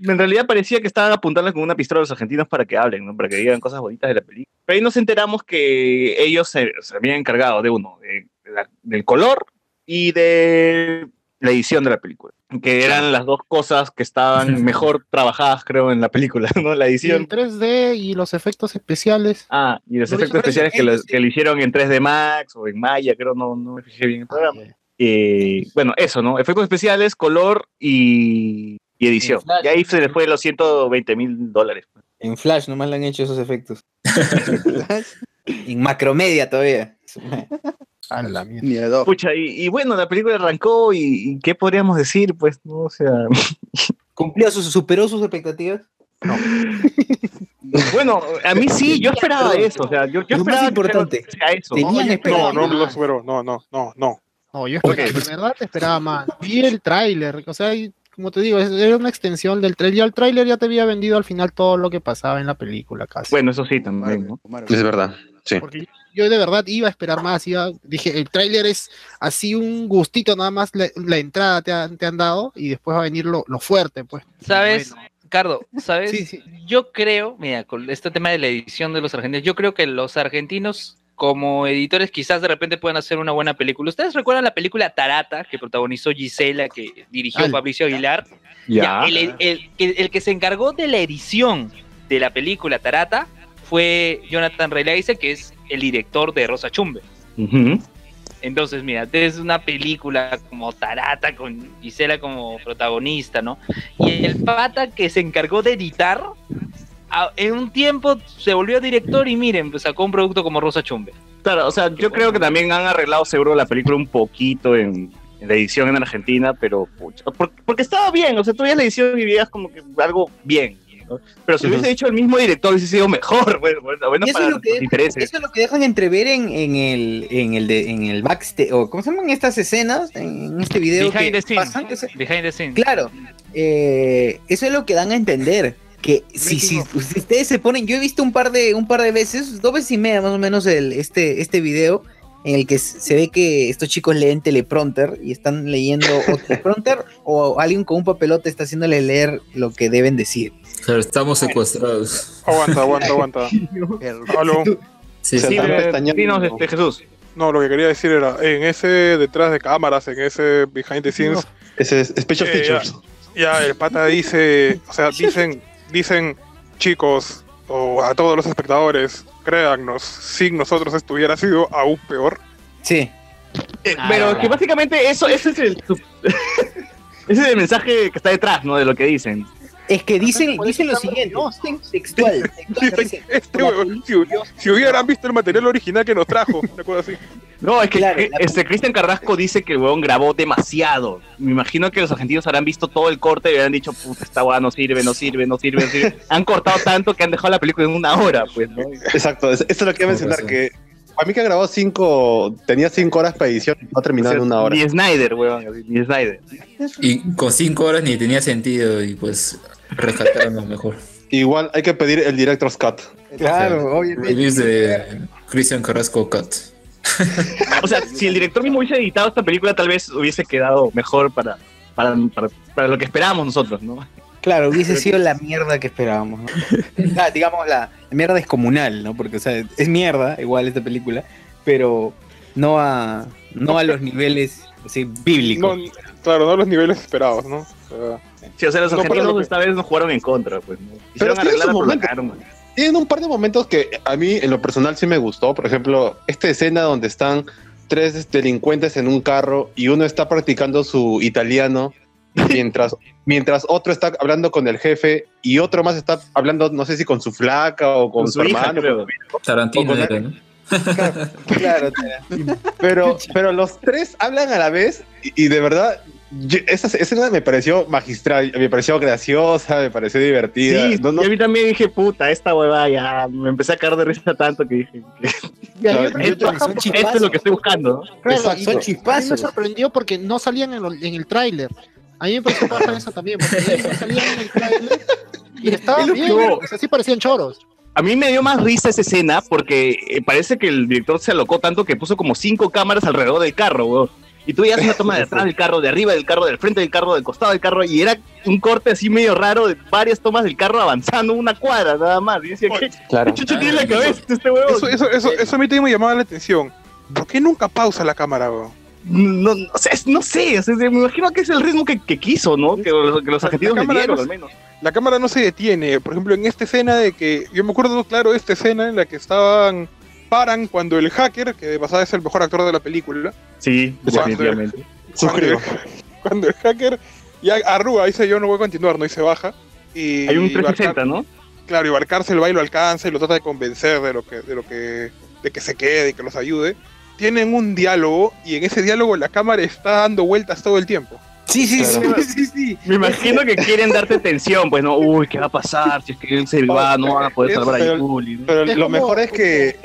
en realidad parecía que estaban apuntando con una pistola a los argentinos para que hablen, ¿no? Para que digan cosas bonitas de la película. Pero ahí nos enteramos que ellos se, se habían encargado de uno, de la- del color y de la edición de la película. Que eran las dos cosas que estaban mejor trabajadas, creo, en la película, ¿no? La Y edición el 3D y los efectos especiales. Ah, y los Lo efectos especiales que, que lo hicieron en 3D Max o en Maya, creo, no, no me fijé bien en el programa. Ah, ya. Eh, bueno, eso, ¿no? Efectos especiales, color y, y edición. En Flash. Y ahí se le fue los 120 mil dólares. En Flash nomás le han hecho esos efectos. en Macromedia todavía. A la mierda. Pucha, y, y bueno, la película arrancó y, y ¿qué podríamos decir? Pues, no, o sea... ¿Cumplió sus, superó sus expectativas? Bueno, a mí sí, yo esperaba eso, o sea, yo, yo Lo más esperaba importante, que sea eso. No, esperaba no, no lo superó. No, no, no, no. No, yo esperaba, de verdad te esperaba más. Vi el tráiler, o sea, y como te digo, es- era una extensión del tráiler. Ya el tráiler ya te había vendido al final todo lo que pasaba en la película casi. Bueno, eso sí, también, ¿no? Es verdad. Sí. Porque yo de verdad iba a esperar más. Iba, dije, el tráiler es así un gustito nada más, la, la entrada te, han- te han dado y después va a venir lo, lo fuerte, pues. ¿Sabes, Bueno. Cardo? ¿Sabes? Sí, sí. Yo creo, mira, con este tema de la edición de los argentinos, yo creo que los argentinos como editores quizás de repente puedan hacer una buena película. ¿Ustedes recuerdan la película Tarata que protagonizó Gisela, que dirigió Al- Fabricio Aguilar? Ya. Ya, el, el- el que, el que se encargó de la edición de la película Tarata fue Jonathan Reilaize, que es el director de Rosa Chumbe. Entonces, mira, es una película como Tarata con Gisela como protagonista, ¿no? Y el pata que se encargó de editar, a- en un tiempo se volvió director y miren, pues sacó un producto como Rosa Chumbe. Claro, o sea, yo creo que también han arreglado seguro la película un poquito en, en la edición en Argentina, pero pucha, porque estaba bien, o sea, tú veías la edición y veías como que algo bien. ¿No? Pero si hubiese dicho el mismo director, hubiese sido mejor, bueno, bueno, eso, para es lo que intereses. eso es lo que dejan entrever en, en el en el de, en el backstage o cómo se llaman estas escenas en este video Behind que the scenes. pasan, que se- Behind the scenes. claro eh, eso es lo que dan a entender que si, si, si ustedes se ponen yo he visto un par de un par de veces dos veces y media más o menos el este este video en el que se ve que estos chicos leen teleprompter y están leyendo o teleprompter o alguien con un papelote está haciéndole leer lo que deben decir Claro, estamos secuestrados. Aguanta, aguanta, aguanta. Aló. Sí, sí. pestañeando. dinos, este, Jesús. No, lo que quería decir era, en ese detrás de cámaras, en ese behind the scenes, Ese es Special Eh, Features. ya el pata dice, o sea, dicen, dicen, chicos, o a todos los espectadores, créannos, sin nosotros esto hubiera sido aún peor. Sí. Eh, pero que básicamente eso, ese es el ese es el mensaje que está detrás, ¿no? De lo que dicen. Es que dicen, dicen lo siguiente, textual, textual, dicen, Este huevón, si, si hubieran visto el material original que nos trajo, una cosa así. No, es que que- este Cristian Carrasco dice que el huevón grabó demasiado. Me imagino que los argentinos habrán visto todo el corte y habrán dicho, puta, esta hueá no sirve, no sirve, no sirve, no sirve. Han cortado tanto que han dejado la película en una hora, pues, ¿no? Exacto, es- eso es lo que iba a mencionar, que a mí que grabó cinco, tenía cinco horas para edición y no ha terminado en una hora. Ni Snyder, huevón, así, ni Snyder. Y con cinco horas ni tenía sentido y pues rescataron lo mejor. Igual hay que pedir el Director's Cut. Claro, obviamente. Release de Christian Carrasco Cut. O sea, si el director mismo hubiese editado esta película, tal vez hubiese quedado mejor para, para, para, para lo que esperábamos nosotros, ¿no? Claro, hubiese sido la mierda que esperábamos. ¿no? Ah, digamos, la, la mierda descomunal, ¿no? Porque, o sea, es mierda, igual esta película, pero no a, no a los niveles así, bíblicos. No, claro, no a los niveles esperados, ¿no? O sea, Sí, o sea, los No, argentinos que- esta vez nos jugaron en contra, pues. ¿no? Pero man. Tienen un par de momentos que a mí en lo personal sí me gustó. Por ejemplo, esta escena donde están tres delincuentes en un carro y uno está practicando su italiano mientras, mientras otro está hablando con el jefe y otro más está hablando, no sé si con su flaca o con, Con su, su hija, hermano. creo. Tarantino con era, ¿no? Claro, Pero, pero los tres hablan a la vez y, y de verdad, yo- esa esa escena me pareció magistral, me pareció graciosa, me pareció divertida. Sí, No, no- y a mí también dije, puta, esta hueva ya me empecé a caer de risa tanto que dije, que Claro, esto, es lo que estoy buscando. Claro, Exacto. y- Son A mí me chispazos. sorprendió porque no salían en, lo- en el tráiler. A mí me pareció baja eso también, porque salían en el tráiler y Es estaban bien, que hubo. o sea, sí parecían choros. A mí me dio más risa esa escena porque eh, parece que el director se alocó tanto que puso como cinco cámaras alrededor del carro, weón. Y tú veías una toma de atrás del carro, de arriba del carro, del frente del carro, del costado del carro, y era un corte así medio raro de varias tomas del carro avanzando una cuadra nada más. Y decía, ¿qué, Claro. qué chucho tiene en la cabeza este huevón? Eso, eso, eso, eso a mí también me llamaba la atención. ¿Por qué nunca pausa la cámara, weón? No, no, o sea, es- no sé, o sea, me imagino que es el ritmo que, que quiso, ¿no? Que los, que los La argentinos le cámara dieron, no al se- menos. La cámara no se detiene. Por ejemplo, en esta escena de que. Yo me acuerdo, claro, esta escena en la que estaban. Paran cuando el hacker, que de pasada es el mejor actor de la película. Sí, definitivamente. Cuando el, cuando el hacker ya arruga, dice yo no voy a continuar, ¿no? Y se baja. Y Hay un y Barcar- 360, ¿no? Claro, y Barcarse el baile lo alcanza y lo trata de convencer de lo que, de lo que, de que se quede y que los ayude. Tienen un diálogo y en ese diálogo la cámara está dando vueltas todo el tiempo. Sí, sí, Claro. sí, sí, sí. Me imagino que quieren darte tensión, pues no, uy, ¿qué va a pasar? Si es que él se va, no van a poder Es- salvar a. ¿no? Pero lo mejor es que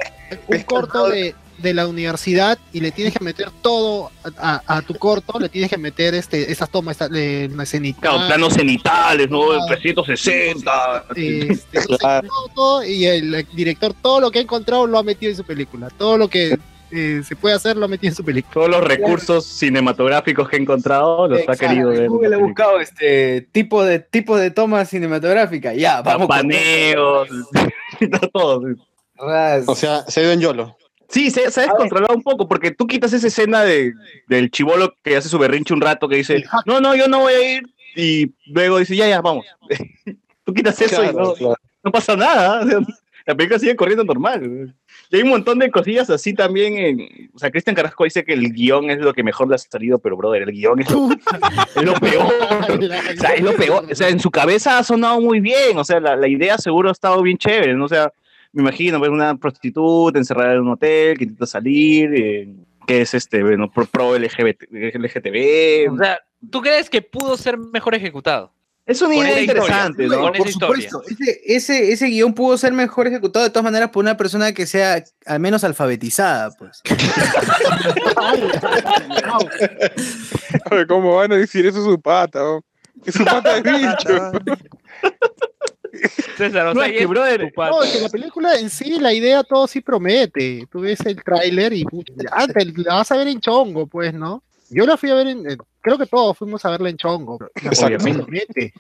Un corto de, de la universidad y le tienes que meter todo a, a- a tu corto, le tienes que meter este esas tomas, esta, de una escenita. Claro, planos cenitales, ¿no? 360. este, todo, todo, y el director todo lo que ha encontrado lo ha metido en su película. Todo lo que eh, se puede hacer lo ha metido en su película. Todos los recursos cinematográficos que he encontrado los ha Exacto. querido ver. Google ha buscado este tipo de tipo de toma cinematográfica. Ya, vamos. Paneos, todo. O sea, se ha ido en YOLO. Sí, se, se ha descontrolado un poco, porque tú quitas esa escena de, del chivolo que hace su berrinche un rato, que dice, no, no, yo no voy a ir, y luego dice, ya, ya, vamos. tú quitas eso y Claro, no, claro. no pasa nada. o sea, la película sigue corriendo normal. Y hay un montón de cosillas así también. En, o sea, Cristian Carrasco dice que el guion es lo que mejor le ha salido, pero brother, el guion es lo, peor. O sea, es lo peor. O sea, en su cabeza ha sonado muy bien. O sea, la, idea seguro ha estado bien chévere. ¿no? O sea, me imagino ver una prostituta encerrada en un hotel que intenta salir, eh, que es este, bueno, pro, pro LGBT, LGTB. O sea, ¿tú crees que pudo ser mejor ejecutado? Es una idea esa historia, interesante, ¿no? Por supuesto, ese, ese, ese guion pudo ser mejor ejecutado de todas maneras por una persona que sea al menos alfabetizada, pues. A ver, ¿Cómo van a decir eso es su pata? oh? Que su pata es bicho. César, o No, sea, es y que, es brother, tu pata. No, es que la película en sí, la idea todo sí promete. Tú ves el tráiler y pucha, ah, te la vas a ver en chongo, pues, ¿no? Yo la fui a ver en, en- creo que todos fuimos a verla en chongo. promete.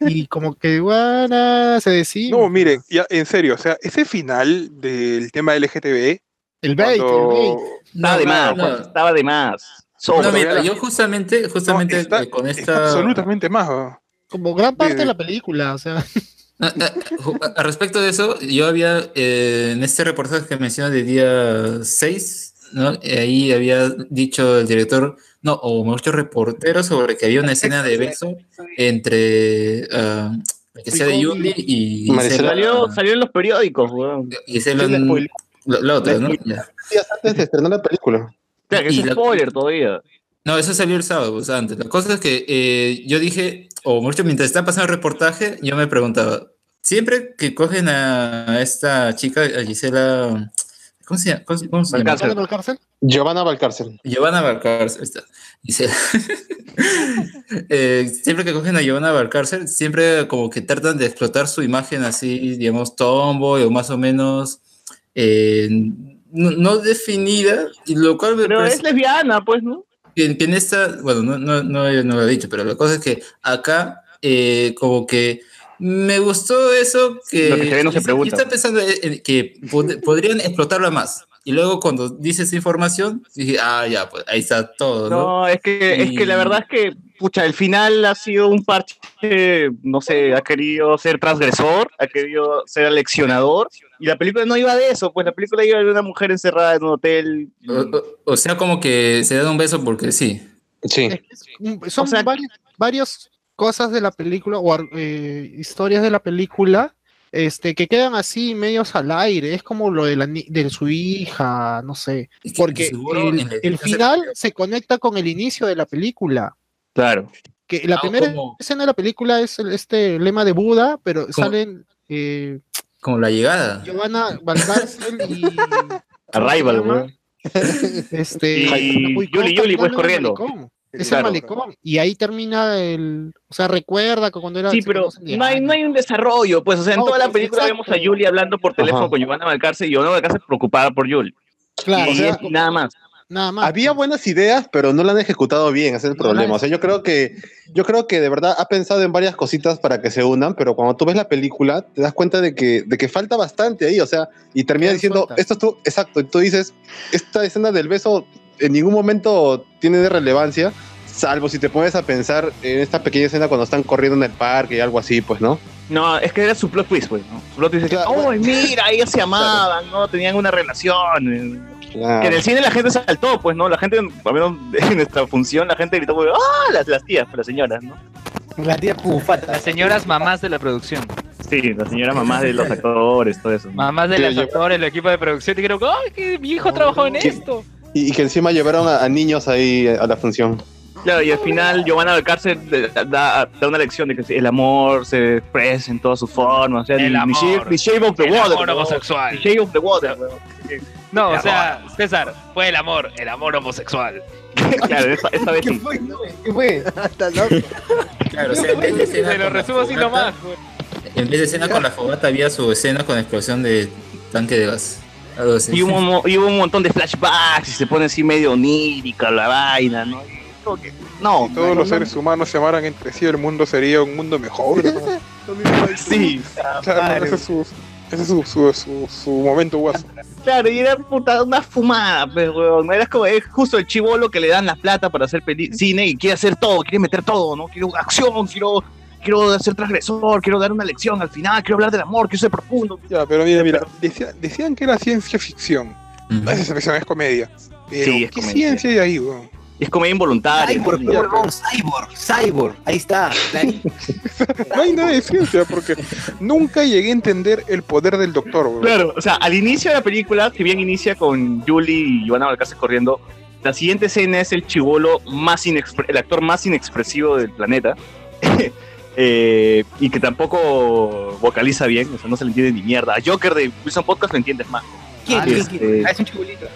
Y como que, bueno, se decía. No, miren, ya, en serio, o sea, ese final del tema LGTB. El bait, el cuando- bait. Estaba de más, no. Estaba de más. Sobra. No, mira, yo justamente, justamente No, está- eh, con está esta. absolutamente más. oh. Como gran parte de sí. la película, o sea. Ah, ah, ju- a- a respecto de eso, yo había eh, en este reportaje que mencioné de día 6, ¿no? Eh, ahí había dicho el director, no, o muchos reporteros sobre que había una escena de beso entre la que sea de Yuli y Salió, salió en los periódicos, weón. Sí, le spoileó. la, otra, ¿no? Ya. antes de estrenar la película. Claro, que Y es la- spoiler todavía. No, eso salió el sábado, o sea, antes. La cosa es que eh, yo dije, o mucho mientras está pasando el reportaje, yo me preguntaba, siempre que cogen a esta chica, a Gisela, ¿cómo se llama? ¿Cómo, se- cómo se llama? Valcárcel. Valcárcel? Giovanna Valcárcel. Giovanna Valcárcel, está. Gisela. Eh, siempre que cogen a Giovanna Valcárcel, siempre como que tratan de explotar su imagen así, digamos, tomboy o más o menos eh, no, no definida, y lo cual me Pero parece- es lesbiana, pues, ¿no? que, que en esta, bueno, no, no, no, no lo he dicho, pero la cosa es que acá, eh, como que me gustó eso que. Lo que se ve no se pregunta. Yo estaba pensando en- en que pod- podrían explotarla más. Y luego cuando dice esa información, dije, ah, ya, pues ahí está todo, ¿no? No, es que, es que la verdad es que, pucha, el final ha sido un parche, no sé, ha querido ser transgresor, ha querido ser aleccionador, y la película no iba de eso, pues la película iba de una mujer encerrada en un hotel. O, o- o sea, como que se dan un beso porque sí. Sí. Son varias, varias cosas de la película o eh, historias de la película este, que quedan así medios al aire. Es como lo de, la, ni- de su hija, no sé. Porque el, se- final se conecta con el inicio de la película. Claro. Que la Ah, primera como- escena de la película es el- este lema de Buda, pero Como- salen eh, Como la llegada. Giovanna Valcárcel y. Arrival. Este, Y Yuli, Yuli, pues, corriendo. Es Claro. el malecón. Y ahí termina el. O sea, recuerda que cuando era. Sí, pero no hay, no hay un desarrollo, pues, o sea, en No, toda la película vemos a. Julie hablando por teléfono Ajá. con Giovanna Valcárcel y Giovanna Valcárcel preocupada por Julie. Claro, y o sea, es- nada más. Nada más. Había buenas ideas, pero no la han ejecutado bien, ese es el problema. O sea, yo creo que, yo creo que de verdad ha pensado en varias cositas para que se unan, pero cuando tú ves la película, te das cuenta de que, de que falta bastante ahí, o sea, y termina diciendo, sueltas. esto es tú, exacto, y tú dices, esta escena del beso en ningún momento tiene de relevancia, salvo si te pones a pensar en esta pequeña escena cuando están corriendo en el parque y algo así, pues, ¿no? No, es que era su plot twist, pues, ¿no? Su plot twist es que, Claro, oh, bueno. mira, ellas se amaban, ¿no? Tenían una relación. Claro. Que en el cine la gente saltó, pues, ¿no? La gente, al menos en nuestra función, la gente gritó, ¡ah! Las, las tías, pues, las señoras, ¿no? La tía Pufata. Las señoras mamás de la producción. Sí, las señoras mamás de los actores, todo eso. ¿no? Mamás de los actores, el equipo de producción. Dijeron, ¡ay, que mi hijo trabajó en esto! Y, y que encima llevaron a, a niños ahí a la función. Claro, y al final Giovanna Valcárcel eh, da, da una lección de que el amor se expresa en todas sus formas. O sea, El amor. ni shave of the El water. amor ¿no? homosexual. Ni shave of the water. No, El o sea, César, fue el amor, el amor homosexual. claro, esta, esta vez ¿Qué sí. fue? ¿Qué fue? Claro, o sea, en vez de escena lo resumo así nomás. En vez de escena con la fogata, había su escena con explosión de tanque de gas. Algo así. Y hubo, y hubo un montón de flashbacks y se pone así medio onírica la vaina, ¿no? Y como que- no, Si todos los seres humanos se amaran entre sí, el mundo sería un mundo mejor. ¿no? sí. Claro, ese es su, ese es su, su, su, su momento guaso. Claro, y era puta, una fumada, pues, weón. ¿no? Era como es justo el chivolo que le dan la plata para hacer peli- cine y quiere hacer todo, quiere meter todo, ¿no? Quiero acción, quiero, quiero ser transgresor, quiero dar una lección al final, quiero hablar del amor, quiero ser profundo. Ya, pero mira, mira, decía- decían que era ciencia ficción. Ujú. No es ficción, es comedia. Pero, Sí, es ¿qué comedia. ciencia hay ahí, weón? Es comedia involuntaria. Cyborg, Ya, huevón, Cyborg, Cyborg. Ahí está. No hay nada de ciencia, porque nunca llegué a entender el poder del doctor, weón. Claro, o sea, al inicio de la película, si bien inicia con Julie y Giovanna Valcárcel corriendo, la siguiente escena es el chivolo más inexpre- el actor más inexpresivo del planeta. eh, y que tampoco vocaliza bien, o sea, no se le entiende ni mierda. A Joker de Wilson Podcast lo entiendes más. ¿Quién? Ah, este-. Ah, es un chibolito.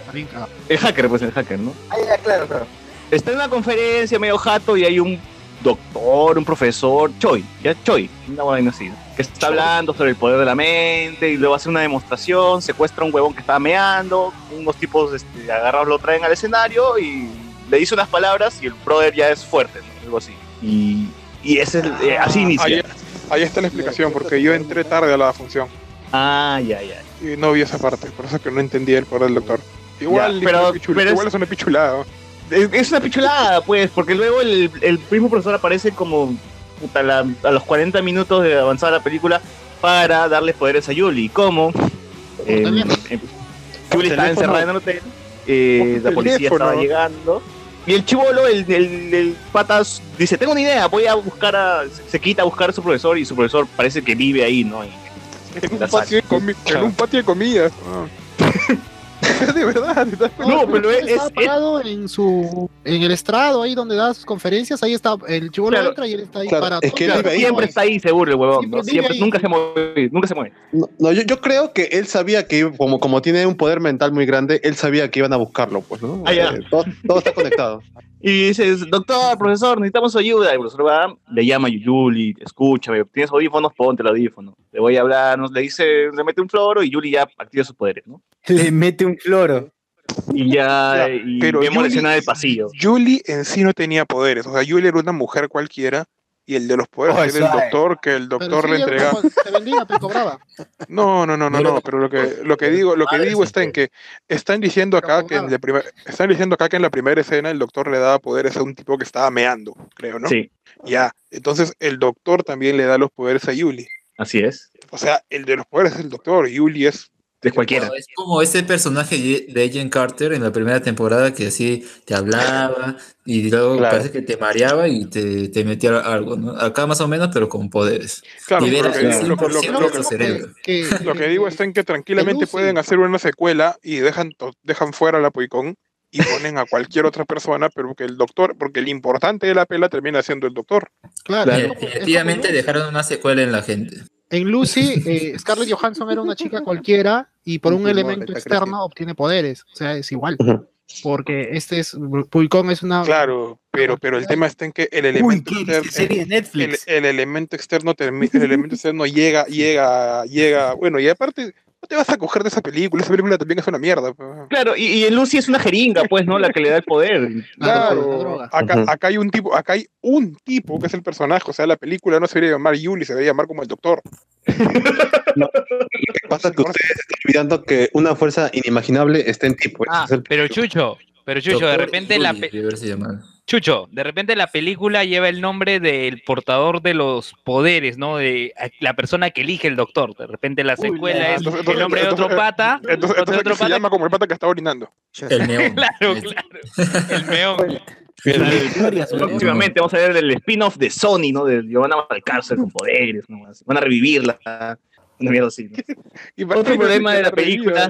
El hacker, pues el hacker, ¿no? Ah, ya, claro, claro. Está en una conferencia medio jato y hay un doctor, un profesor, Choi, ya Choi, una vaina así, que está hablando sobre el poder de la mente y luego hace una demostración, secuestra a un huevón que estaba meando, unos tipos este, agarrados lo traen al escenario y le dice unas palabras y el brother ya es fuerte, ¿no? algo así. Y, y ese es el- eh, así Ahí, inicia. ahí está la explicación, porque yo entré tarde a la función Ah, ya, ya. y no vi esa parte, por eso que no entendía el poder del doctor. Igual, Ya, pero- es, una pichula- pero es- igual es una pichulada. Es, es una pichulada, pues, porque luego el, el mismo profesor aparece como puta, la- a los 40 minutos de avanzada la película. para darle poderes a Yuli. ¿Cómo? Eh, eh, Yuli estaba encerrada en el hotel, eh, la policía teléfono. estaba llegando. Y el chivolo, el, el, el patas, dice, tengo una idea, voy a buscar a... Se quita a buscar a su profesor y su profesor parece que vive ahí, ¿no? Y- En un patio de, comi- en un patio de comidas. de verdad. No, pero él estaba parado en su en el estrado ahí donde da sus conferencias, ahí está el chivolo Claro. entra y él está ahí Claro, para es que él vive ahí, Siempre está ahí seguro el huevón, Siempre nunca se mueve, nunca se mueve. No, no, yo, yo creo que él sabía que, como, como tiene un poder mental muy grande, él sabía que iban a buscarlo, pues, ¿no? Ah, ya. Eh, todo, todo está conectado. Y dices, doctor, profesor, necesitamos su ayuda. Y el profesor va, le llama a Yuli, escúchame, tienes audífonos, ponte el audífono. Le voy a hablar, nos le dice, le mete un floro y Yuli ya activa sus poderes, ¿no? Le mete un floro. Y ya, y Pero vemos la Yuli- escena del pasillo. Julie en sí no tenía poderes. O sea, Julie era una mujer cualquiera. Y el de los poderes Oh, era el doctor, que el doctor le él entrega. como se vendía, pero cobraba. No, no, no, no, no, pero lo que, lo que digo, lo que digo está en que están diciendo acá que en la primer- están diciendo acá que en la primera escena el doctor le daba poderes a un tipo que estaba meando, creo, ¿no? Sí, Ya. Entonces el doctor también le da los poderes a Yuli. así es. O sea, el de los poderes es el doctor, Yuli es De cualquiera. Es como ese personaje de- Agent Carter en la primera temporada que así te hablaba y luego Claro. parece que te mareaba y te, te metía algo, ¿no? Acá más o menos, pero con poderes. Claro, lo que- el lo que- lo que- 100% lo de que- tu cerebro. Que, Lo que digo está en que tranquilamente pueden hacer una secuela y dejan, dejan fuera a la Poicón y ponen a cualquier otra persona, pero que el doctor, porque el importante de la pela termina siendo el doctor. claro, Definitivamente dejaron una secuela en la gente. En Lucy, eh, Scarlett Johansson era una chica cualquiera y por un elemento externo creciendo. obtiene poderes. O sea, es igual. Ujú. Porque este es. Pulcón es una. Claro, pero, pero el tema está en que el Uy, elemento qué externo, serie de el, Netflix. el elemento externo el elemento externo llega, llega, llega, bueno, y aparte, no te vas a coger de esa película, esa película también es una mierda. pues. Claro, y, y en Lucy es una jeringa, pues, ¿no? La que le da el poder. la Claro, la acá, acá hay un tipo, acá hay un tipo que es el personaje, o sea, la película no se debería llamar Yuli, se debería llamar como el doctor. Lo que pasa es que ustedes están olvidando que una fuerza inimaginable está en ti, pues. Ah, es el- pero Chucho, pero Chucho, de repente la Yuli, pe- llamado. Chucho, de repente la película lleva el nombre del portador de los poderes, ¿no? De a- la persona que elige el doctor. De repente la secuela es entonces- el nombre de otro entonces- pata, Entonces, otro otro se pata. llama como el pata que está orinando. El neón. Claro, claro. El meón. Próximamente vamos a ver el spin-off de Sony, ¿no? De Giovanna Valcárcel con poderes, ¿no? Van a revivirla. Una mierda así, ¿no? Y Otro problema de la película,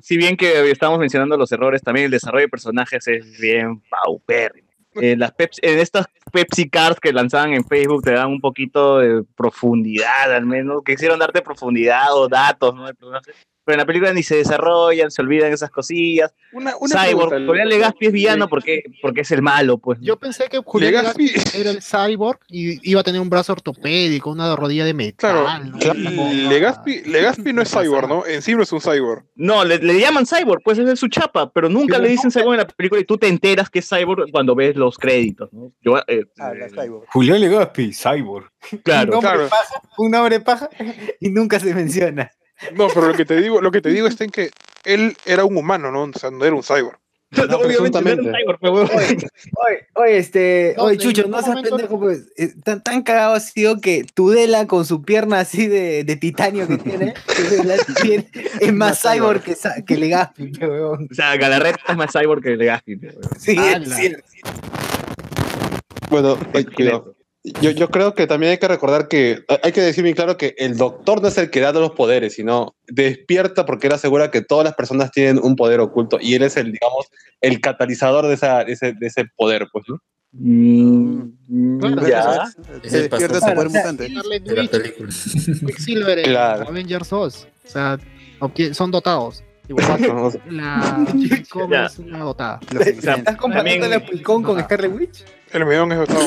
si bien que estamos mencionando los errores, también el desarrollo de personajes es bien paupérrimo. Eh, las Pepsi- en estas Pepsi Cards que lanzaban en Facebook te dan un poquito de profundidad, al menos, quisieron darte profundidad o datos, ¿no? del personaje. Pero en la película ni se desarrollan, se olvidan esas cosillas. Una, una Cyborg, pregunta, Julián Legaspi es villano porque, porque es el malo, pues. Yo pensé que Julián Legaspi- era el cyborg y iba a tener un brazo ortopédico, una rodilla de Claro, metal. ¿no? claro. Legaspi, Legaspi no es cyborg, ¿no? En sí no es un cyborg. No, le, le llaman Cyborg, pues es su chapa, pero nunca le dicen Cyborg en la película y tú te enteras que es Cyborg cuando ves los créditos, ¿no? Yo, eh, Julián Legaspi, Cyborg. claro. un hombre claro. paja, un hombre paja y nunca se menciona. No, pero lo que te digo, lo que te digo en que él era un humano, ¿no? O sea, no era un cyborg. Obviamente no era un. Cyborg, pero bueno. Oye, oye, este, No, oye, Chucho, no seas pendejo, pues. eh, tan, tan cagado ha sido que Tudela con su pierna así de, de titanio que tiene, es más cyborg que, que Legaspi, huevón. O sea, Galarreta es más Cyborg que Legaspi. bueno. Sí, es Ala. cierto. Bueno, cuidado. Yo, yo creo que también hay que recordar que hay que decir bien claro que el doctor no es el que da los poderes, sino despierta porque él asegura que todas las personas tienen un poder oculto y él es el, digamos, el catalizador de, esa, de ese, de ese poder, pues, ¿no? Mm, Claro, ya. Se despierta ese poder mutante. Quicksilver Claro. Avengers 2. O sea, son dotados. La Chica Ya. es una dotada. ¿Estás comparando la Pulcón con Scarlet Witch? El meón es dotado.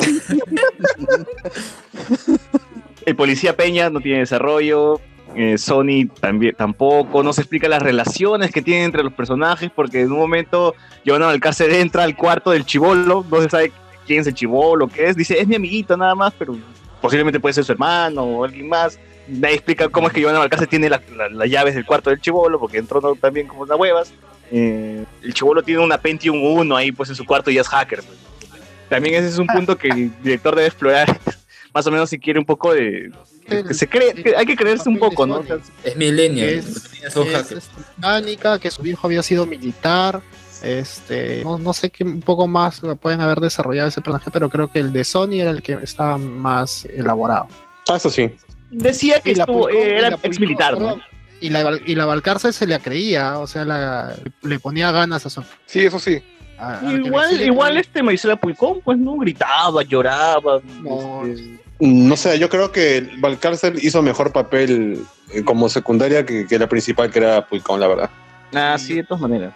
El policía Peña no tiene desarrollo. eh, Sony también tampoco. No se explica las relaciones que tienen entre los personajes porque en un momento Giovanna Valcárcel entra al cuarto del chivolo. No se sabe quién es el chivolo, qué es. Dice, es mi amiguito nada más, pero posiblemente puede ser su hermano o alguien más. Nadie explica cómo es que Giovanna Valcárcel tiene la- la- las llaves del cuarto del chivolo porque entró también como unas huevas. Eh, el chivolo tiene una Pentium 1 ahí pues en su cuarto y es hacker. pues. También ese es un punto que el director debe explorar más o menos si quiere un poco de... que se cree, que hay que creerse un poco, ¿no? Es millennial. Es, es, hackers. este, mecánica, que su viejo había sido militar. Este, no, no sé qué un poco más lo pueden haber desarrollado ese personaje, pero creo que el de Sony era el que estaba más elaborado. Ah, eso sí. decía que estuvo, publicó- eh, era ex militar, ¿no? Y la, y la Valcárcel se le creía, o sea, la- le ponía ganas a su. Sí, eso sí. A- a que Igual, igual este Marisela Puicón, pues no gritaba, lloraba. No, este, No sé, yo creo que Valcárcel hizo mejor papel eh, como secundaria que, que la principal, que era Puicón, la verdad. Ah, sí, de todas maneras.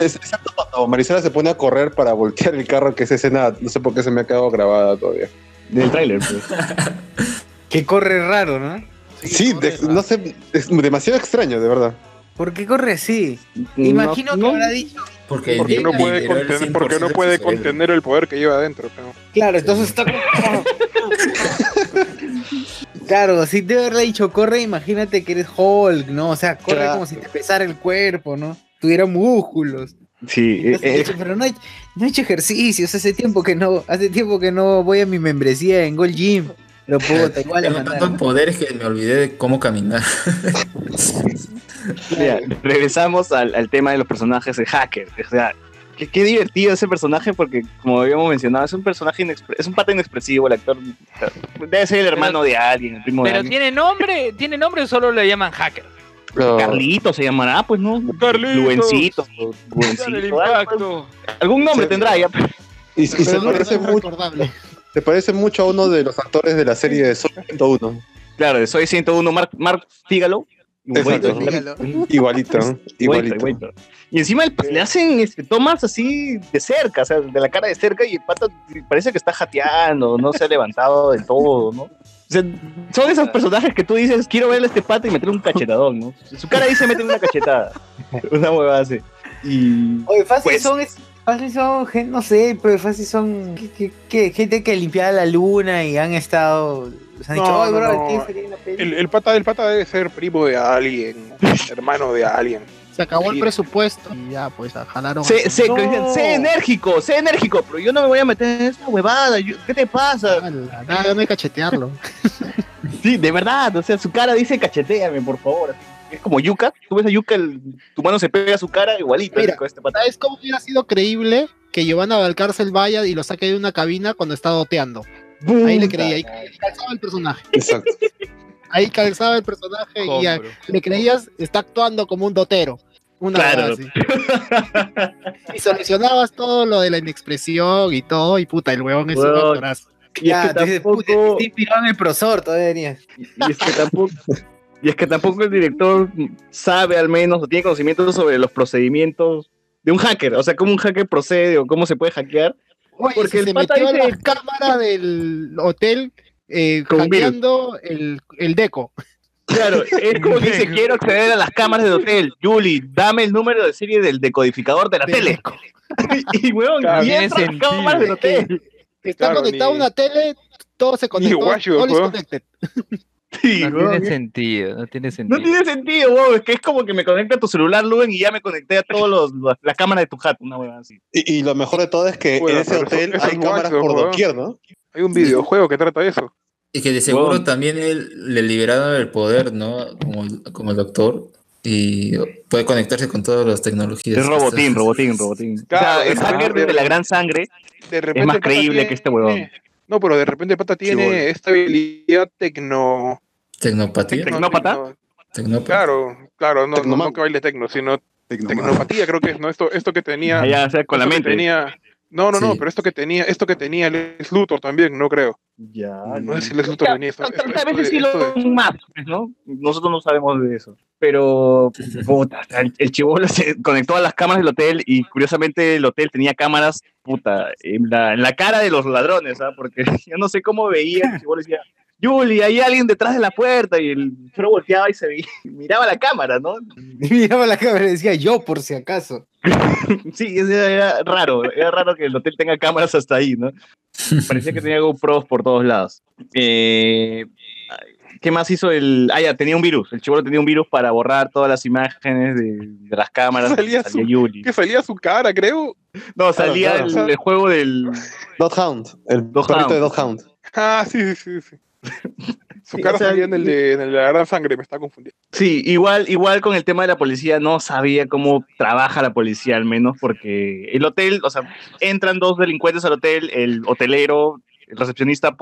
es- excepto cuando Marisela se pone a correr para voltear el carro, que esa escena, no sé por qué se me ha quedado grabada todavía. Del tráiler, pues. Que corre raro, ¿no? Sí, de- no sé, es demasiado extraño, de verdad. ¿Por qué corre así? Imagino que no, habrá dicho. Porque, Porque no puede contener, porque no 100% puede de su cerebro. contener el poder que lleva adentro. pero- Claro, entonces está como. Claro, si te habrá dicho corre, imagínate que eres Hulk, ¿no? O sea, corre Claro. como si te pesara el cuerpo, ¿no? Tuviera músculos. Sí, eh, Entonces, eh, dicho, pero no he, no he hecho ejercicios, hace tiempo que no, hace tiempo que no voy a mi membresía en Gold Gym. Pero puta, igual le Tengo tantos mandaron. poderes que me olvidé de cómo caminar. mira, regresamos al, al tema de los personajes de hacker. O sea, qué, qué divertido ese personaje porque, como habíamos mencionado, es un personaje es un pata inexpresivo, el actor. Debe ser el hermano de alguien, el primo de Pero alguien. tiene nombre, tiene nombre o solo le llaman hacker. Pero- Carlito se llamará, pues, ¿no? Carlitos. Luencito. Luencito, impacto. Algún nombre Sí. tendrá ya. Y, y se, parece recordable. Se parece mucho a uno de los actores de la serie de Soy 101. Claro, soy 101, Mark, Mark Figalo. Exacto. Igualito, Igualito, igualito. Y encima el- le hacen este, tomas así de cerca, o sea, de la cara de cerca y el pata parece que está jateando, no se ha levantado del todo, ¿no? O sea, son esos personajes que tú dices, quiero verle a este pata y meterle un cachetadón, ¿no? Su cara ahí se mete una cachetada. Una huevada así. Y... Oye, fácil Pues- son, es- fácil son, gen- no sé, pero fácil son que- que- gente que limpiaba la luna y han estado. Se han dicho, No, "Ay, no, bro, no. ¿quién sería en la peli?" El, el pata del pata debe ser primo de alguien, hermano de alguien. Se acabó el presupuesto y ya, pues, a- jalaron. Sé, sé, No. sé enérgico, sé enérgico, pero yo no me voy a meter en esa huevada, yo- ¿qué te pasa? Ala, Nada, no hay que cachetearlo. Sí, de verdad, o sea, su cara dice cacheteame, por favor. Es como Yuka, tú ves a Yuka, el- tu mano se pega a su cara igualito Mira, con este. ¿Sabes cómo hubiera sido creíble que Giovanna Valcárcel vaya y lo saque de una cabina cuando está doteando? Ahí le creía, ahí calzaba el personaje. Exacto. Ahí calzaba el personaje y le creías, está actuando como un dotero. Una Claro. así. Y solucionabas todo lo de la inexpresión y todo, y puta, el huevón es un Huevón. actorazo. Y es Ya, que tampoco, inspirado en el profesor, todavía venía. y es que tampoco, y es que tampoco el director sabe al menos o tiene conocimiento sobre los procedimientos de un hacker, o sea, cómo un hacker procede o cómo se puede hackear. Oye, Porque si el se pata metió a dice- la cámara del hotel eh, hackeando el, el deco. Claro, es como que dice, quiero acceder a las cámaras del hotel. Julie, dame el número de serie del decodificador de la del tele. deco. Y, weón, Claro, y entra a las sentido. cámaras del hotel. Está Claro, conectado a ni- una tele, todo se conectó. guacho, all is weón. connected. Sí, No tiene sentido, no tiene sentido. No tiene sentido, weón. Es que es como que me conecta a tu celular, Luen, y ya me conecté a todos los, los- las cámaras de tu hat, una weón así. Y, y lo mejor de todo es que Bueno, en ese hotel eso hay es cámaras guacho, por doquier, ¿no? Hay un videojuego que trata de eso. Y que de seguro también él le liberaron el poder, ¿no? Como, el- como el doctor. Y puede conectarse con todas las tecnologías. Es robotín, robotín, robotín. Claro, o sea, el es hacker de la gran sangre De repente es más creíble que este huevón. No, pero de repente el pata tiene bueno. esta habilidad tecno... Tecnopatía. ¿Tecnópata? tecno- Tecnópata. Claro, claro, no, no, no que baile tecno, sino tecnopatía creo que es, ¿no? Esto, esto que tenía... O sea, con la mente. Tenía, no, no, no, pero esto que tenía, esto que tenía Lex Luthor también, no creo. Ya, No sé si Lex Luthor tenía esto. tal- vez sí lo más, pues, ¿no? Nosotros no sabemos de eso. Pero, puta, el, el chivolo se conectó a las cámaras del hotel y curiosamente el hotel tenía cámaras, puta, en la, en la cara de los ladrones, ¿ah? Porque yo no sé cómo veía, el chivolo decía, Julie, hay alguien detrás de la puerta y el chivolo volteaba y se veía, miraba la cámara, ¿no? Y miraba la cámara y decía yo, por si acaso. Sí, era raro, era raro que el hotel tenga cámaras hasta ahí, ¿no? Parecía que tenía GoPros por todos lados. Eh, ¿Qué más hizo el...? Ah, ya, tenía un virus. El chivolo tenía un virus para borrar todas las imágenes de, de las cámaras. Salía Salía su- Yuli. Que salía su cara, creo. No, salía claro. el, el juego del... Dot Hound, el perrito Hound. de Dot Hound. Ah, sí, sí, sí. Su Sí, cara o sea, salía en el de, en el de la gran sangre, me está confundiendo. Sí, igual, igual con el tema de la policía, no sabía cómo trabaja la policía al menos, porque el hotel, o sea, entran dos delincuentes al hotel, el hotelero, el recepcionista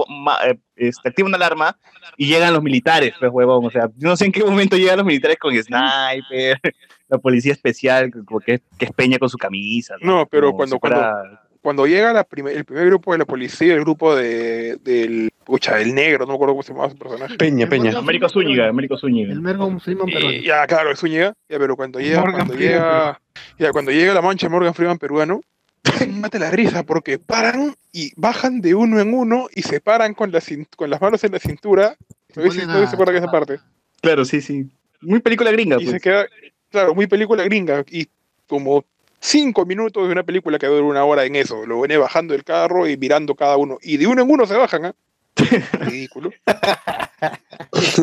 eh, este, activa una alarma y llegan los militares, pues huevón, o sea, no sé en qué momento llegan los militares con sniper, la policía especial, como que, es peña con su camisa. No, pero cuando, cuando, cuando llega la primer- el primer grupo de la policía, el grupo de, del, pucha, el negro, no me acuerdo cómo se llamaba su personaje. Peña, Peña. Américo Zúñiga, Américo Zúñiga. El Morgan Freeman Y peruano. ya, claro, eso llega, ya, pero cuando llega, Morgan cuando Freeman llega, ya, cuando llega la mancha de Morgan Freeman peruano, mate la risa, porque paran y bajan de uno en uno y se paran con, la con las manos en la cintura. No sé si se acuerdan de esa parte. Claro, sí, sí. Muy película gringa, Y pues. se queda, claro, muy película gringa. Y como cinco minutos de una película que dura una hora en eso. Lo viene bajando del carro y mirando cada uno. Y de uno en uno se bajan, ¿ah? Ridículo.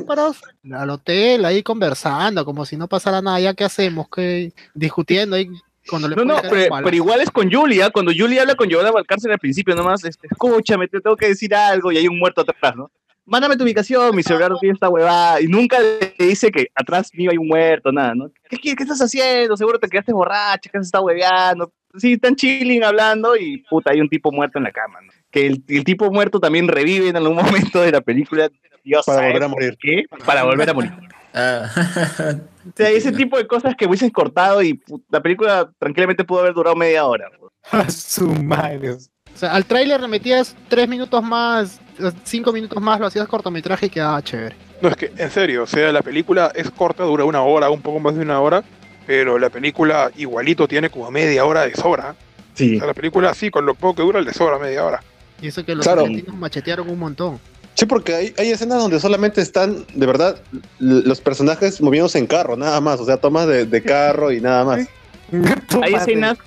Parados al hotel, ahí conversando, como si no pasara nada. ¿Ya qué hacemos? ¿Qué? Discutiendo ahí cuando le No, no, pero, igual es con Julia. Cuando Julia habla con Giovanna Valcárcel al principio, nomás, este, escúchame, te tengo que decir algo y hay un muerto atrás, ¿no? Mándame tu ubicación, mi celular no tiene esta huevada. Y nunca le dice que atrás mío hay un muerto, nada, ¿no? ¿Qué, qué, qué estás haciendo? Seguro te quedaste borracha, que se está hueveando. Sí, están chilling hablando y puta, hay un tipo muerto en la cama, ¿no? Que el, el tipo muerto también revive en algún momento de la película. Dios Para volver a morir. qué, Para volver a morir. Ah, O sea, ese tipo de cosas que hubiesen cortado y la película tranquilamente pudo haber durado media hora. Su madre. O sea, al tráiler le metías tres minutos más, cinco minutos más, lo hacías cortometraje y quedaba chévere. No, es que, en serio, o sea, la película es corta, dura una hora, un poco más de una hora, pero la película igualito tiene como media hora de sobra. Sí. O sea, la película sí, con lo poco que dura, le sobra media hora. Y eso que los Claro. argentinos machetearon un montón. Sí, porque hay, hay escenas donde solamente están, de verdad, los personajes moviéndose en carro, nada más. O sea, tomas de, de carro y nada más. Hay escenas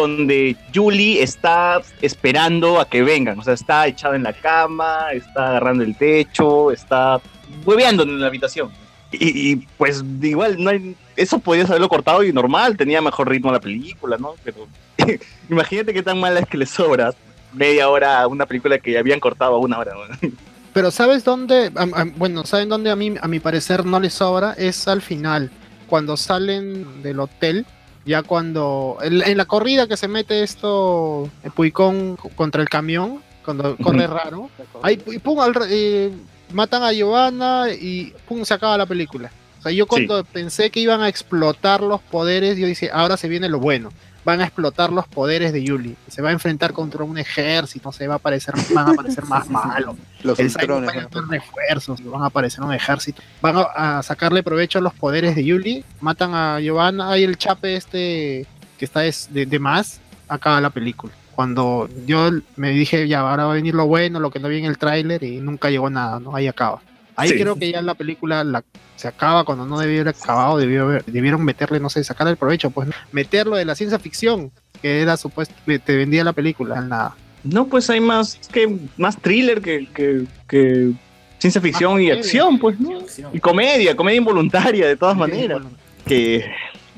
donde Julie está esperando a que vengan, o sea, está echada en la cama, está agarrando el techo, está hueveando en la habitación. Y, y, pues igual, no hay, eso podías haberlo cortado y normal, tenía mejor ritmo la película, ¿no? Pero imagínate qué tan mala es que le sobra media hora a una película que habían cortado a una hora. ¿no? Pero ¿sabes dónde? Am- am- bueno, ¿saben dónde a mí, a mi parecer no les sobra? Es al final, cuando salen del hotel, ya cuando... En, en la corrida que se mete esto, eh, Puicón contra el camión, cuando corre raro, ahí y pum, al eh, matan a Giovanna y pum, se acaba la película. O sea, yo cuando pensé que iban a explotar los poderes, yo dije, ahora se viene lo bueno. Van a explotar los poderes de Yuli. Se va a enfrentar contra un ejército, se va a aparecer, van a aparecer más malos. Los El va a refuerzos, van a aparecer un ejército. Van a, a sacarle provecho a los poderes de Yuli. Matan a Giovanna. Hay el chape este que está es de, de más. Acaba la película. Cuando yo me dije, ya, ahora va a venir lo bueno, lo que no vi en el tráiler y nunca llegó nada, ¿no? Ahí acaba. Ahí Sí. creo que ya la película la, se acaba cuando no debió haber acabado, debió haber- debieron meterle, no sé, sacarle el provecho, pues meterlo de la ciencia ficción, que era supuesto, que te vendía la película, nada. No, pues hay más que más thriller que, que, que ciencia ficción y comedia. acción, pues, ¿no? Y comedia, comedia involuntaria, de todas maneras. Que,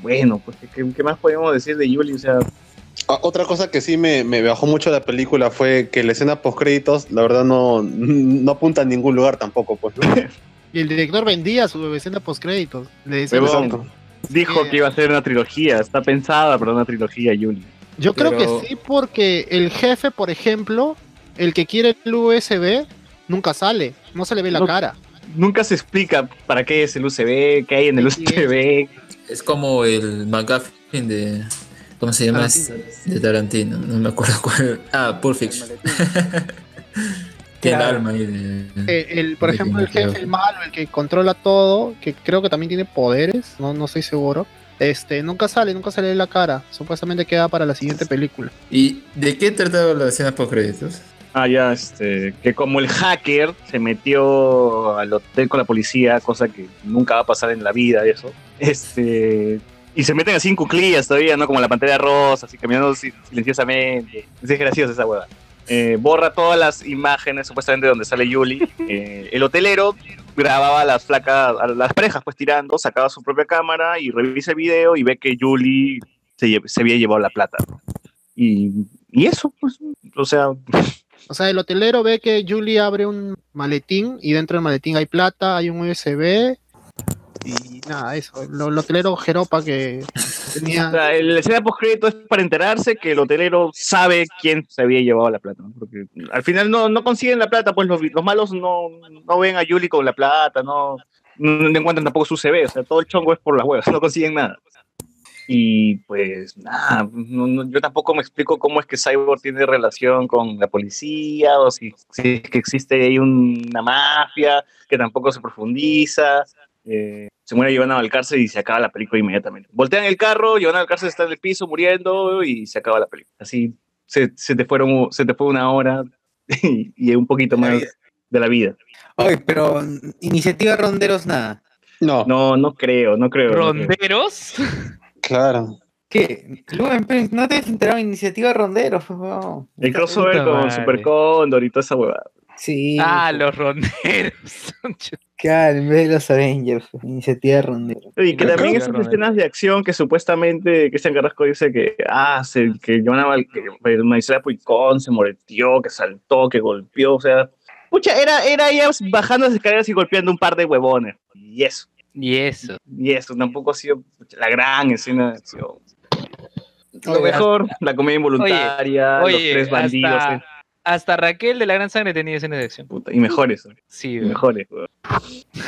bueno, pues, ¿qué, qué más podemos decir de Yuli? O sea, Otra cosa que sí me, me bajó mucho la película fue que la escena post créditos, la verdad, no, no apunta a ningún lugar tampoco, pues. Y el director vendía su escena post créditos. Le decía, dijo que iba a ser una trilogía, está pensada para una trilogía, Yuli. Yo creo que sí, porque el jefe, por ejemplo, el que quiere el USB, nunca sale, no se le ve la No. cara. Nunca se explica para qué es el UCB, qué hay en el UCB. Es como el McGuffin de. ¿Cómo se llama? De Tarantino. No me acuerdo cuál. Ah, Pulp Fiction. Tiene el Claro. alma ahí de. Eh, el, por de ejemplo, el jefe, el malo, el que controla todo, que creo que también tiene poderes, no, no estoy seguro. Este, nunca sale, nunca sale la cara. Supuestamente queda para la siguiente película. ¿Y de qué trataba la escena post créditos? Ah, ya, este, que como el hacker se metió al hotel con la policía, cosa que nunca va a pasar en la vida, eso. Este, y se meten así en cuclillas todavía, ¿no? Como la pantalla rosa, así caminando si- silenciosamente. Es graciosa esa hueá. Eh, borra todas las imágenes, supuestamente, donde sale Yuli. Eh, el hotelero grababa a las flacas, a las parejas, pues tirando, sacaba su propia cámara y revisa el video y ve que Yuli se, se había llevado la plata. Y, y eso, pues, o sea, O sea, el hotelero ve que Julie abre un maletín y dentro del maletín hay plata, hay un USB y nada, eso. El hotelero jeropa que tenía. O sea, el escena post es para enterarse que el hotelero sabe quién se había llevado la plata, ¿no? Porque al final no, no consiguen la plata, pues los, los malos no, no ven a Yuli con la plata, no, no encuentran tampoco su CV, o sea, todo el chongo es por las huevas, no consiguen nada. Y pues nada, no- no- yo tampoco me explico cómo es que Cyborg tiene relación con la policía o si, si es que existe ahí una mafia que tampoco se profundiza. Eh, se muere Giovanna Valcárcel y se acaba la película inmediatamente. Voltean el carro, Giovanna Valcárcel está en el piso muriendo y se acaba la película. Así se, se te, fueron, se te fue una hora y, y un poquito más de la vida. Oye, pero iniciativa Ronderos nada. No, No, no creo, no creo. no creo. ¿Ronderos? claro. ¿Qué? ¿No te has enterado de iniciativa Ronderos? El crossover con. Super Cóndor y toda esa huevada. Sí. Ah, los ronderos. Claro, en vez de los Avengers, pues, iniciativa Ronderos. Y que también esas escenas de acción que supuestamente Cristian Carrasco dice que, ah, se, que Val- que Marisela Puicón se moreteó, que saltó, que golpeó, o sea, pucha, era, era ella bajando las escaleras y golpeando un par de huevones. Y eso, Y eso. y eso, tampoco ha sido pucha, la gran escena de acción. Lo mejor, la comedia involuntaria, Oye, los tres bandidos, hasta, eh, hasta Raquel de la Gran Sangre tenía escenas de acción. puta, y mejores. Sí, y mejores.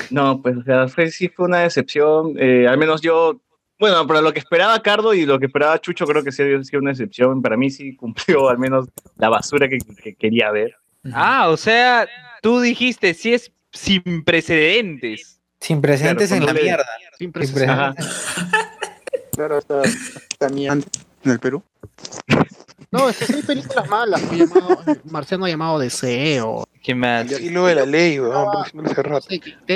No, pues, o sea, fue, sí fue una decepción. eh, al menos yo, bueno, para lo que esperaba Cardo y lo que esperaba Chucho, creo que sí había sido una decepción. Para mí sí cumplió al menos la basura que, que quería ver. Ah, o sea, tú dijiste, si es sin precedentes. Sin precedentes Claro, en la mierda. Sin Sin precedentes. Ajá. Claro, está mierda en el Perú. No, es que sí hay películas malas. llamado- Marciano ha llamado Deseo. ¿Qué más? Y lo de la ley, weón.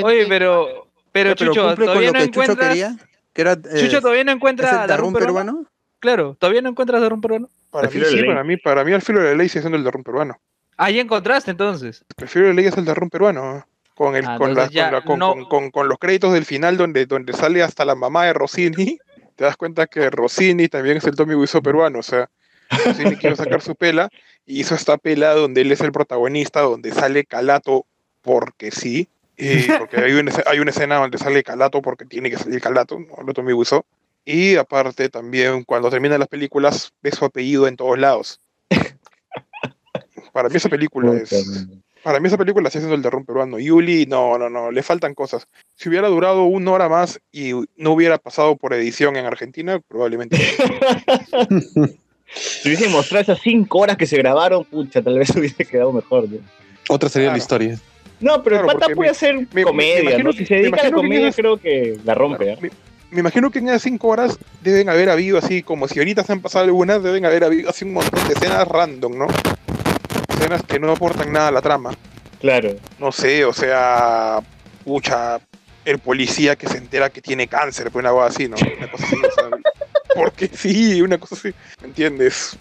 Oye, pero, pero Chucho, todavía lo no que Chucho encuentras. quería, que era, eh, Chucho todavía no ¿es encuentra Darrún peruano. peruano? Claro, todavía no encuentras Darum peruano. Para mí sí, para mí, para mí al filo de la ley sigue siendo el Darrún peruano. Ah, ya encontraste entonces. El filo de la ley es el Darrún peruano. ¿eh? Con, el, Ah, con, la- con, la- con- no- con- con- con los créditos del final donde, donde sale hasta la mamá de Rossini, te das cuenta que Rossini también es el Tommy Wiseau peruano. O sea, Rossini quiere sacar su pela y hizo esta pela donde él es el protagonista, donde sale Calato porque sí. y porque hay una, escena- hay una escena donde sale Calato porque tiene que salir Calato, no lo Tommy Wiseau. Y aparte también cuando terminan las películas ve su apellido en todos lados. Para mí esa película es... Para mí esa película sigue siendo el derrumbe peruano. Yuli, no, no, no, le faltan cosas. Si hubiera durado una hora más y no hubiera pasado por edición en Argentina, probablemente. Si hubiesen mostrado esas cinco horas que se grabaron, pucha, tal vez hubiese quedado mejor. ¿no? Otra sería la historia. No, pero Claro, el pata puede me- hacer me- me comedia, imagino Si se me dedica a la imagino que comedia, esas- creo que la rompe. ¿ah? me, me imagino que en esas cinco horas deben haber habido así, como si ahorita se han pasado algunas, deben haber habido así un montón de escenas random, ¿no? Escenas que no aportan nada a la trama. Claro. No sé, o sea, pucha, el policía que se entera que tiene cáncer, pues una cosa así, ¿no? Una cosa así, o sea, porque sí, una cosa así, ¿me entiendes?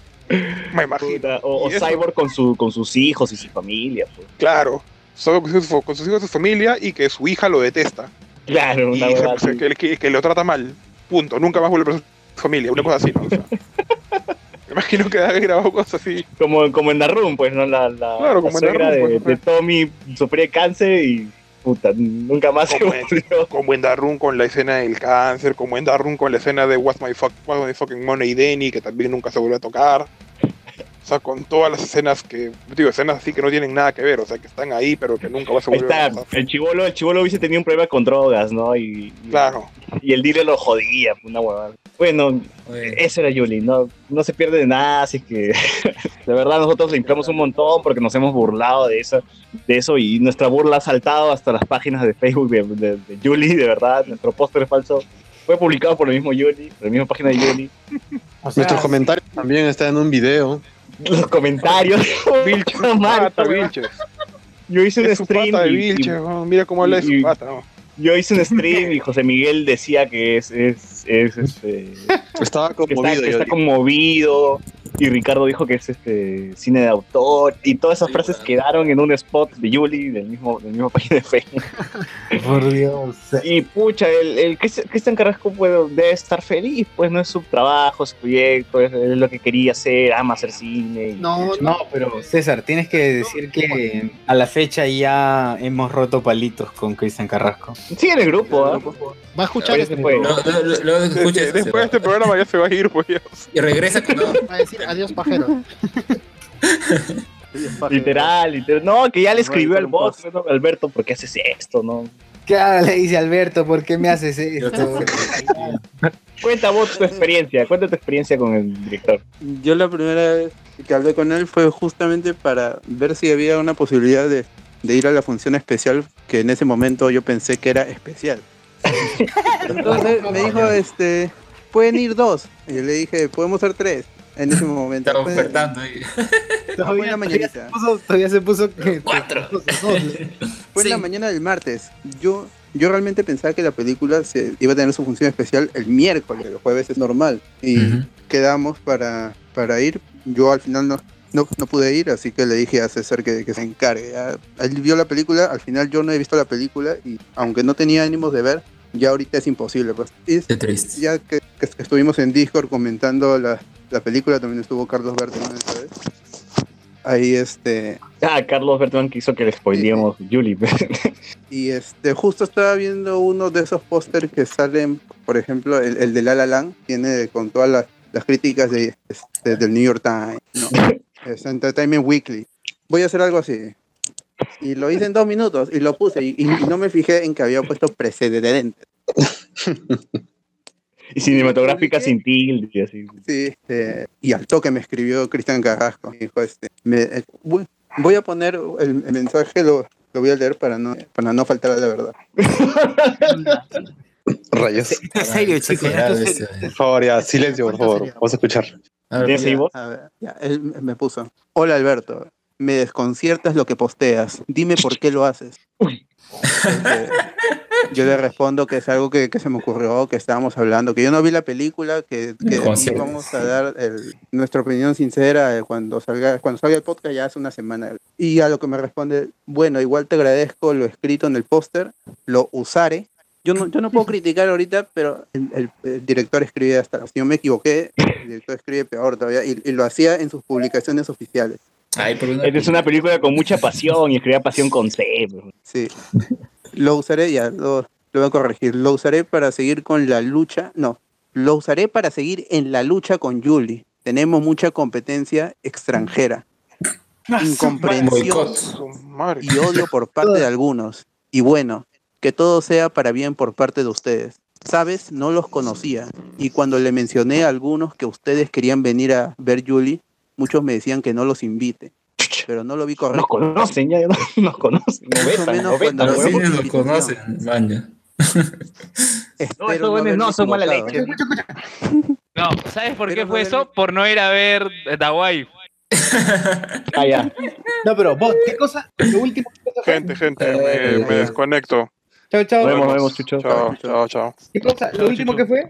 Me imagino. Puta, O, o Y Cyborg con, su, con sus hijos y su familia. pues. Claro, solo con sus, con sus hijos y su familia y que su hija lo detesta. Claro, Y una se- huevada se- así. que, que- que lo trata mal. Punto. Nunca más vuelve a su familia. Una cosa así, ¿no? O sea, me imagino que ha grabado cosas así. Como, como en Darum, pues, ¿no? La, la, Claro, la como en suegra Darum, de, pues, de Tommy sufría de cáncer y puta, nunca más se Como en, volvió. como en Darun con la escena del cáncer, como en Darun con la escena de What's My, fuck, What's My Fucking Money Denny, que también nunca se volvió a tocar. O sea, con todas las escenas que, digo, escenas así que no tienen nada que ver, o sea, que están ahí, pero que nunca vas a volver a está, pasar. el chivolo, el chivolo hubiese tenido un problema con drogas, ¿no? Y, y- Claro. y el dealer lo jodía, una huevada. Bueno, eso era Yuli, no, no se pierde de nada, así que de verdad nosotros le inflamos un montón porque nos hemos burlado de eso, de eso y nuestra burla ha saltado hasta las páginas de Facebook de, de, de Yuli, de verdad, nuestro póster falso fue publicado por el mismo Yuli, por la misma página de Yuli. Nuestros comentarios también están en un video. Los comentarios, Vilches, pata. Vilches. yo hice un Es stream pata de y- y- Vilches, mira cómo habla de su pata, ¿no? yo hice un stream y José Miguel decía que es, es, es este, Estaba que está, conmovido. está digo. conmovido, Y Ricardo dijo que es este cine de autor y todas esas frases quedaron en un spot de Yuli del mismo, del mismo página de Facebook. Por Dios. Y pucha, el, el Cristian Carrasco puede, debe estar feliz, pues no es su trabajo, su proyecto, es, es lo que quería hacer, ama hacer cine. y- No, no, pero César, tienes que decir que a la fecha ya hemos roto palitos con Cristian Carrasco. Sigue en el grupo, ¿ah? Va a escuchar este Luego, luego- luego de que Después de este programa ya se va a ir, pues. Y regresa con Va a decir adiós pajero. Literal, literal. No, que ya le escribió al bot, ¿no? Alberto, ¿por qué haces esto, no? ¿Qué le dice Alberto? ¿Por qué me haces esto? Cuenta vos tu experiencia, cuenta tu experiencia con el director. Yo la primera vez que hablé con él fue justamente para ver si había una posibilidad de, de ir a la función especial que en ese momento yo pensé que era especial. Entonces me dijo, este, pueden ir dos. Y yo le dije, podemos ser tres. En ese momento. estaba Pueden- ofertando ahí. Fue en la Todavía se mañanita. puso, todavía se puso que Cuatro. Fue en la mañana del martes. Yo, yo realmente pensaba que la película se iba a tener su función especial el miércoles, el jueves es normal. Y quedamos para, para ir. Yo al final no, no, no pude ir, así que le dije a César que, que se encargue. Ya, Él vio la película, al final yo no he visto la película y aunque no tenía ánimos de ver, ya ahorita es imposible. Pues. Y Qué triste. ya que, que estuvimos en Discord comentando la, la película, también estuvo Carlos Bertman esta vez. Ahí este... Ah, Carlos Bertman quiso que le spoileemos Yuli. Y este, justo estaba viendo uno de esos pósters que salen, por ejemplo, el, el de La La Land, tiene con todas las, las críticas de, este, del New York Times, ¿no? Es Entertainment Weekly. Voy a hacer algo así. Y lo hice en dos minutos y lo puse y, y no me fijé en que había puesto precedentes. y cinematográfica sin tilde y así. Sí, este, y al toque me escribió Cristian Carrasco. Me dijo, este, me- eh, voy, voy a poner el, el mensaje, lo, lo voy a leer para no, para no faltar a la verdad. Rayos. En serio, chicos. Por favor, ya, silencio, por favor. Vamos a escuchar. A ver, ¿Tienes ahí vos? A ver, ya, él me puso. Hola Alberto, me desconciertas lo que posteas. Dime por qué lo haces. Yo le respondo que es algo que, que se me ocurrió, que estábamos hablando, que yo no vi la película, que, vamos a dar el- nuestra opinión sincera eh, cuando salga, cuando salga el podcast ya hace una semana. Y a lo que me responde, bueno, igual te agradezco lo escrito en el póster, lo usaré. Yo no, yo no puedo criticar ahorita, pero el, el- el director escribe hasta, si yo me equivoqué, el director escribe peor todavía, y, y lo hacía en sus publicaciones oficiales. Ay, por una Esta es una película con mucha pasión y escribía pasión con C. bro. Sí. Lo usaré, ya, lo, lo voy a corregir. Lo usaré para seguir con la lucha. No, lo usaré para seguir en la lucha con Julie. Tenemos mucha competencia extranjera. Incomprensión. Su madre. y odio por parte de algunos. Y bueno, que todo sea para bien por parte de ustedes. Sabes, no los conocía. Y cuando le mencioné a algunos que ustedes querían venir a ver Julie, muchos me decían que no los invite. Pero no lo vi Nos correcto. conocen, ya no- nos conocen. Nos Más o vetan, menos nos vetan, cuando Los nos conocen, maña. No, estos buenos no, son mala leche. No, ¿sabes por qué fue eso? Por no ir a ver Dawai. Ah, ya. No, pero vos, ¿qué cosa? Lo último. Gente, gente, me, me desconecto. Chao, chao. Nos vemos, nos vemos, Chucho. Chao, chao, chao. ¿Qué cosa? Lo último que fue.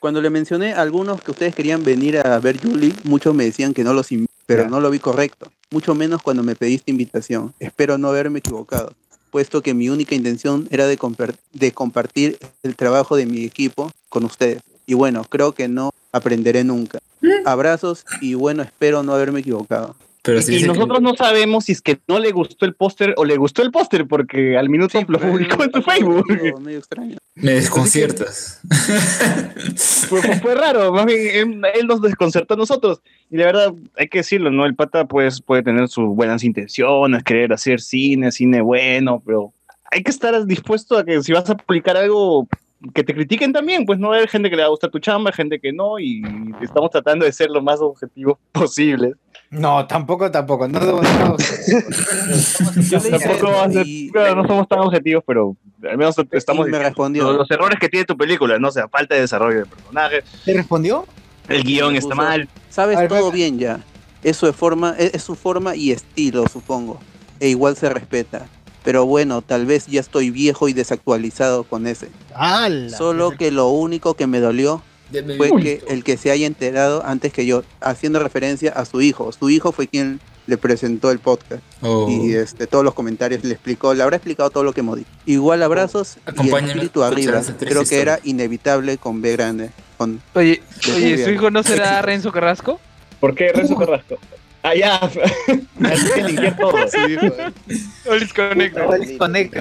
Cuando le mencioné a algunos que ustedes querían venir a ver Julie, muchos me decían que no los pero no lo vi correcto. Mucho menos cuando me pediste invitación. Espero no haberme equivocado, puesto que mi única intención era de, compar- de compartir el trabajo de mi equipo con ustedes. Y bueno, creo que no aprenderé nunca. Abrazos y bueno, espero no haberme equivocado. Pero Y, sí y dice que- nosotros no sabemos si es que no le gustó el póster o le gustó el póster porque al minuto lo publicó en tu Facebook. Medio, medio extraño. me desconciertas. Fue, fue- fue raro, más bien él, él nos desconcertó a nosotros. Y la verdad, hay que decirlo, ¿no? El pata pues, puede tener sus buenas intenciones, querer hacer cine, cine bueno, pero hay que estar dispuesto a que si vas a publicar algo, que te critiquen también, pues no hay gente que le va a gustar tu chamba, gente que no, y estamos tratando de ser lo más objetivos posibles. No, tampoco, tampoco. No le dije Tampoco va a ser- y- claro, no somos tan objetivos, pero al menos estamos me respondió. los, los errores que tiene tu película, no o sea, falta de desarrollo de personajes, ¿Te respondió? el guion Me está puso- mal. Sabes ver, todo bien ya. Es su forma, es, es su forma y estilo, supongo. E igual se respeta. Pero bueno, tal vez ya estoy viejo y desactualizado con ese. ¡Hala! Solo que lo único que me dolió, fue que el que se haya enterado antes que yo, haciendo referencia a su hijo. Su hijo fue quien le presentó el podcast Oh. y este, todos los comentarios le explicó, le habrá explicado todo lo que hemos dicho. Igual abrazos y el espíritu arriba. Creo que era inevitable con B grande. Con Oye, oye, ¿su hijo no será Renzo Carrasco? ¿Por qué Renzo Carrasco? Ah, ya. Así que todo. Olis Conecta. Conecta.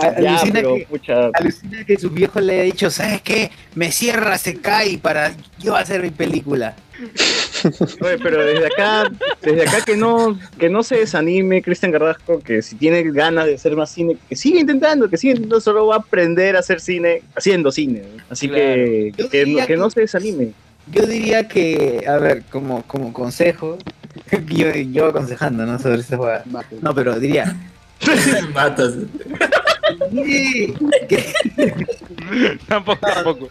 Ya, Alucina, pero, que, alucina que su viejo le ha dicho, ¿sabes qué? Me cierra, se cae para yo hacer mi película. Oye, pero desde acá, desde acá que no, que no se desanime Cristian Carrasco, que si tiene ganas de hacer más cine, que siga intentando, que siga intentando, solo va a aprender a hacer cine haciendo cine. Así que, que, no, diría que no se desanime. Yo diría que, a ver, como, como consejo, yo, yo aconsejando, ¿no? Sobre esta jugada. No, pero diría. Matas. tampoco, tampoco.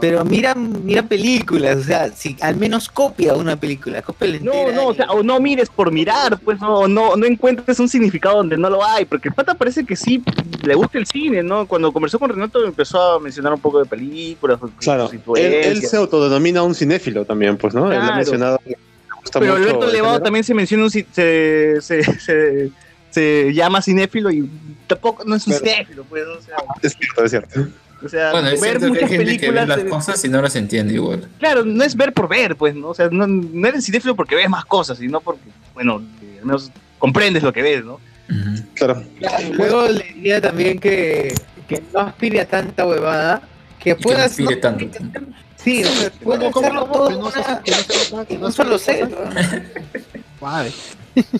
Pero mira, mira películas, o sea, si al menos copia una película, copia la No, no, o sea, o no mires por mirar, pues no, o no, no encuentres un significado donde no lo hay, porque el pata parece que sí le gusta el cine, ¿no? Cuando conversó con Renato empezó a mencionar un poco de películas, Claro, sus él, él se autodenomina un cinéfilo también, pues, ¿no? Él ha Claro. mencionado que le gusta Pero Alberto Levado también se menciona un se, se, se, se llama cinéfilo y tampoco no es un Pero- cinéfilo, pues, o sea, Es cierto, es cierto. o sea Bueno, es ver cierto que hay muchas gente que ve películas. las cosas y no las entiende igual. Claro, no es ver por ver, pues, ¿no? O sea, no, no eres cinéfilo porque ves más cosas, sino porque, bueno, al menos comprendes lo que ves, ¿no? Claro. Luego le diría también que, que no aspire a tanta huevada, que Que no puedas aspire tanto. Sí, o sea, puede hacerlo todo una- en un solo set.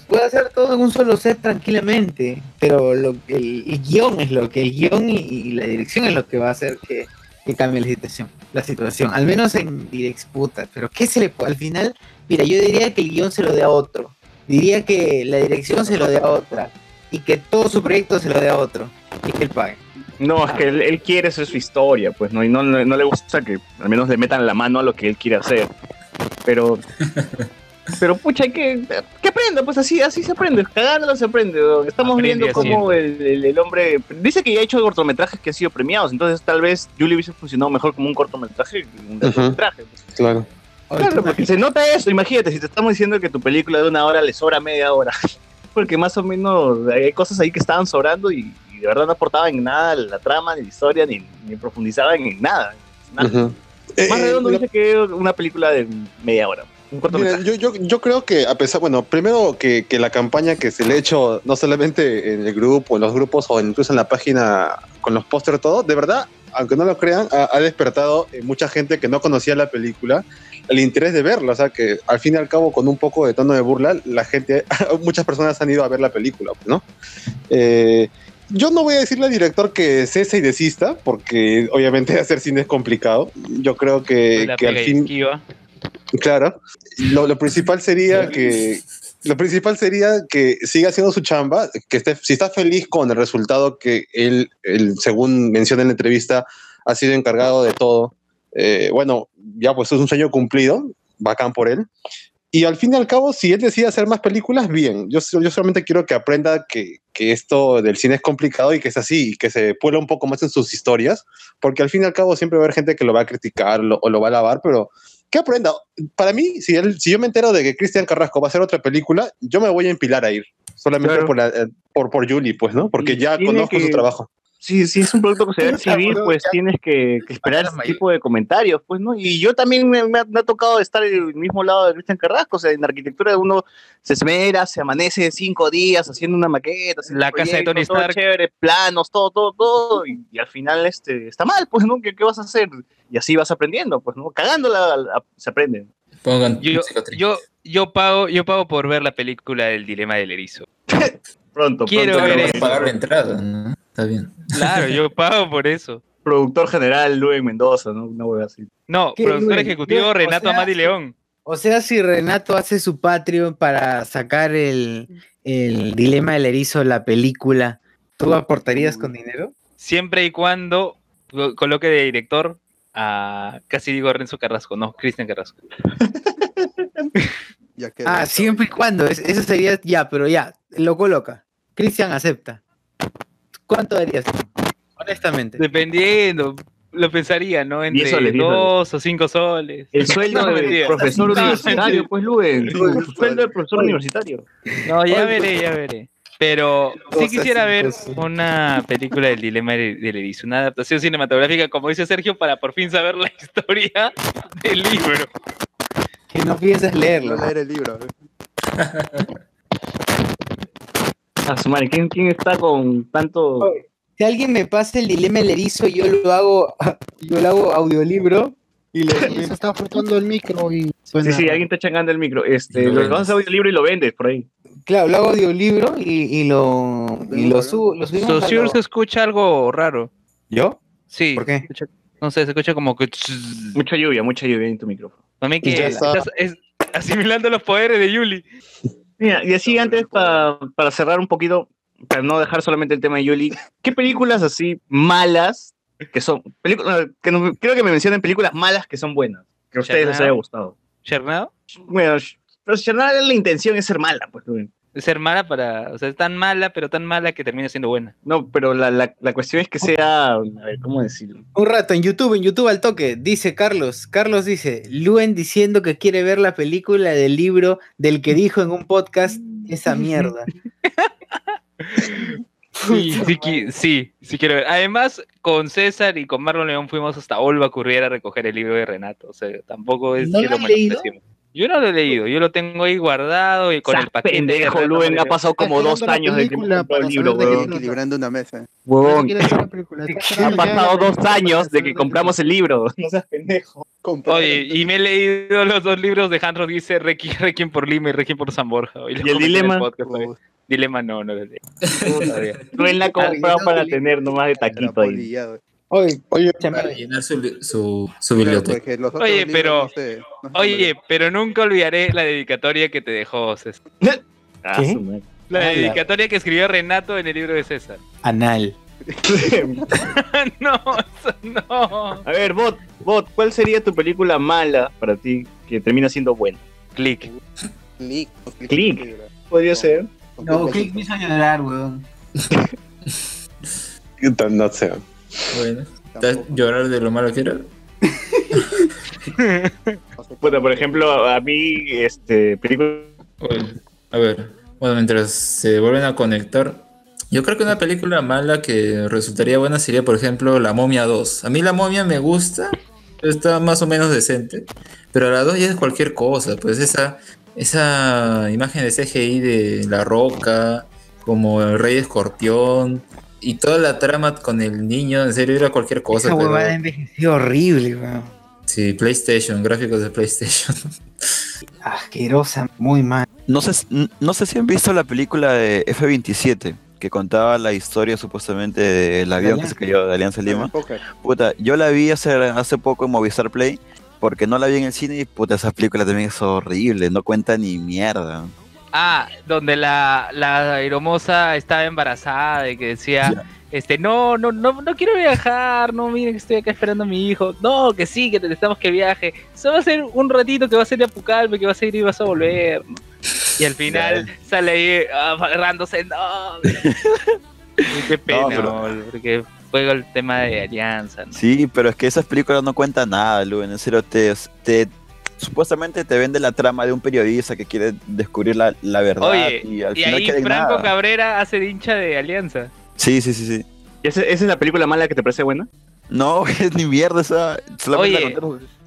Puede hacer todo en un solo set tranquilamente, pero lo, el, el guion es lo que el guion y, y la dirección es lo que va a hacer que, que cambie la situación, la situación, al menos en Direx puta, pero qué se le pu- al final, mira, yo diría que el guion se lo dé a otro, diría que la dirección se lo dé a otra y que todo su proyecto se lo dé a otro y que él pague. No, es que él, él quiere hacer su historia, pues, ¿no? Y no, no, no le gusta que al menos le metan la mano a lo que él quiere hacer. Pero, pero pucha, hay que, que aprenda, pues así, así se aprende, cagándolo se aprende. Estamos Aprende viendo cómo el, el- el hombre, dice que ya ha hecho cortometrajes que han sido premiados, entonces tal vez Julie hubiese funcionado mejor como un cortometraje que un largometraje. pues. Claro. Claro, porque se nota eso, imagínate, si te estamos diciendo que tu película de una hora le sobra media hora, porque más o menos hay cosas ahí que estaban sobrando y, y de verdad no aportaban en nada la trama, ni la historia, ni, ni profundizaban en nada. nada. Ujú. Más Eh, redondo lo- dice que una película de media hora, un yo, yo, yo creo que a pesar, bueno, primero que, que la campaña que se le ha hecho, no solamente en el grupo, en los grupos o incluso en la página con los pósteres, todo, de verdad, aunque no lo crean, ha, ha despertado en mucha gente que no conocía la película el interés de verla. O sea, que al fin y al cabo, con un poco de tono de burla, la gente, muchas personas han ido a ver la película, ¿no? Eh, yo no voy a decirle al director que cese y desista, porque obviamente hacer cine es complicado. Yo creo que, al fin. esquiva. Claro. Lo, lo principal sería que lo principal sería que siga haciendo su chamba, que esté, si está feliz con el resultado que él, él, según menciona en la entrevista, ha sido encargado de todo. eh, bueno, ya pues es un sueño cumplido, bacán por él. Y al fin y al cabo, si él decide hacer más películas, bien. Yo, yo solamente quiero que aprenda que, que esto del cine es complicado y que es así, y que se puela un poco más en sus historias, porque al fin y al cabo siempre va a haber gente que lo va a criticar lo- o lo va a alabar, pero que aprenda. Para mí, si, él, si yo me entero de que Cristian Carrasco va a hacer otra película, yo me voy a empilar a ir. Solamente Claro. por, la- eh, por, por Julie, pues, ¿no? Porque Y ya conozco su trabajo. Si, si es un producto que se va a exhibir, pues tienes que, que esperar ese tipo de comentarios, pues, ¿no? Y yo también me, me ha, me ha tocado estar en el mismo lado de Cristian Carrasco, o sea, en arquitectura uno se esmera, se amanece cinco días haciendo una maqueta, haciendo La casa de Tony todo Stark. chévere, planos, todo, todo, todo, y, y al final este, está mal, pues, ¿no? ¿Qué, qué vas a hacer? Y así vas aprendiendo, pues, ¿no? Cagándola la- se aprende. Pongan Yo, yo, yo pago, yo pago por ver la película del dilema del erizo. Pronto, Quiero pronto. ver eso. pagar la entrada, ¿no? Está bien. Claro, yo pago por eso. Productor general Luis Mendoza, ¿no? Una hueá así. No, ¿Qué, productor Luis? ejecutivo o Renato sea, Amadi León. O sea, si Renato hace su Patreon para sacar el, el dilema del erizo, la película, ¿tú aportarías con dinero? Siempre y cuando co- coloque de director a casi digo Renzo Carrasco, no, Cristian Carrasco. Ya Ah, siempre y cuando, es- eso sería ya, pero ya, lo coloca. Cristian acepta. ¿Cuánto darías? Honestamente. Dependiendo. lo pensaría, ¿no? Entre Diez soles, diez soles. dos o cinco soles. El sueldo No, del profesor universitario, pues, Luen. El sueldo del profesor universitario. No, ya veré, ya veré. Pero sí quisiera ver una película del dilema de- del erizo, una adaptación cinematográfica, como dice Sergio, para por fin saber la historia del libro. Que no piensas leerlo. No leer el libro. A su madre, ¿quién, quién está con tanto. Si alguien me pasa el dilema del erizo, yo lo hago, yo lo hago audiolibro y lo Se está frotando el micro y Sí, suena. sí, alguien está changando el micro. Este, Lo lo vendes. vas a el libro y lo vendes por ahí. Claro, lo hago audiolibro y, y lo, y lo subo. Lo lo- se escucha algo raro. ¿Yo? Sí. ¿Por qué? No sé, se escucha como que... Mucha lluvia, mucha lluvia en tu micrófono. También que estás es- asimilando los poderes de Yuli. Mira, y así antes, pa- para cerrar un poquito, para no dejar solamente el tema de Yuli, ¿qué películas así malas que son. películas que no- creo que me mencionen películas malas que son buenas, que a ustedes les haya gustado? ¿Chernado? Bueno, pero Chernado la intención es ser mala, pues. Ser mala para... O sea, es tan mala, pero tan mala que termina siendo buena. No, pero la, la, la cuestión es que sea. A ver, ¿cómo decirlo? Un rato en YouTube, en YouTube al toque, dice Carlos. Carlos dice, Luen diciendo que quiere ver la película del libro del que dijo en un podcast esa mierda. Sí, sí, sí, sí quiero ver. Además, con César y con Marlon León fuimos hasta Olva Currier a recoger el libro de Renato. O sea, tampoco es ¿No que lo lo has leído? Yo no lo he leído, yo lo tengo ahí guardado y con el paquete. pendejo, de Luen, ha pasado como dos años desde que compró el libro, de weón. equilibrando una mesa. Huevón. Ha pasado dos años de que compramos el libro. No seas pendejo. Oye, y me he leído los dos libros de Hans Rodríguez, Requiem, Requiem por Lima y Requiem por San Borja. Y, lo ¿Y el dilema? Dilema no, no lo leí. Luen la ha comprado para tener nomás de taquito ahí. Oye, oye, Para llenar su, su, su biblioteca. Oye, pero, no se- no se oye, pero nunca olvidaré la dedicatoria que te dejó César. Ah. La Ah, la- dedicatoria que escribió Renato en el libro de César. Anal. no, eso no. A ver, Bot, Bot, ¿cuál sería tu película mala para ti que termina siendo buena? Click. Click. Click. Podría ser. No, Click me hizo llorar, weón. No sé. Bueno, ¿estás llorar de lo malo que era? Bueno, por ejemplo, a mí, este, película. A ver, bueno, mientras se vuelven a conectar, yo creo que una película mala que resultaría buena sería, por ejemplo, La Momia 2. A mí La Momia me gusta, está más o menos decente, pero la 2 ya es cualquier cosa, pues esa, esa imagen de CGI de La Roca, como el Rey Escorpión, y toda la trama con el niño, en serio, era cualquier cosa. Esa pero- huevada envejeció horrible, weón. Sí, PlayStation, gráficos de PlayStation. Asquerosa, muy mal. No sé, no sé si han visto la película de F-27, que contaba la historia supuestamente del avión que se cayó de Alianza Lima. Puta, yo la vi hace, hace poco en Movistar Play, porque no la vi en el cine y puta, esa película también es horrible, no cuenta ni mierda. Ah, donde la, la aeromoza estaba embarazada y que decía, este, no, no, no, no quiero viajar, no, miren que estoy acá esperando a mi hijo, no, que sí, que necesitamos que viaje, eso va a ser un ratito que va a ser de Apucalpe, que vas a ir y vas a volver. ¿no? Y al final sale ahí ah, agarrándose, no. Qué pena, No, pero- porque fue el tema de alianza, ¿no? Sí, pero es que esas películas no cuentan nada, Luen, en serio, te, te, supuestamente te vende la trama de un periodista que quiere descubrir la, la verdad Oye, y al y final ahí Franco nada. Cabrera hace de hincha de alianza. Sí, sí, sí, sí. ¿Y esa, esa es la película mala que te parece buena? No, es ni mierda esa. la Oye,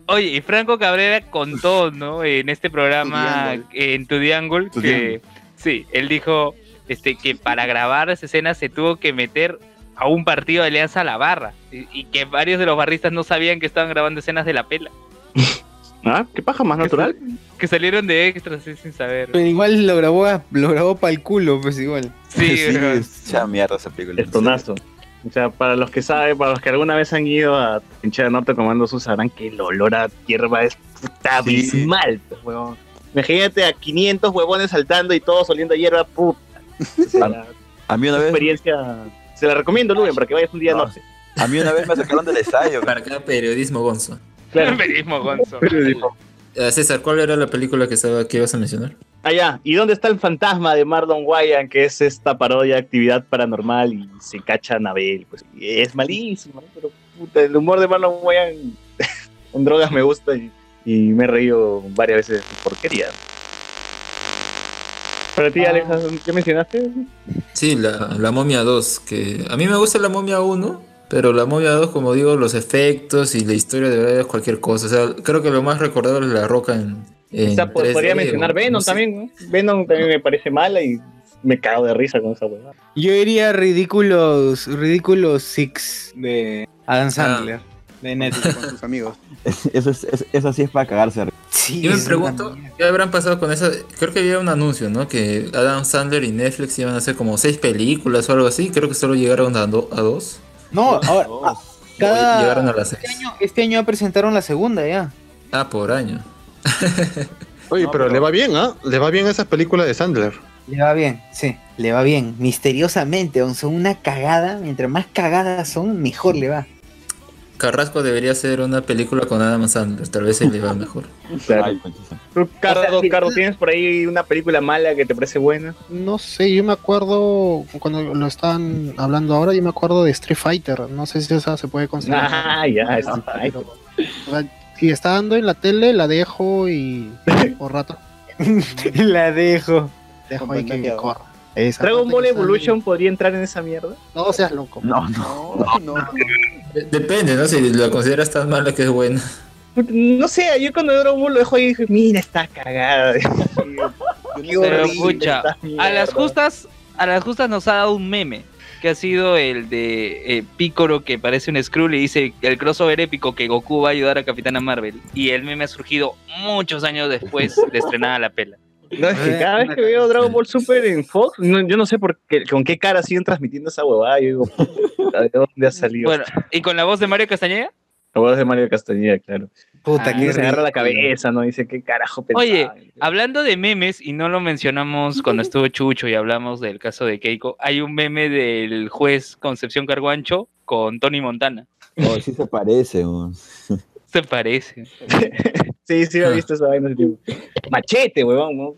oye, y Franco Cabrera contó, ¿no? En este programa, en Tu Diangle, que Diangle. sí, él dijo este, que para grabar esa escena se tuvo que meter a un partido de Alianza a la barra y, y que varios de los barristas no sabían que estaban grabando escenas de la pela. Ah, qué paja más natural. Que salieron de extras así sin saber. Pero igual lo grabó, a- lo grabó para el culo, pues igual. Sí, sí, es ya mierda esa película. El tonazo. O sea, para los que saben, para los que alguna vez han ido a Pinche Norte Comando Sur, sabrán que el olor a hierba es puta Sí. abismal, pues, huevón. Imagínate a 500 huevones saltando y todos oliendo a hierba, puta. A mí una vez, experiencia. Se la recomiendo, Luven, para que vayas un día a No. Norte. a mí una vez me sacaron del ensayo. Para cada periodismo gonzo. Claro. Periodismo Gonzo. Eh, César, ¿cuál era la película que, estaba, que ibas a mencionar? Allá, ¿y dónde está el fantasma de Mardon Wyan, que es esta parodia de actividad paranormal y se cacha a Anabel? Pues es malísimo, ¿no? pero puta, el humor de Marlon Wayans en drogas me gusta y, y me he reído varias veces de su porquería. Para ti, Alex, ¿qué mencionaste? Sí, la, la momia 2, que a mí me gusta la momia 1, pero la momia 2, como digo, los efectos y la historia de verdad es cualquier cosa. O sea, creo que lo más recordable es la roca en... en O sea, po- 3D, podría mencionar o- Venom no sé. también, ¿no? Venom también me parece mala y me cago de risa con esa huevada. Yo diría Ridiculous, Ridiculous Six de Adam Sandler. De Netflix. con sus amigos. Eso, es, es- eso sí es para cagarse. Sí, Yo me pregunto, ¿qué habrán pasado con esa? Creo que había un anuncio, ¿no? Que Adam Sandler y Netflix iban a hacer como seis películas o algo así. Creo que solo llegaron a, do- a dos. No, ahora, ah, cada- Llegaron a las seis. este, año, este año presentaron la segunda ya. Ah, por año. Oye, pero, le va bien, ¿ah? Le va bien a esas películas de Sandler. Le va bien, sí, le va bien. Misteriosamente, son una cagada. Mientras más cagadas son, mejor le va. Carrasco debería hacer una película con Adam Sandler. Tal vez se le va mejor. Claro. Tú, Carlos, Carlos, ¿tienes por ahí una película mala que te parece buena? No sé, yo me acuerdo, cuando lo están hablando ahora, yo me acuerdo de Street Fighter. No sé si esa se puede considerar. Ah, ya, Street Fighter. O sea, si está dando en la tele, la dejo y por rato la dejo. dejo ahí que corra. Esa Dragon Ball Evolution podría entrar en esa mierda. No seas loco. No, no. No, no. De- Depende, ¿no? Si la consideras tan mala que es buena. No sé, yo cuando Dragon Ball lo dejo ahí y dije, mira, está cagada. Pero esta a las justas, a las justas nos ha dado un meme que ha sido el de eh, Picoro que parece un Skrull y dice el crossover épico que Goku va a ayudar a Capitana Marvel y el meme ha surgido muchos años después de estrenada la pela. No, es que cada vez que veo Dragon Ball Super en Fox, no- yo no sé por qué, con qué cara siguen transmitiendo esa huevada. Yo digo, ¿de dónde ha salido? Bueno, y con la voz de Mario Castañeda. La voz de Mario Castañeda, claro. Puta, Ah, qué se agarra la cabeza, ¿no? Dice, ¿qué carajo pensaba? Oye, hablando de memes, y no lo mencionamos cuando estuvo Chucho y hablamos del caso de Keiko, hay un meme del juez Concepción Carguancho con Tony Montana. Oh, sí se parece. weón. Se parece. Sí, sí, he visto esa vaina. ese tiempo. Machete, huevón.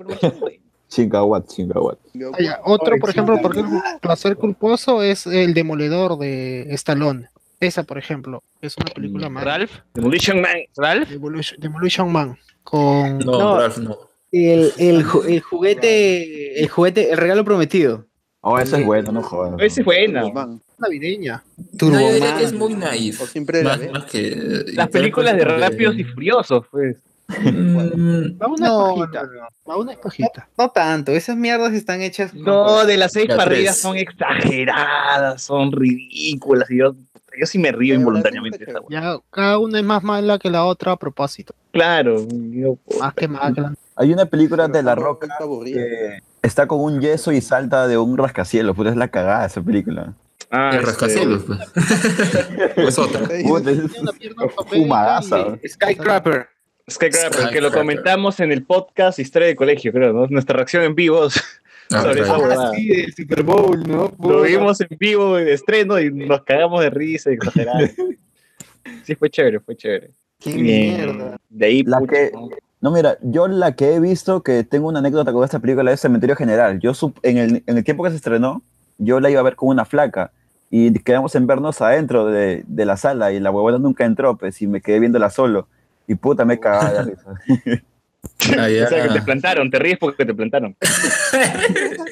Ah, ya, Otro, por ejemplo, el placer culposo es el demoledor de Stallone. Esa, por ejemplo, es una película más. Ralph. Demolition Man. Ralph. Demolition, Demolition Man. Con. No, No. Ralph, no. El, el, ju- el juguete, el juguete, el regalo prometido. Oh, esa es buena, no jodas. Esa es buena. Navideña. No, yo diría Turboman. que es muy naif. O siempre Más, más que. Las películas de Rápidos y Furiosos, pues. Mm, Va una No, pajita. Va una pajita. No tanto, esas mierdas están hechas. No, de las seis La parrillas tres. son exageradas, son ridículas. Y yo, yo sí me río involuntariamente. huevada. Ya cada una es más mala que la otra a propósito. Claro. yo, Más que más que la. Hay una película Pero de La Roca está que está con un yeso y salta de un rascacielos. Puta, es la cagada esa película. Ah, el este, rascacielos, pues. es otra. Fumadaza. y-. Skycrapper. Skycrapper, que lo comentamos en el podcast Historia de Colegio, creo, ¿no? Nuestra reacción en vivo Ah, sobre esa sí, del Super Bowl, ¿no? Lo vimos en vivo en estreno y nos cagamos de risa, exagerado. Sí, fue chévere, fue chévere. Qué mierda. De ahí, La pucha, que- ¿no? No, mira, yo la que he visto, que tengo una anécdota con esta película, es Cementerio General. Yo en, el, en el tiempo que se estrenó, yo la iba a ver con una flaca y quedamos en vernos adentro de, de la sala y la huevona nunca entró, pues, y me quedé viéndola solo. Y puta, me cagaba de risa. Ah, ya. O sea, que te plantaron, te ríes porque te plantaron.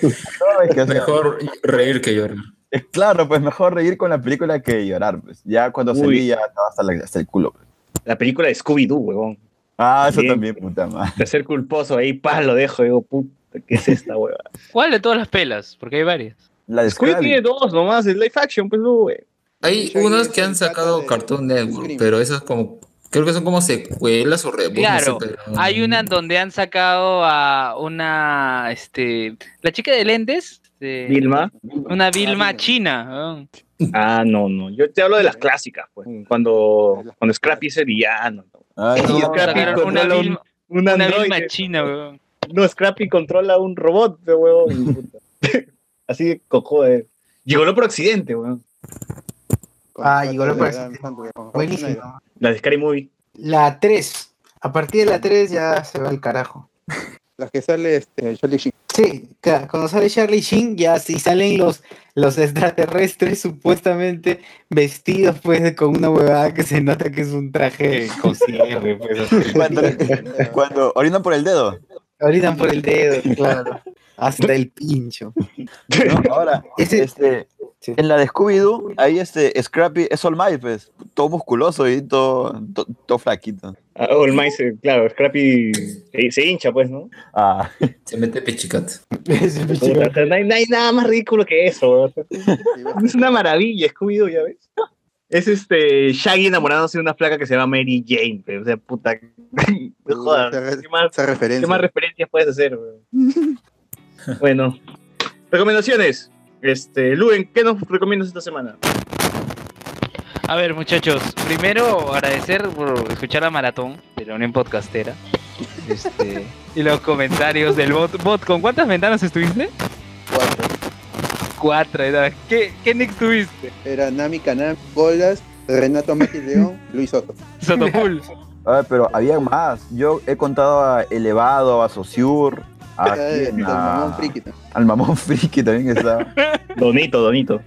No, es que, o sea, Mejor reír que llorar. es claro, pues mejor reír con la película que llorar, pues. Ya cuando Uy. salí ya estaba hasta, la- hasta el culo. pues. La película de Scooby-Doo, huevón. Ah, eso Bien. también, puta madre. De ser culposo, ahí, paz, lo dejo. Digo, puta, ¿qué es esta hueva? ¿Cuál de todas las pelas? Porque hay varias. La de Scrappy. tiene dos nomás, es live action, pues, no, güey. Hay unas que han sacado de- Cartoon Network, pero esas como. Creo que son como secuelas o reboots. Claro, no sé, pero- hay una donde han sacado a una, este, la chica de lentes, Vilma. una Vilma Vilma. china. weón. Ah, no, no. Yo te hablo de las clásicas, pues. Cuando, cuando Scrappy es el villano. ¿no? Ay, Y no, Scrappy una un, Vilma, un una androide. Vilma china, weón. No, Scrappy controla un robot, de puta. Así de cojo de. Llegó lo por accidente, weón. Ah, llegó lo con Rob Schneider. Buenísimo. La de Scary Movie. La 3. A partir de la 3 ya se va al carajo. Las que sale este, Charlie Sheen. Sí, claro, cuando sale Charlie Sheen, ya si salen los, los extraterrestres supuestamente vestidos pues con una huevada que se nota que es un traje con cierre, pues. Cuando, cuando orinan por el dedo. Orinan por el dedo, claro. Hasta el pincho. ¿no? Ahora, este, en la de Scooby-Doo, ahí este Scrappy es All Might, pues, todo musculoso y todo, to- todo flaquito. Ah, All Might, eh, claro, Scrappy se, se hincha, pues, ¿no? Ah. Se mete sea, no, hay, no hay nada más ridículo que eso. Es una maravilla, Scooby-Doo, ya ves. Es este Shaggy enamorándose de una flaca que se llama Mary Jane, pero, o sea, puta. No jodas, ¿qué más, Esa referencia. ¿Qué más referencias puedes hacer? Bueno, recomendaciones. Este, Luen, ¿qué nos recomiendas esta semana? A ver, muchachos, primero agradecer por escuchar la maratón de la Unión Podcastera. Este, y los comentarios del bot. Bot, ¿con cuántas ventanas estuviste? Cuatro. Cuatro. ¿Qué, qué nick tuviste? Era Nami Canam, Golas, Renato Mati León, Luis Soto. Sotopul. A ver, pero había más. Yo he contado a Elevado, a Sociur, a, Ay, quién? A- mamón friki. al Mamón Friki también estaba. Donito, Donito.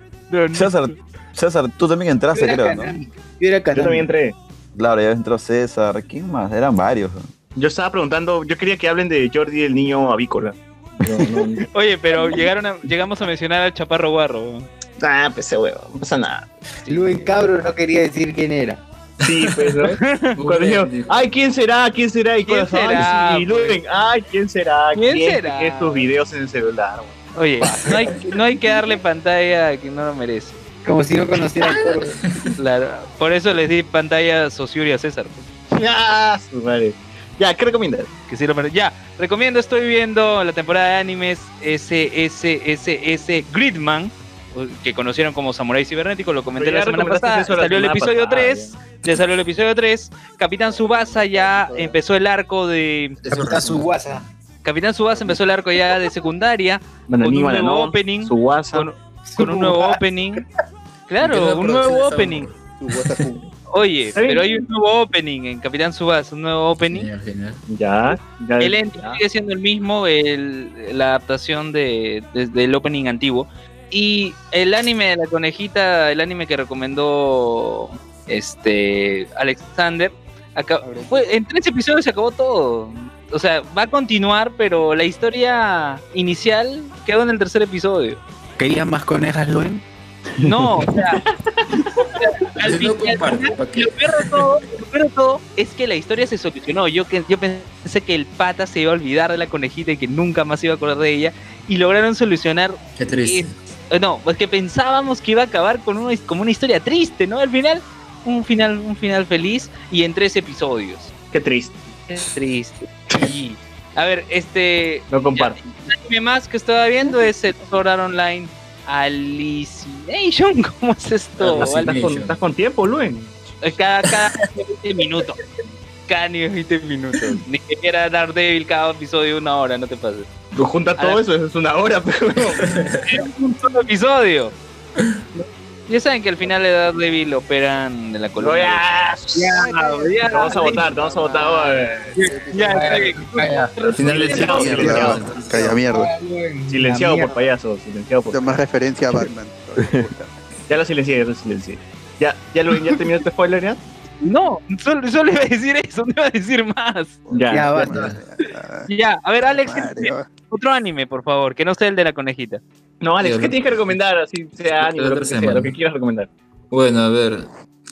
César, César, tú también entraste, creo, ¿no? Yo era Yo también entré. Claro, ya entró César. ¿Quién más? Eran varios. Yo estaba preguntando, yo quería que hablen de Jordi el niño avícola. No- Oye, pero llegaron a- llegamos a mencionar al Chaparro Guarro. Ah, pues ese huevo, no pasa nada. Luis Cabro no quería decir quién era. Sí, pues, ¿no? Cuando dijeron, ay, ¿quién será? ¿Quién será? Y ¿Quién será, Ay, pues? Luen, ay, ¿quién será? ¿Quién será? Que sus videos en el celular. Oye, no hay, no hay que darle pantalla a quien no lo merece. Como si no conociera a todos. Claro, por eso les di pantalla a Sociur y a César. pues, Ya, su madre. Ya, ¿qué recomiendas? Que sí lo mere- Ya, recomiendo, estoy viendo la temporada de animes SSSS Gridman, que conocieron como Samurai Cibernético, lo comenté la semana pasada, eso la salió el episodio pasada, 3, ya salió el episodio 3, Capitán Subasa ya empezó el arco de... Capitán Subasa. Capitán Subasa empezó el arco ya de secundaria, con un nuevo bananón, opening, con, con un nuevo opening. ¿Qué Claro, un nuevo opening. Oye, pero hay un nuevo opening en Capitán Subasa, un nuevo opening. Genial, genial. Ya, ya. El ya. sigue siendo el mismo, el, la adaptación de, de- del opening antiguo. Y el anime de la conejita, el anime que recomendó este Alexander, aca- fue, en tres episodios se acabó todo. O sea, va a continuar, pero la historia inicial quedó en el tercer episodio. ¿Querían más conejas, Luen? No, o sea, lo peor de todo, lo peor de todo es que la historia se solucionó. Yo que yo pensé que el pata se iba a olvidar de la conejita y que nunca más se iba a acordar de ella y lograron solucionar. Qué triste. Eh, no, pues que pensábamos que iba a acabar con una, como una historia triste, ¿no? Al final, un final, un final feliz y en tres episodios. Qué triste. Qué triste. Sí. A ver, este No comparto. un anime más que estaba viendo es el Sword Art Online Alicization. ¿Cómo es esto? Alicization. ¿Estás con, estás con tiempo, Luen? Cada, cada 20 minutos. Cada 20 minutos. Ni siquiera Daredevil cada episodio una hora, no te pases. Tú juntas todo eso, eso es una hora, pero. Un solo episodio. Ya saben que al final de Daredevil operan de la columna. ya, ya, Te vamos a votar, te vamos a votar. Ya, bien. Al final del Silenciado. Calla mierda. Silenciado por payaso, silenciado por. Más referencia a Batman. Ya lo silencié, ya lo silencié. Ya, ya lo ya terminó este spoiler ya. No, solo, solo iba a decir eso, no iba a decir más. Ya, Ya, ya basta. Ya, a ver, Alex, otro anime, por favor, que no sea el de la conejita. No, Alex, ¿qué tienes que recomendar? Así sea anime, que sea, lo que quieras recomendar. Bueno, a ver,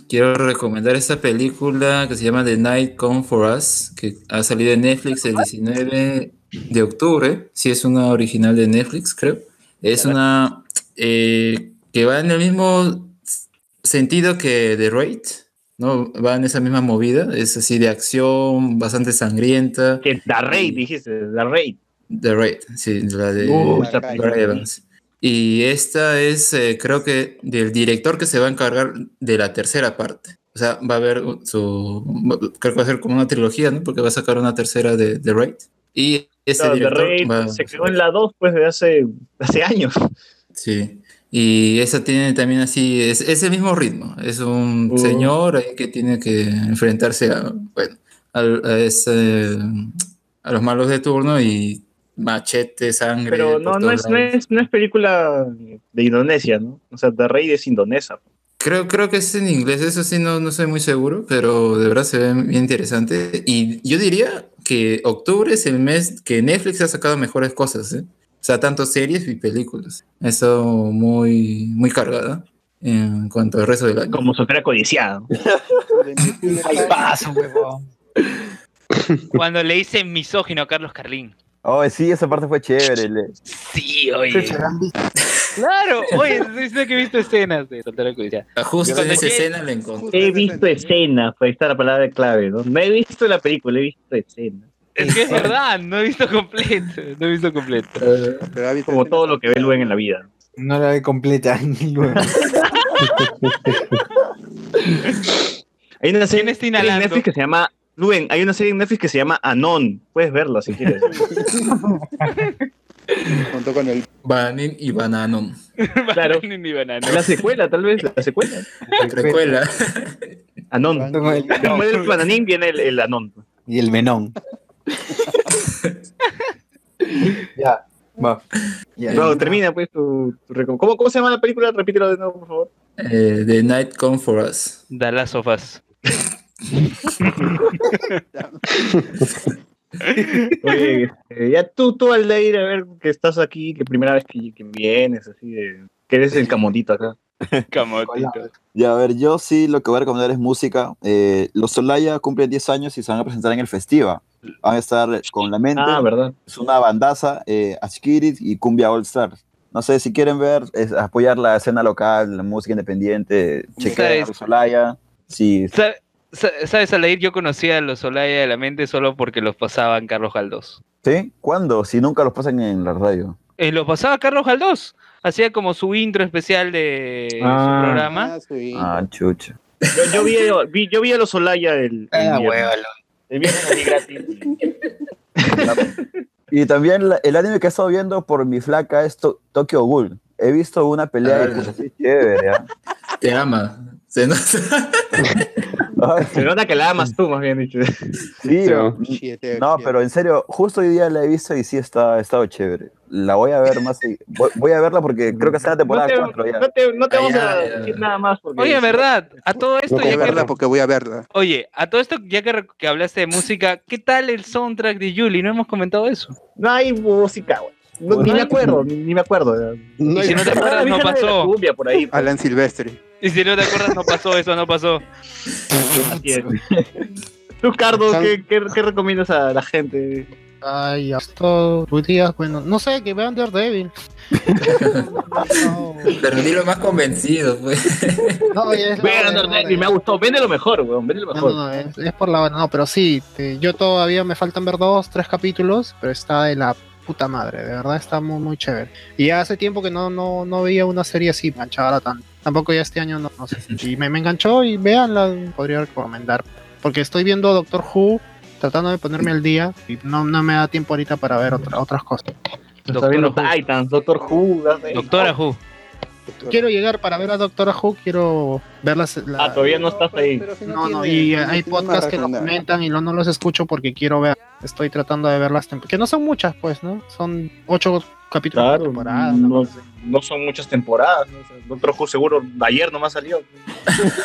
quiero recomendar esta película que se llama The Night Come For Us, que ha salido en Netflix el 19 de octubre. Sí, es una original de Netflix, creo. Es una eh, que va en el mismo sentido que The Raid, ¿no? Va en esa misma movida. Es así de acción, bastante sangrienta. Que Da Raid, dijiste, Da Raid. The Raid, sí, la de Uh. Evans. Y esta es, eh, creo que, del director que se va a encargar de la tercera parte. O sea, va a haber su. Creo que va a ser como una trilogía, ¿no? Porque va a sacar una tercera de The Raid. Y ese Claro, director Raid va- se quedó en la 2 pues de hace, hace años. Sí. Y esa tiene también así, es ese mismo ritmo. Es un Uh. señor que tiene que enfrentarse a, bueno, al- a, ese- a los malos de turno y machete, sangre. Pero no, no es, no, es, no es película de Indonesia, ¿no? O sea, The Raid es indonesa. Creo, creo que es en inglés, eso sí, no, no soy muy seguro, pero de verdad se ve bien interesante. Y yo diría que octubre es el mes que Netflix ha sacado mejores cosas, ¿eh? O sea, tanto series y películas. Eso muy, muy cargada en cuanto al resto del año. Como si fuera codiciado. Ay, paso, huevón. Cuando le dicen misógino a Carlos Carlín. Oh, sí, esa parte fue chévere. le- Sí, oye. Claro, oye, diciendo que he visto escenas de Soltero Codiciado. Justo en esa escena le encontré. He visto escenas, pues ahí está la palabra clave, ¿no? No he visto la película, he visto escenas. Es que es verdad, no he visto completo. No he visto completo. Como todo lo que ve Luen en la vida. No la ve completa. Hay una serie está en? Netflix que se llama. Luen, hay una serie en Netflix que se llama Anon. Puedes verla si quieres. Junto con el Bananin y Bananon. Claro. Ni banana. La secuela, tal vez, la secuela. Recuela. Anon. Después del bananín viene el, el Anon. Y el menón. ya, va. Ya. Bro, termina pues tu, tu recom- ¿Cómo, ¿Cómo se llama la película? Repítelo de nuevo, por favor. Eh, The Night Come For Us. The Last of Us. Oye, eh, ya tú, tú al de ir a ver que estás aquí, que primera vez que, que vienes, así de. Que eres el camotito acá. Camotito. Ya, a ver, yo sí lo que voy a recomendar es música. Eh, los Solaya cumplen 10 años y se van a presentar en el festival. Van a estar con La Mente. Ah, ¿verdad? Es una bandaza, eh, Ashkirit y Cumbia All Stars. No sé, si quieren ver, es apoyar la escena local, la música independiente, chequear a Solaya. Sí, Sa- sa- ¿Sabes, Alair? Yo conocía a los Olaya de la mente solo porque los pasaban Carlos Galdós. ¿Sí? ¿Cuándo? Si nunca los pasan en la radio. Eh, los pasaba Carlos Galdós. Hacía como su intro especial de Ah. su programa. Ah, chucha. Yo, yo vi, vi- yo vi a los Olaya el, Ah, huevalo. El viernes lo vi gratis. Y también la- el anime que he estado viendo por mi flaca es To- Tokyo Ghoul. He visto una pelea y puta, sí, chévere, ¿ah? Te ama. Se nota. Se nota que la amas tú, más bien dicho. Sí, Sí, no, no, pero en serio, justo hoy día la he visto y sí está, ha estado chévere. La voy a ver más. segui- Voy, voy a verla porque creo que está en la temporada No te, 4 ya. no te, no te vamos ya, a ya. decir nada más. Porque Oye, verdad, a todo esto Voy a ya que verla porque voy a verla. Oye, a todo esto ya que, que hablaste de música, ¿qué tal el soundtrack de Yuli? No hemos comentado eso. No hay música, güey. No, ni me acuerdo, ni, ni me acuerdo. Y si no te acuerdas, no pasó. Cumbia por ahí. pues. Alan Silvestre. Y si no te acuerdas, no pasó, eso no pasó. Así es. Tú, Cardo, ¿qué, qué, qué recomiendas a la gente? Ay, estos días, bueno, no sé, que vean Daredevil. Pero ni lo más convencido, pues. No, es Vean, hora, Daredevil, hora. me ha gustado. Vende lo mejor, weón. Vende lo No, mejor. no, no, es, es por la no, pero sí, te- yo todavía me faltan ver dos, tres capítulos, pero está de la puta madre, de verdad está muy, muy chévere. Y ya hace tiempo que no, no, no veía una serie así, enganchada tanto. Tampoco ya este año no, no sé. Y me, me enganchó y veanla, podría recomendar. Porque estoy viendo Doctor Who, tratando de ponerme al día, y no, no me da tiempo ahorita para ver otra- otras cosas. Está viendo Titans, Doctor Who. Doctora Who. Quiero llegar para ver a Doctor Who, quiero ver las, la- Ah, todavía no estás ahí. No, no, y hay podcasts que lo comentan y no, no los escucho porque quiero ver. Estoy tratando de ver las temporadas. Que no son muchas, pues, ¿no? Son ocho capítulos por temporada. no, no son muchas temporadas. ¿no? O sea, Doctor Who seguro ayer nomás salió.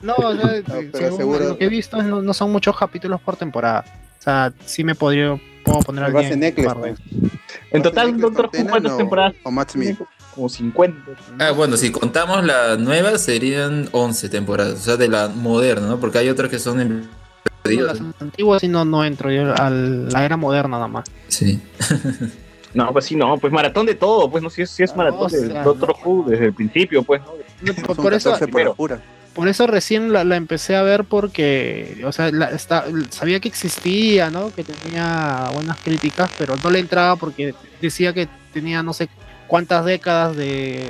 No, o sea, pero según seguro- lo que he visto, no, no son muchos capítulos por temporada. O sea, sí me podría, puedo poner al Vas día en pues. En ¿Vas total, Doctor Who, ¿cuántas o- temporadas? O Matt Smith. Como 50. Ah, bueno, si contamos la nueva serían 11 temporadas, o sea, de la moderna, ¿no? Porque hay otras que son en Las antiguas sí no, no entro, yo a la era moderna nada más. Sí. No, pues sí, no, pues maratón de todo, pues no, si es, si es maratón de Doctor Who desde el principio, pues, ¿no? Por, eso, 14 por primero. apura. por eso recién la, la empecé a ver porque, o sea, la- está, sabía que existía, ¿no? Que tenía buenas críticas, pero no le entraba porque decía que tenía no sé cuántas décadas de,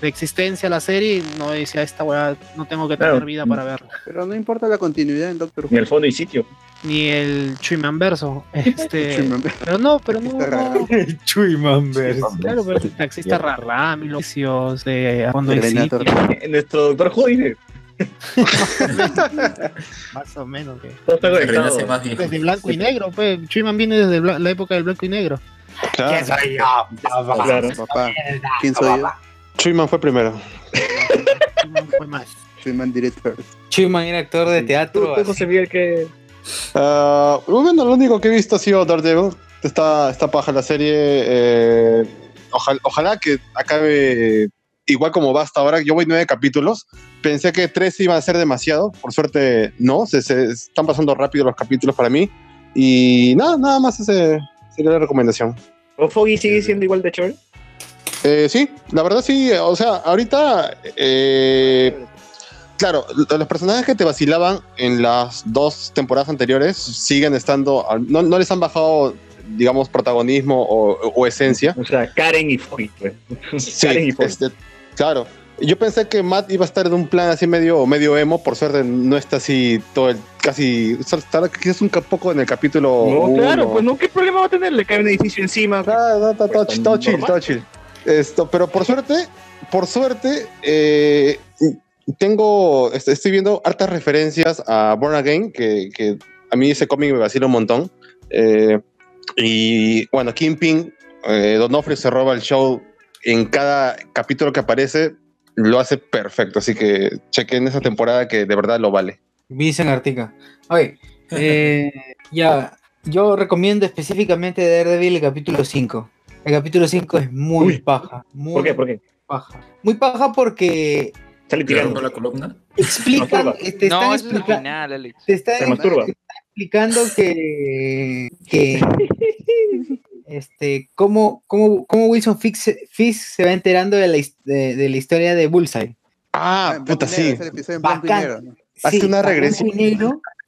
de existencia la serie no decía esta weá, no tengo que tener Claro. vida para verla. Pero no importa la continuidad en Doctor Who. Ni el fondo y sitio. Ni el Chuyman verso. Este, pero no, pero no. no. Chuyman Claro, pero el taxista rara, mil oficios de a fondo y Terminator. sitio. Nuestro Doctor Who dice. Más o menos. que- Todo está conectado. Desde blanco y negro, pues. Chuyman viene desde la época del blanco y negro. Claro. Claro. Papá, ¿quién soy yo? Chuyman fue primero. Chuyman fue más. Chuyman Director. Chuyman era actor de teatro. tú, José Miguel, que. Ah, bueno, lo único que he visto ha sido Daredevil. Está, está paja la serie. eh, ojalá, ojalá que acabe igual como va hasta ahora. Yo voy nueve capítulos. Pensé que tres iban a ser demasiado. Por suerte, no. Se, se están pasando rápido los capítulos para mí. Y nada, nada más ese sería la recomendación. ¿O Foggy sigue siendo igual de chévere? Eh, sí, la verdad sí. O sea, ahorita, eh, claro, los personajes que te vacilaban en las dos temporadas anteriores siguen estando, no, no les han bajado, digamos, protagonismo o, o esencia. O sea, Karen y Foggy, pues. Sí, Karen y Foggy. este, claro. Yo pensé que Matt iba a estar en un plan así medio, medio emo, por suerte no está así todo el, casi, está quizás un poco en el capítulo No, uno. claro, pues no, ¿qué problema va a tener? Le cae un edificio encima. Ah, no, todo, todo, todo chill, todo chill. Esto, pero por suerte, por suerte, eh, tengo, est- estoy viendo hartas referencias a Born Again, que, que a mí ese cómic me vacila un montón. Eh, y bueno, Kingpin, eh, Donofrio se roba el show en cada capítulo que aparece, lo hace perfecto. Así que chequen esa temporada que de verdad lo vale. Vincent Artica. Oye, eh, ya, yo recomiendo específicamente Daredevil el capítulo 5. El capítulo 5 es muy paja. Muy ¿Por qué? ¿Por qué? paja. Muy paja porque Sale ¿Le tirando. la columna? explican, te están No, eso es el explica- final, Alex. te están Se masturba. te están explicando que, que este, cómo, cómo, cómo Wilson Fisk, Fisk se va enterando de la, de, de la historia de Bullseye. Ah, blanco puta, sí. Hace una regresión.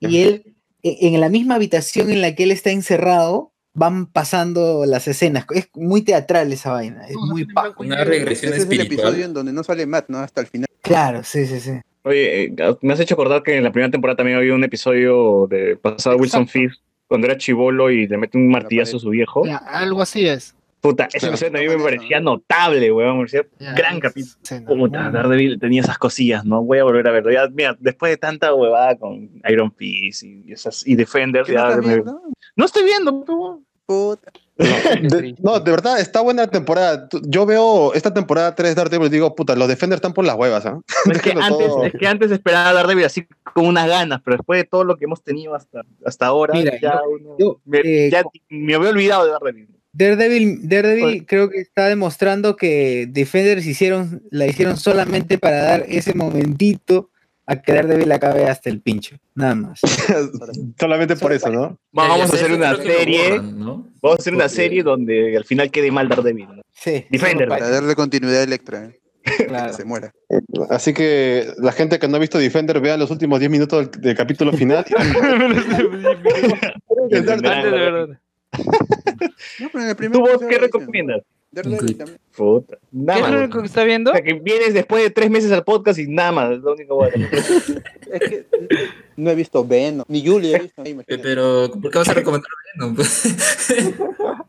y él, e- en la misma habitación en la que él está encerrado, van pasando las escenas. Es muy teatral esa vaina. Es muy paja. Una regresión Ese es el episodio en donde no sale Matt, ¿no? Hasta el final. Claro, sí, sí, sí. Oye, eh, me has hecho acordar que en la primera temporada también había un episodio de pasado Wilson Fisk cuando era chivolo y le mete un martillazo a su viejo. Ya, algo así es. Puta, ese Claro. episodio también me parecía notable, weón. Me parecía Ya, gran capítulo. escena. Puta, Daredevil tenía esas cosillas, ¿no? Voy a volver a verlo. Ya, mira, después de tanta huevada con Iron Fist y, esas, y Defenders, ¿Qué no ya estás me-? No estoy viendo, pero- Puta. De- no, de verdad, está buena la temporada. Yo veo esta temporada 3 de Daredevil y digo, puta, los Defenders están por las huevas, ¿ah? Es que, antes, es que antes esperaba Daredevil así con unas ganas, pero después de todo lo que hemos tenido hasta, hasta ahora, Mira, ya, yo- uno- yo, me, eh, ya me había olvidado de Daredevil. Daredevil, Daredevil Oye. creo que está demostrando que Defenders hicieron, la hicieron solamente para dar ese momentito a que Daredevil acabe hasta el pincho. Nada más. Solamente por eso, ¿no? Vamos a hacer una serie, borran, ¿no? vamos a hacer una serie donde al final quede mal Daredevil. ¿no? Sí. Defender. Para darle continuidad a Electra. ¿eh? Claro. Que se muera. Así que la gente que no ha visto Defender, vean los últimos 10 minutos del, del capítulo final. Entenderán. Antes de verdad. No, pero en el primer ¿Tú vos qué recomiendas? Daredevil también. Puta, ¿Qué nada es más. lo único que está viendo? O sea, que vienes después de tres meses al podcast y nada más, es lo único que voy a hacer. Es que no he visto Venom, ni Julia he visto. Eh. Pero, ¿por qué vas a recomendar Venom?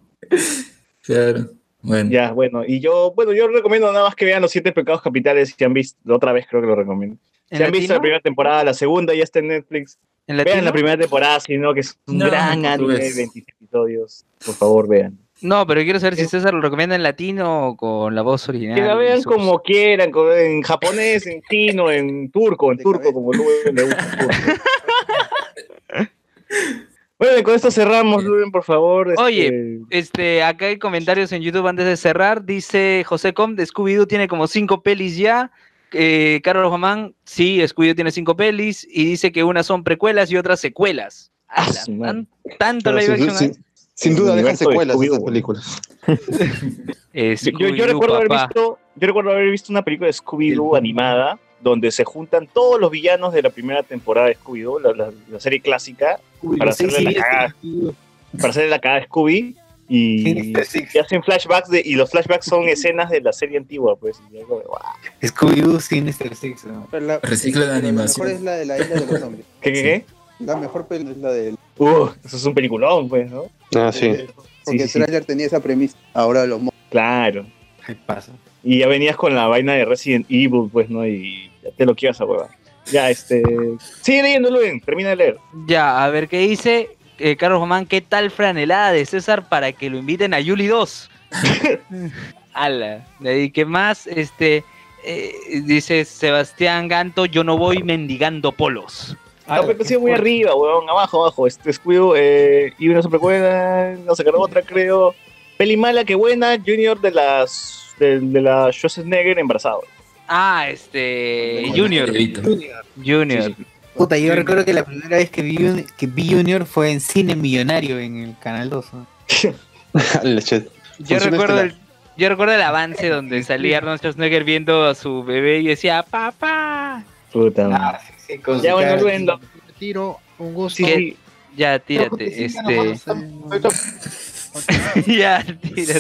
claro. Bueno. Ya, bueno, y yo, bueno, yo recomiendo nada más que vean los siete pecados capitales si han visto, otra vez creo que lo recomiendo. ¿En Si han visto la primera temporada, la segunda ya está en Netflix. ¿En Vean latino? la primera temporada, sino que es un No, gran anime. 26 episodios. Por favor, vean. No, pero quiero saber si César lo recomienda en latino o con la voz original. Que la vean sus- como quieran, en japonés, en chino, en turco, en turco, como Luven le gusta. Bueno, y con esto cerramos, Luven, por favor. este, Oye, Este, acá hay comentarios en YouTube antes de cerrar. Dice José Com de Scooby-Doo tiene como cinco pelis ya. Eh, Carlos Román, sí, Scooby-Doo tiene cinco pelis. Y dice que unas son precuelas y otras secuelas. Ah, Ala, tan- tanto Pero live sin, action. Sin- duda dejan de secuelas Scooby-Doo. esas películas. Yo, recuerdo haber visto, yo recuerdo haber visto una película de Scooby-Doo animada donde se juntan todos los villanos de la primera temporada de Scooby-Doo, la, la- la serie clásica, para hacerle sí, la cagada, para hacerle la cagada a Scooby Y, hacen flashbacks de, y los flashbacks son escenas de la serie antigua, pues. Scooby-Doo Sinister Six. ¿no? La- Recicla la pero animación. La mejor es la de la isla de los zombies. ¿Qué, qué, qué? La mejor película es la de Uh, eso es un peliculón, pues, ¿no? Ah, sí. Porque sí, el trailer tenía esa premisa. Ahora los Claro. ¿Qué pasa? Y ya venías con la vaina de Resident Evil, pues, ¿no? Y ya te lo quieras a hueva. Ya, este. Sigue leyendo, Luen, termina de leer. Ya, a ver qué dice eh, Carlos Román. ¿Qué tal franelada de César para que lo inviten a Yuli 2? Ala. De ahí, ¿qué más? Este. eh, dice Sebastián Ganto, yo no voy mendigando polos. Ah, pero ha sido muy arriba, weón. Abajo, abajo. Este Squid, eh, y una supercuerda, no sacaron otra, creo. Peli mala, que buena. Junior de las. de, de la Schwarzenegger embarazado. Ah, este. Junior. Junior. Puta, yo recuerdo que la primera vez que vi, un- que vi Junior fue en Cine Millonario en el Canal 2. ¿no? Yo recuerdo, el, yo recuerdo el avance donde salía Arnold Schwarzenegger viendo a su bebé y decía, papá. Puta. Ah, sí, con su Ya, bueno, así. Tiro, un gusto. Sí, ya, tírate. Este. ya, tírate.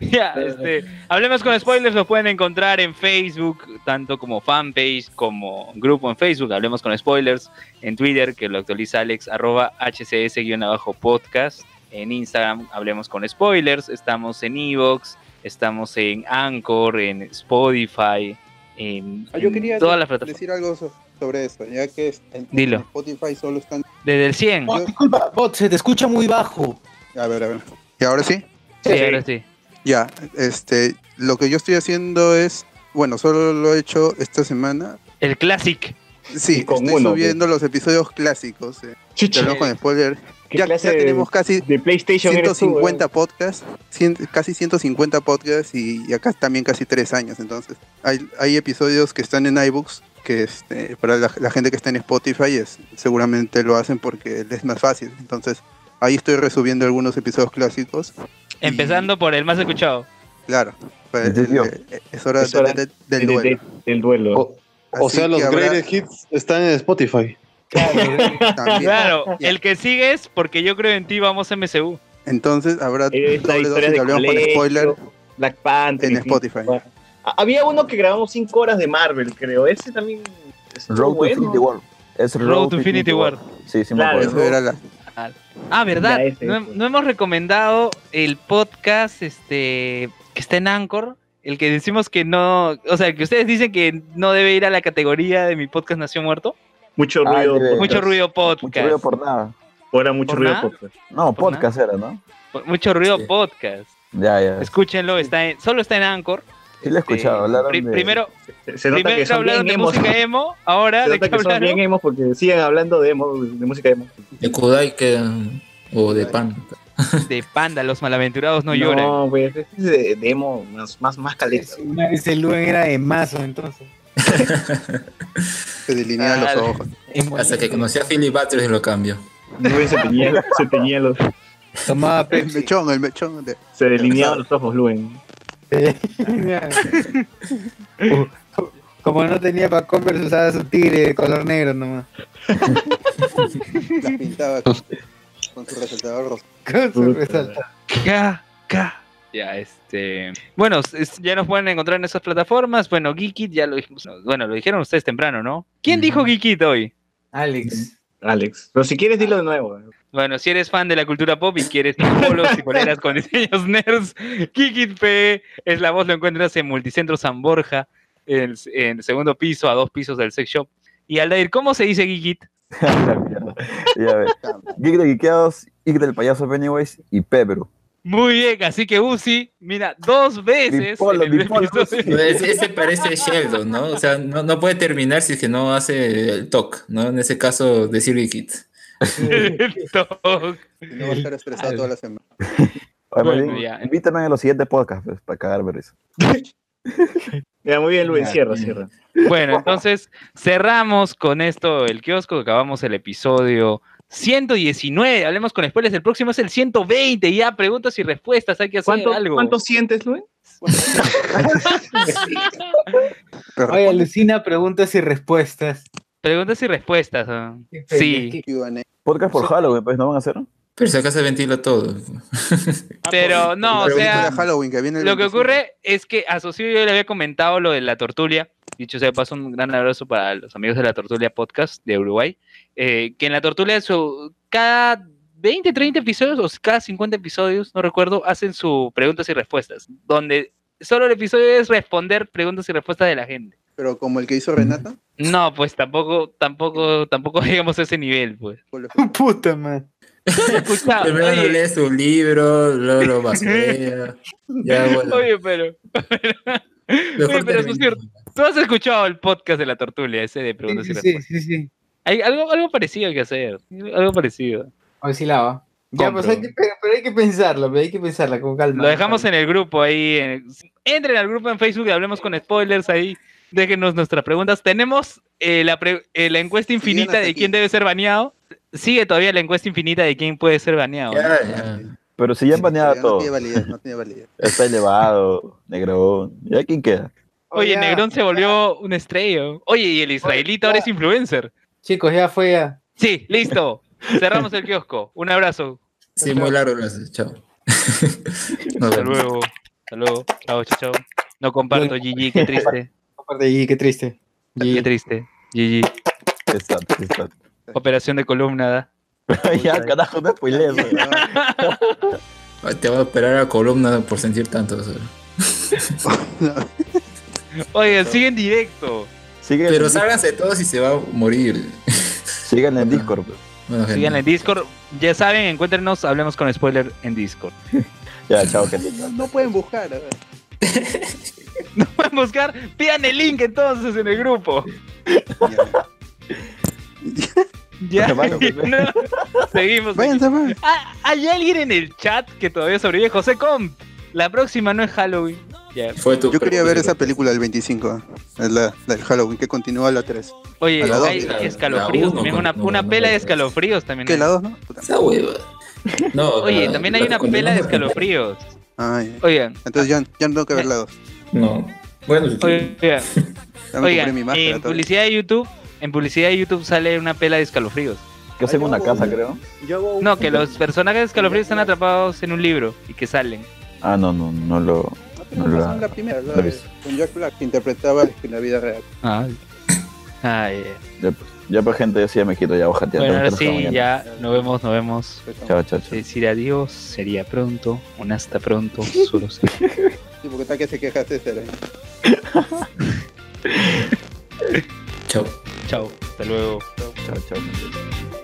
Ya, este. Hablemos con spoilers, lo pueden encontrar en Facebook, tanto como fanpage como grupo en Facebook. Hablemos con spoilers. En Twitter, que lo actualiza Alex, arroba hcs-podcast. En Instagram, hablemos con spoilers. Estamos en Evox, estamos en Anchor, en Spotify, en, Ah, yo en quería todas las plataformas. decir algo so- sobre eso, ya que en, Dilo. en Spotify solo están. Desde el 100. Oh, disculpa, bot, se te escucha muy bajo. A ver, a ver. ¿Y ahora sí? Sí, ahora sí. Ya, este, lo que yo estoy haciendo es, bueno, solo lo he hecho esta semana. El Classic. Sí, con estoy uno, subiendo los episodios clásicos. Eh. Chucha. Con spoiler. ¿Qué Ya, tenemos casi de PlayStation eres tú, 150 podcasts, cien- casi 150 podcasts y, y acá también casi 3 años. Entonces, hay, hay episodios que están en iBooks que este, para la, la gente que está en Spotify es, seguramente lo hacen porque es más fácil. Entonces, ahí estoy resubiendo algunos episodios clásicos. Empezando por el más escuchado. Claro, pues, eh, es hora, Es de- hora de- del de- duelo. de- del duelo. O, sea, los habrá- greatest hits están en Spotify. También. Claro, el que sigue es porque yo creo en ti, vamos MCU. Entonces habrá doble dosis de con spoiler Black Panther. en Spotify. Ah, Había uno que grabamos 5 horas de Marvel, creo. Ese también. Road to bueno. Infinity War. Es Road to Infinity War. Sí, sí me acuerdo. Era la, Ah, ¿verdad? Ya, ese, no, ese. no hemos recomendado el podcast este que está en Anchor, el que decimos que no, o sea, que ustedes dicen que no debe ir a la categoría de mi podcast Nació Muerto. Mucho Ah, ruido. podcast. Mucho ruido podcast. Mucho ruido por nada. Ahora mucho ¿Por ruido nada? podcast. No, ¿Por podcast era, ¿no? Mucho ruido Sí. podcast. Ya, ya. Escúchenlo, está en, solo está en Anchor. Sí lo he escuchado. Este, de... Primero, Se, se nota que primero son hablaron bien de emos. música emo, ahora Se de nota qué que son bien emos porque siguen hablando de emo, de música emo. De Kudai que, o de Pan. De Panda, los malaventurados no, lloran. No, pues es de, de emo más, más, más caleta. Ese Luen era de mazo entonces. se delinean los Ah, ojos. Hasta que conocí a Philly Butters lo cambió. Luen se teñía, se teñía los. Tomaba El mechón, el mechón. De... Se delineaban los ojos, Luen. Como no tenía para Converse, usaba su tigre de color negro nomás. Las pintaba con, con su resaltador rosa. Con su resaltador. K, K. Ya, este. Bueno, es- ya nos pueden encontrar en esas plataformas. Bueno, Geekit ya lo dijimos. no, Bueno, lo dijeron ustedes temprano, ¿no? ¿Quién dijo Geekit hoy? Alex. Alex. Pero si quieres, dilo de nuevo. Bueno, si eres fan de la cultura pop y quieres polos y poleras con diseños nerds, Geekit P es la voz, lo encuentras en Multicentro San Borja, en, el- en el segundo piso, a dos pisos del sex shop. Y Aldair, ¿cómo se dice Geekit? Mierda. Ya ves. Geek de Geekeados, Geek del payaso Pennywise y Pebro. Muy bien, así que Uzi, mira, dos veces Bipolo, bipolo, Ese, ese parece Sheldon, ¿no? O sea, no, no puede terminar si es que no hace el talk, ¿no? En ese caso, decir Kit. no va a estar estresado toda la semana. Oye, más Bueno, bien, ya. Invítame a los siguientes podcasts pues, para cagar ver eso. Ya, muy bien, Ya, cierra, cierra. Bueno, entonces cerramos con esto el kiosco, acabamos el episodio 119, hablemos con spoilers, el próximo es el 120, ya preguntas y respuestas, hay que hacer ¿Cuánto, algo. ¿Cuánto sientes? Pero Oye, alucina preguntas y respuestas. Preguntas y respuestas. ¿no? Sí. Q&A. Podcast por Halloween, pues, ¿no van a hacer? Pero si acá se ventila todo. Pero no, o sea, para Halloween, que viene el lo que 25. ocurre es que a Socio yo le había comentado lo de la tortulia. Dicho sea paso, un gran abrazo para los amigos de la Tortulia Podcast de Uruguay. eh, que en la Tortulia, su, cada 20, 30 episodios o cada 50 episodios, no recuerdo, hacen su preguntas y respuestas. Donde solo el episodio es responder preguntas y respuestas de la gente. Pero como el que hizo Renata. No, pues tampoco, tampoco, tampoco llegamos a ese nivel, pues. Puta man. Escuchado, Primero oye. lees un libro, luego lo basurea. Ya, bueno. Oye, pero. Oye, pero eso termina. es cierto. Tú has escuchado el podcast de la tortulia, ese de preguntas y Sí, sí, respuestas. sí, sí. Hay algo, algo parecido que hacer. Algo parecido. Oscilaba. Ya, pues hay que, pero, pero hay que pensarlo, pero hay que pensarla con calma. Lo dejamos en el grupo ahí. en- entren al grupo en Facebook y hablemos con spoilers ahí. Déjenos nuestras preguntas. Tenemos eh, la, pre- eh, la encuesta infinita de quién debe ser baneado. Sigue todavía la encuesta infinita de quién puede ser baneado. ¿no? Pero si ya han baneado No todo. tiene validez, no tiene validez. Está elevado, negro. ¿Ya quién queda? Oye, Negrón se volvió un estrella. Oye, y el israelita ahora es influencer. Chicos, ya fue ya. Sí, listo. Cerramos el kiosco. Un abrazo. Sí, muy largo haces. Chao. Hasta luego. Hasta luego. Chao, chao, chao. No comparto, GG, qué triste. Aparte, GG, qué triste. Qué triste. GG. Exacto, exacto. Operación de columna. ¿da? ya, carajo, no spoilees. Te va a operar a columna por sentir tanto. Oigan, sigue en directo. Sigue Pero en- sálganse todos y se va a morir. Síganle en Discord. Bueno. Sigan en Discord. Ya saben, encuéntrenos, hablemos con spoiler en Discord. Ya, chao, gente. No, no pueden buscar. a ver. Pueden buscar, pidan el link entonces en el grupo. Ya, Bueno, pues, no, seguimos. Váyanse. Ah, hay alguien en el chat que todavía sobrevive. José Com, la próxima no es Halloween. Ya. Fue tu Yo quería ver esa película del 25, es la, la del Halloween, que continúa la 3. Oye, A la dos. hay escalofríos la también, una, no, una no, pela no, de escalofríos también. ¿Qué, la 2, no? Esa hueva. No, Oye, la- también hay la una pela de escalofríos. Ay, Oigan, entonces ya, ya no tengo que ver la 2. No. Bueno, si oigan, Ya me oigan, compré mi máscara. en publicidad de YouTube, en publicidad de YouTube sale una pela de escalofríos. Que hacen una casa, creo. Yo hago un- No, que los personajes de escalofríos están atrapados en un libro y que salen. Ah, no, no, no lo. No No la- razón, la primera, la lo he de- visto. con Jack Black, que interpretaba en la vida real. Ah, Ay, Ya, pues, ya, pues, gente, yo sí ya me quito ya, ojate. bueno, ahora sí, ya nos vemos, nos vemos. Chao, chao, chao. Decir adiós sería pronto, un hasta pronto, solo sé. Sí, porque está que se queja César. ¿eh? Chao. Chao, hasta luego. Chao, chao.